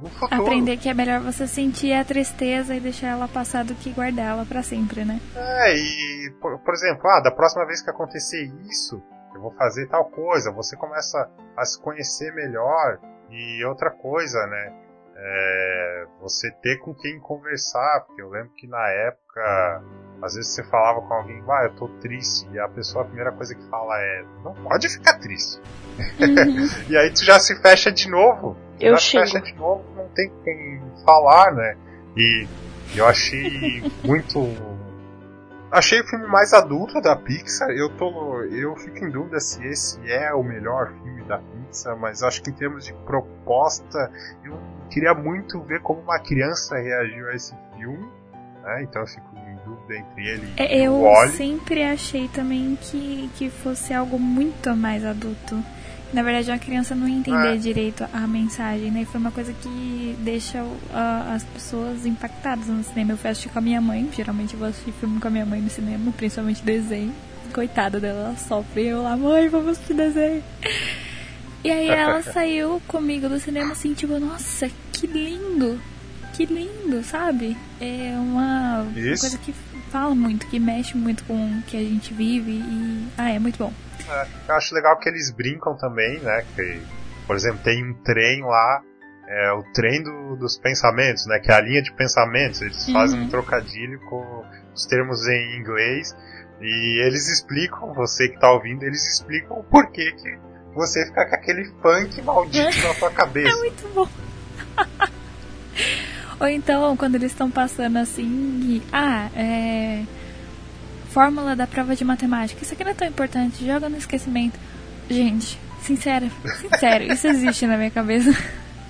no futuro. Aprender que é melhor você sentir a tristeza e deixar ela passar do que guardar ela pra sempre, né? É, e, por, por exemplo, ah, da próxima vez que acontecer isso, eu vou fazer tal coisa. Você começa a se conhecer melhor. E outra coisa, né? É, você ter com quem conversar. Porque eu lembro que na época, às vezes você falava com alguém, ah, eu tô triste. E a pessoa, a primeira coisa que fala é, não pode ficar triste. e aí tu já se fecha de novo. Eu já se xingo. fecha de novo, não tem quem falar, né? E eu achei muito. Achei o filme mais adulto da Pixar. Eu tô, eu fico em dúvida se esse é o melhor filme da Pixar, mas acho que em termos de proposta, eu queria muito ver como uma criança reagiu a esse filme. Né? Então eu fico entre ele e É, Eu o Wally. sempre achei também que, que fosse algo muito mais adulto. Na verdade, a criança não ia entender É. direito a mensagem, né? E foi uma coisa que deixa a- as pessoas impactadas no cinema. Eu fui assistir com a minha mãe, geralmente eu vou assistir filme com a minha mãe no cinema, principalmente desenho. Coitada dela, ela sofre. Eu lá, mãe, vamos assistir desenho. E aí ela saiu comigo do cinema assim, tipo, nossa, que lindo! Que lindo, sabe? É uma, uma Isso. coisa que fala muito, que mexe muito com o que a gente vive e. Ah, é muito bom. É, eu acho legal que eles brincam também, né? Que, por exemplo, tem um trem lá, é, o trem do- dos pensamentos, né? Que é a linha de pensamentos. Eles Uhum. fazem um trocadilho com os termos em inglês e eles explicam, você que tá ouvindo, eles explicam o porquê que você fica com aquele funk maldito na sua cabeça. É muito bom. Ou então, quando eles estão passando assim, ah, é. Fórmula da prova de matemática. Isso aqui não é tão importante, joga no esquecimento. Gente, sincero, sincero, isso existe na minha cabeça.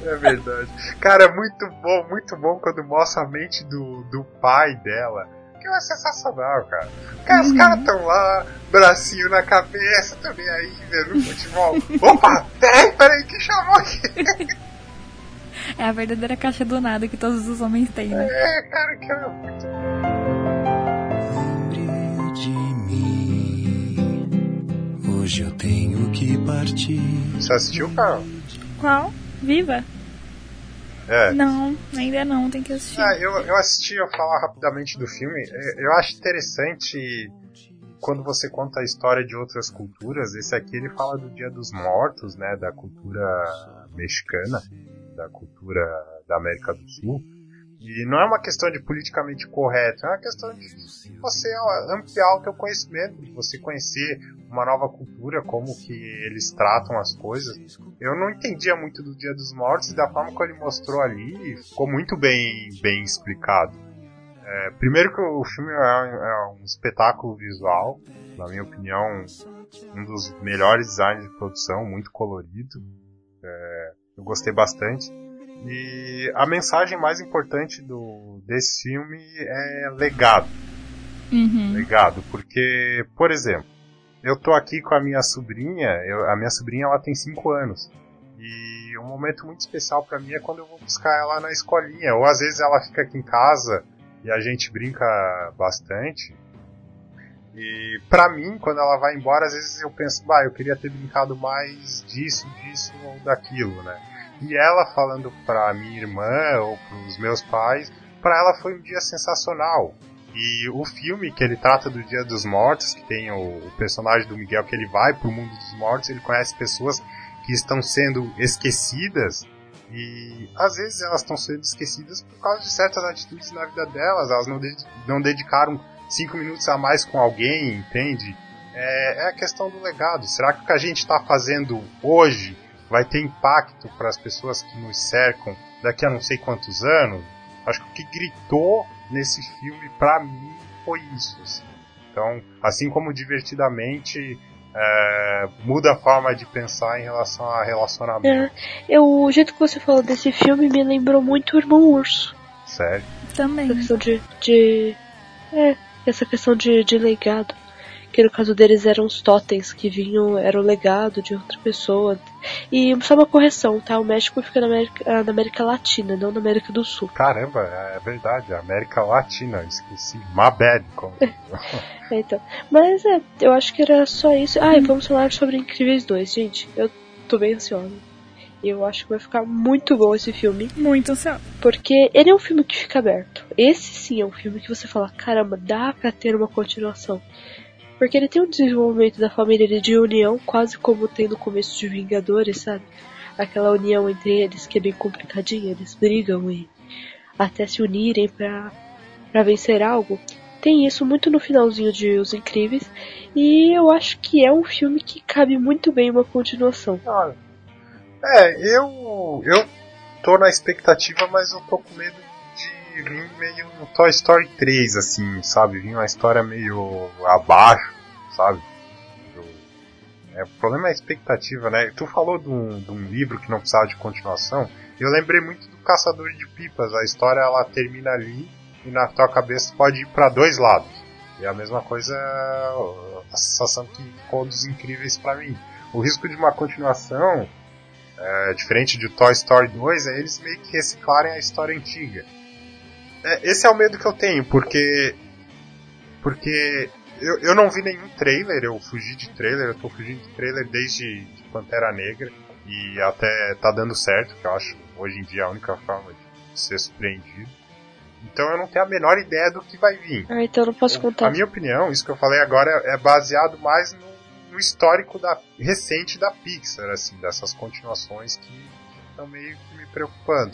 É verdade. Cara, é muito bom, muito bom quando mostra a mente do, do pai dela. Que é sensacional, cara. Cara, Os Uhum. caras tão lá, bracinho na cabeça, também aí, vendo futebol. Opa, peraí, peraí, que chamou aqui? É a verdadeira caixa do nada que todos os homens têm, né? É, cara, que é muito Lembre de mim. Hoje eu tenho que partir. Você assistiu, cara? Qual? Viva? É. Não, ainda não, tem que assistir. Ah, eu, eu assisti, eu falar rapidamente do filme. É, Eu acho interessante quando você conta a história de outras culturas. Esse aqui ele fala do Dia dos Mortos, né, da cultura mexicana, da cultura da América do Sul. E não é uma questão de politicamente correto, é uma questão de você ampliar o teu conhecimento, de você conhecer uma nova cultura, como que eles tratam as coisas. Eu não entendia muito do Dia dos Mortos e da forma que ele mostrou ali, ficou muito bem, bem explicado. É, primeiro que o filme é, é um espetáculo visual, na minha opinião, um dos melhores designs de produção, muito colorido. É, eu gostei bastante. E a mensagem mais importante do, desse filme é legado. Uhum. Legado, porque, por exemplo, eu tô aqui com a minha sobrinha, eu, a minha sobrinha ela tem 5 anos. E um momento muito especial para mim é quando eu vou buscar ela na escolinha, ou às vezes ela fica aqui em casa e a gente brinca bastante. E pra mim, quando ela vai embora, às vezes eu penso, bah, eu queria ter brincado mais disso, disso ou daquilo, né? E ela falando pra minha irmã ou pros meus pais, para ela foi um dia sensacional. E o filme que ele trata do Dia dos Mortos, que tem o, personagem do Miguel que ele vai pro mundo dos mortos, ele conhece pessoas que estão sendo esquecidas e às vezes elas estão sendo esquecidas por causa de certas atitudes na vida delas, elas não, não dedicaram cinco minutos a mais com alguém, entende? É, é a questão do legado. Será que o que a gente está fazendo hoje vai ter impacto para as pessoas que nos cercam daqui a não sei quantos anos? Acho que o que gritou nesse filme para mim foi isso. Assim. Então, assim como divertidamente é, muda a forma de pensar em relação a relacionamento. É, eu, o jeito que você falou desse filme me lembrou muito o Irmão Urso. Sério? Também. Essa questão de. de é, essa questão de, de legado que no caso deles eram os totens que vinham, era o legado de outra pessoa. E só uma correção, tá? O México fica na América, ah, na América Latina, não na América do Sul. Caramba, é verdade, América Latina, esqueci. My bad. Como... é, então. Mas é, eu acho que era só isso. Ah, e vamos falar sobre Incríveis 2, gente. Eu tô bem ansiosa. Eu acho que vai ficar muito bom esse filme. Muito ansioso. Porque ele é um filme que fica aberto. Esse sim é um filme que você fala, caramba, dá pra ter uma continuação. Porque ele tem um desenvolvimento da família de união, quase como tem no começo de Vingadores, sabe? Aquela união entre eles que é bem complicadinha, eles brigam e até se unirem pra, pra vencer algo. Tem isso muito no finalzinho de Os Incríveis, e eu acho que é um filme que cabe muito bem uma continuação. É, eu, eu tô na expectativa, mas eu tô com medo vir meio no Toy Story 3, assim, sabe? Vir uma história meio abaixo, sabe? É, o problema é a expectativa, né? Tu falou de um, de um livro que não precisava de continuação. Eu lembrei muito do Caçador de Pipas. A história ela termina ali e na tua cabeça pode ir para dois lados. E a mesma coisa a sensação que ficou dos incríveis para mim. O risco de uma continuação, é, diferente de Toy Story 2, é eles meio que reciclarem a história antiga. É, esse é o medo que eu tenho, porque. Porque eu, eu não vi nenhum trailer, eu fugi de trailer, eu tô fugindo de trailer desde Pantera Negra e até tá dando certo, que eu acho hoje em dia a única forma de ser surpreendido. Então eu não tenho a menor ideia do que vai vir. Ah, então eu não posso contar. A minha opinião, isso que eu falei agora, é baseado mais no, histórico da, recente da Pixar, assim, dessas continuações que estão meio que me preocupando.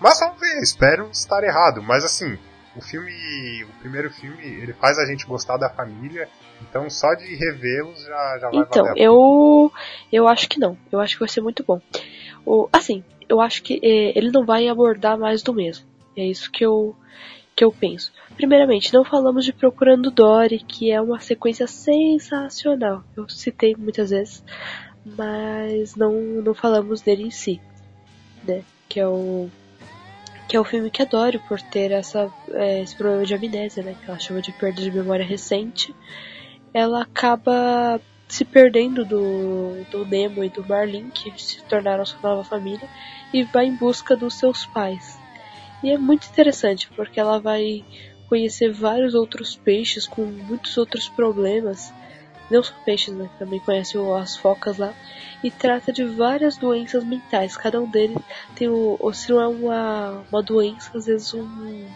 Mas vamos ver, espero estar errado. Mas assim, o filme, o primeiro filme, ele faz a gente gostar da família, então só de revê-los já, já vai Então, valer eu eu acho que não. Eu acho que vai ser muito bom. O, assim, eu acho que é, ele não vai abordar mais do mesmo. É isso que eu que eu penso. Primeiramente, não falamos de Procurando Dory, que é uma sequência sensacional. Eu citei muitas vezes, mas não não falamos dele em si, né? Que é o que é o filme que adoro por ter essa, é, esse problema de amnésia, né, que ela chama de perda de memória recente, ela acaba se perdendo do, do Nemo e do Marlin, que se tornaram sua nova família, e vai em busca dos seus pais. E é muito interessante, porque ela vai conhecer vários outros peixes com muitos outros problemas, não só peixes, né? Também conhece as focas lá. E trata de várias doenças mentais. Cada um deles tem o. Ou se não é uma, uma doença, às vezes um.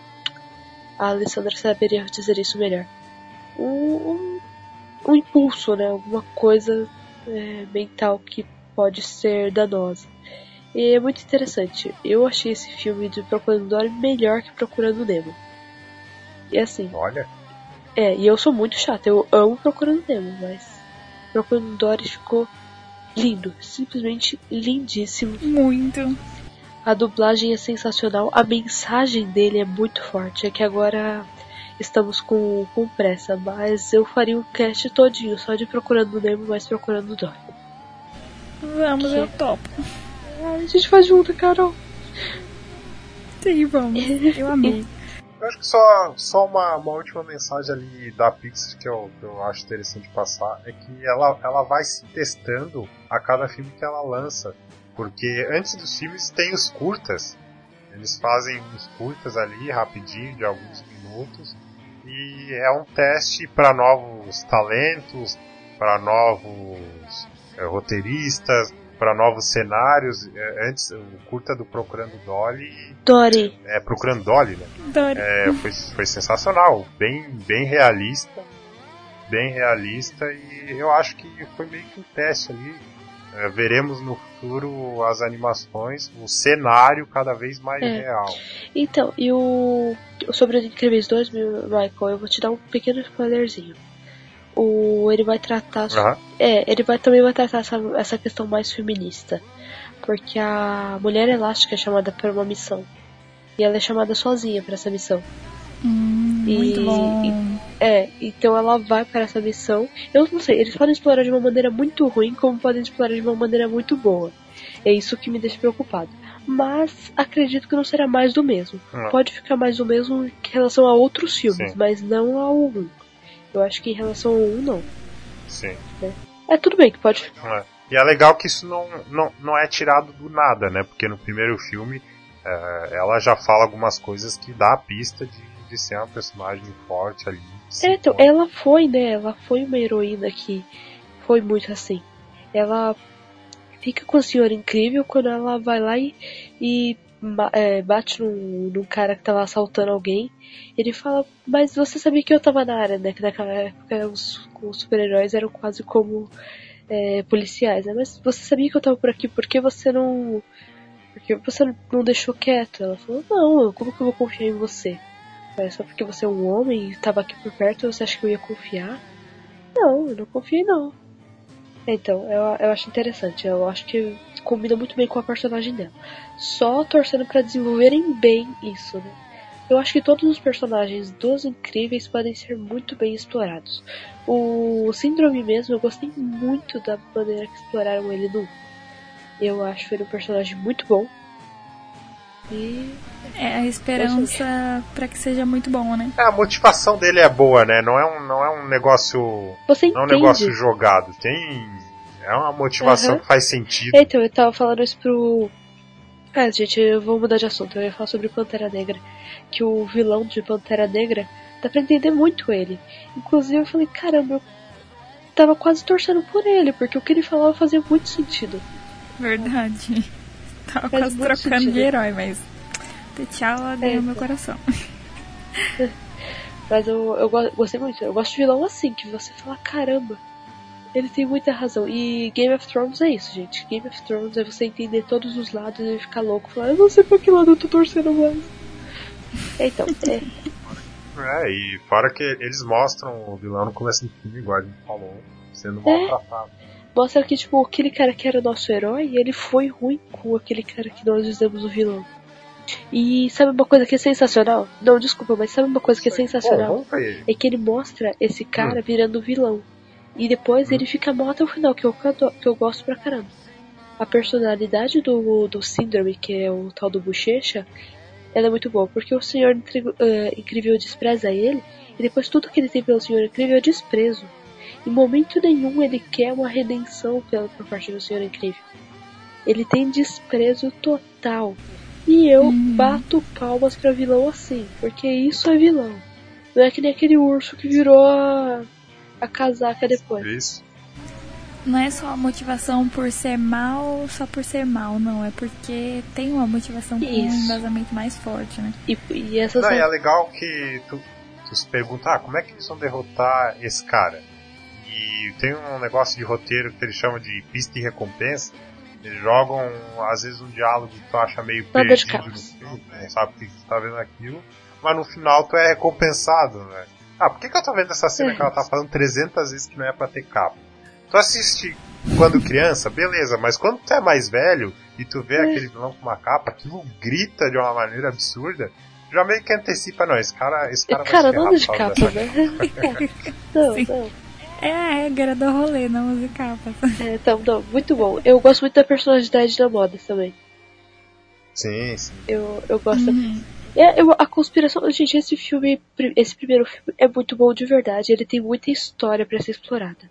A Alessandra saberia dizer isso melhor. Um, um, impulso, né? Alguma coisa é, mental que pode ser danosa. E é muito interessante. Eu achei esse filme de Procurando Dory melhor que Procurando Nemo. E assim, Olha, é, e eu sou muito chata, eu amo Procurando Nemo, mas Procurando Dory ficou lindo, simplesmente lindíssimo. Muito. A dublagem é sensacional, a mensagem dele é muito forte. É que agora estamos com, com pressa, mas eu faria um cast todinho só de Procurando Nemo, mas Procurando Dory. Vamos, Que? eu topo. A gente faz junto, Carol. Sim, vamos. Eu amei. eu acho que só, só uma, uma última mensagem ali da Pixar que eu, que eu acho interessante passar é que ela, ela vai se testando a cada filme que ela lança. Porque antes dos filmes tem os curtas. Eles fazem uns curtas ali, rapidinho, de alguns minutos. E é um teste para novos talentos, para novos eh, roteiristas, para novos cenários. Eh, antes, o curta do Procurando Dolly, Dory. é Procurando Dolly, né? Dory. É, foi, foi sensacional, bem, bem realista, bem realista e eu acho que foi meio que um teste ali. É, veremos no futuro as animações, o cenário cada vez mais É. real. Então, e o. Sobre os Incríveis 2, meu- Michael, eu vou te dar um pequeno spoilerzinho. O, ele vai tratar. Aham. É, ele vai também vai tratar essa, essa questão mais feminista. Porque a mulher elástica é chamada para uma missão. E ela é chamada sozinha para essa missão. Hum, E- muito bom. É, então ela vai para essa missão. Eu não sei, eles podem explorar de uma maneira muito ruim, como podem explorar de uma maneira muito boa. É isso que me deixa preocupado. Mas acredito que não será mais do mesmo. Não. Pode ficar mais do mesmo em relação a outros filmes, Sim. mas não ao 1. Eu acho que em relação ao 1, não. Sim. É tudo bem que pode. É. E é legal que isso não, não, não é tirado do nada, né? Porque no primeiro filme é, ela já fala algumas coisas que dá a pista de, de ser uma personagem forte ali. É, então, ela foi, né? Ela foi uma heroína que foi muito assim. Ela fica com a senhora incrível quando ela vai lá e, e é, bate num, num cara que tava assaltando alguém. Ele fala, mas você sabia que eu tava na área, né? Que naquela época os, os super-heróis eram quase como é, policiais, né? Mas você sabia que eu tava por aqui, por que você não. Por que você não deixou quieto? Ela falou, não, como que eu vou confiar em você? É só porque você é um homem e tava aqui por perto, você acha que eu ia confiar? Não, eu não confiei não. Então, eu, eu acho interessante. Eu acho que combina muito bem com a personagem dela. Só torcendo pra desenvolverem bem isso, né? Eu acho que todos os personagens dos Incríveis podem ser muito bem explorados. O Síndrome mesmo, eu gostei muito da maneira que exploraram ele no 1. Eu acho ele um personagem muito bom. E É a esperança pra que seja muito bom, né? É, a motivação dele é boa, né? Não é um, não é um negócio. você Não é um negócio jogado. Tem. É uma motivação Aham. que faz sentido. Então, eu tava falando isso pro. Ah, gente, eu vou mudar de assunto. Eu ia falar sobre Pantera Negra. Que o vilão de Pantera Negra dá pra entender muito ele. Inclusive, eu falei, caramba, eu tava quase torcendo por ele, porque o que ele falava fazia muito sentido. Verdade. Tava Faz quase trocando sentido. de herói, mas. T'Challa ganhou meu coração. Mas eu, eu go- gostei muito. Eu gosto de vilão assim, que você fala, caramba, ele tem muita razão. E Game of Thrones é isso, gente. Game of Thrones é você entender todos os lados e ficar louco, falar, eu não sei pra que lado eu tô torcendo mais. Então, é, É, e fora que eles mostram o vilão no começo do filme, igual a gente falou, sendo É. maltratado. mostra que, tipo, aquele cara que era o nosso herói, ele foi ruim com aquele cara que nós dizemos o vilão. E sabe uma coisa que é sensacional? Não, desculpa, mas sabe uma coisa que é sensacional? É que ele mostra esse cara virando vilão. E depois ele fica mal até o final, que eu, que eu gosto pra caramba. A personalidade do, do Síndrome, que é o tal do Bochecha, ela é muito boa, porque o Senhor eh, Incrível despreza ele, e depois tudo que ele tem pelo Senhor Incrível é desprezo. Em momento nenhum ele quer uma redenção pela, por parte do Senhor Incrível. Ele tem desprezo total. E eu Uhum. bato palmas pra vilão assim, porque isso é vilão. Não é que nem aquele urso que virou a, a casaca depois. Isso. Não é só a motivação por ser mal, só por ser mal, não. É porque tem uma motivação com um embasamento mais forte, né? E, e essas Não, e é legal que tu, tu se pergunta, ah, como é que eles vão derrotar esse cara? E tem um negócio de roteiro que eles chamam de pista e recompensa, Eles jogam, às vezes, um diálogo que tu acha meio de perdido no filme, tu não sabe por que tu tá vendo aquilo, mas no final tu é recompensado, né? Ah, por que, que eu tô vendo essa cena É. que ela tá falando 300 vezes que não é pra ter capa? Tu assiste quando criança, beleza, mas quando tu é mais velho e tu vê É. aquele vilão com uma capa, aquilo grita de uma maneira absurda, já meio que antecipa, não, esse cara, esse cara, Cara, vai se de ferrar por capa, causa né? não, não. É a regra do rolê, não use capa. É, então, não, muito bom. Eu gosto muito da personalidade da moda também. Sim, sim. Eu, eu gosto. Uhum. É, eu- a conspiração. Gente, esse filme, esse primeiro filme é muito bom de verdade. Ele tem muita história pra ser explorada.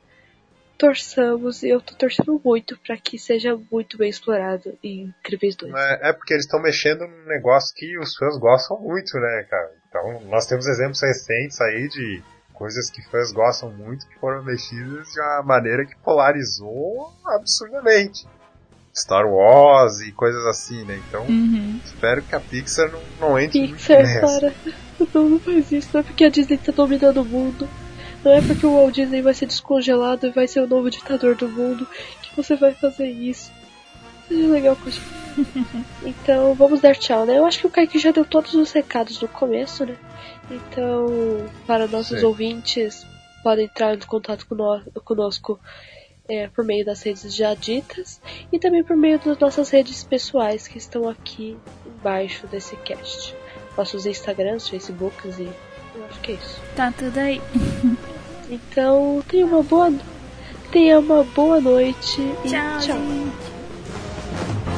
Torçamos e eu tô torcendo muito pra que seja muito bem explorado em Incríveis 2. É, é porque eles estão mexendo num negócio que os fãs gostam muito, né, cara? Então, nós temos exemplos recentes aí de coisas que fãs gostam muito que foram mexidas de uma maneira que polarizou absurdamente. Star Wars e coisas assim, né? Então, Uhum. espero que a Pixar não, não entre Pixar, muito nessa. para. Não, não faz isso. Não é porque a Disney tá dominando o mundo. Não é porque o Walt Disney vai ser descongelado e vai ser o novo ditador do mundo que você vai fazer isso. Seja legal com isso. Então, vamos dar tchau, né? Eu acho que o Kaique já deu todos os recados no começo, né? Então, para nossos Sim. ouvintes, podem entrar em contato cono- conosco é, por meio das redes já ditas e também por meio das nossas redes pessoais que estão aqui embaixo desse cast. Nossos Instagrams, Facebooks e eu acho que é isso. Tá tudo aí. Então, tenha uma boa, tenha uma boa noite e Tchau, tchau. gente.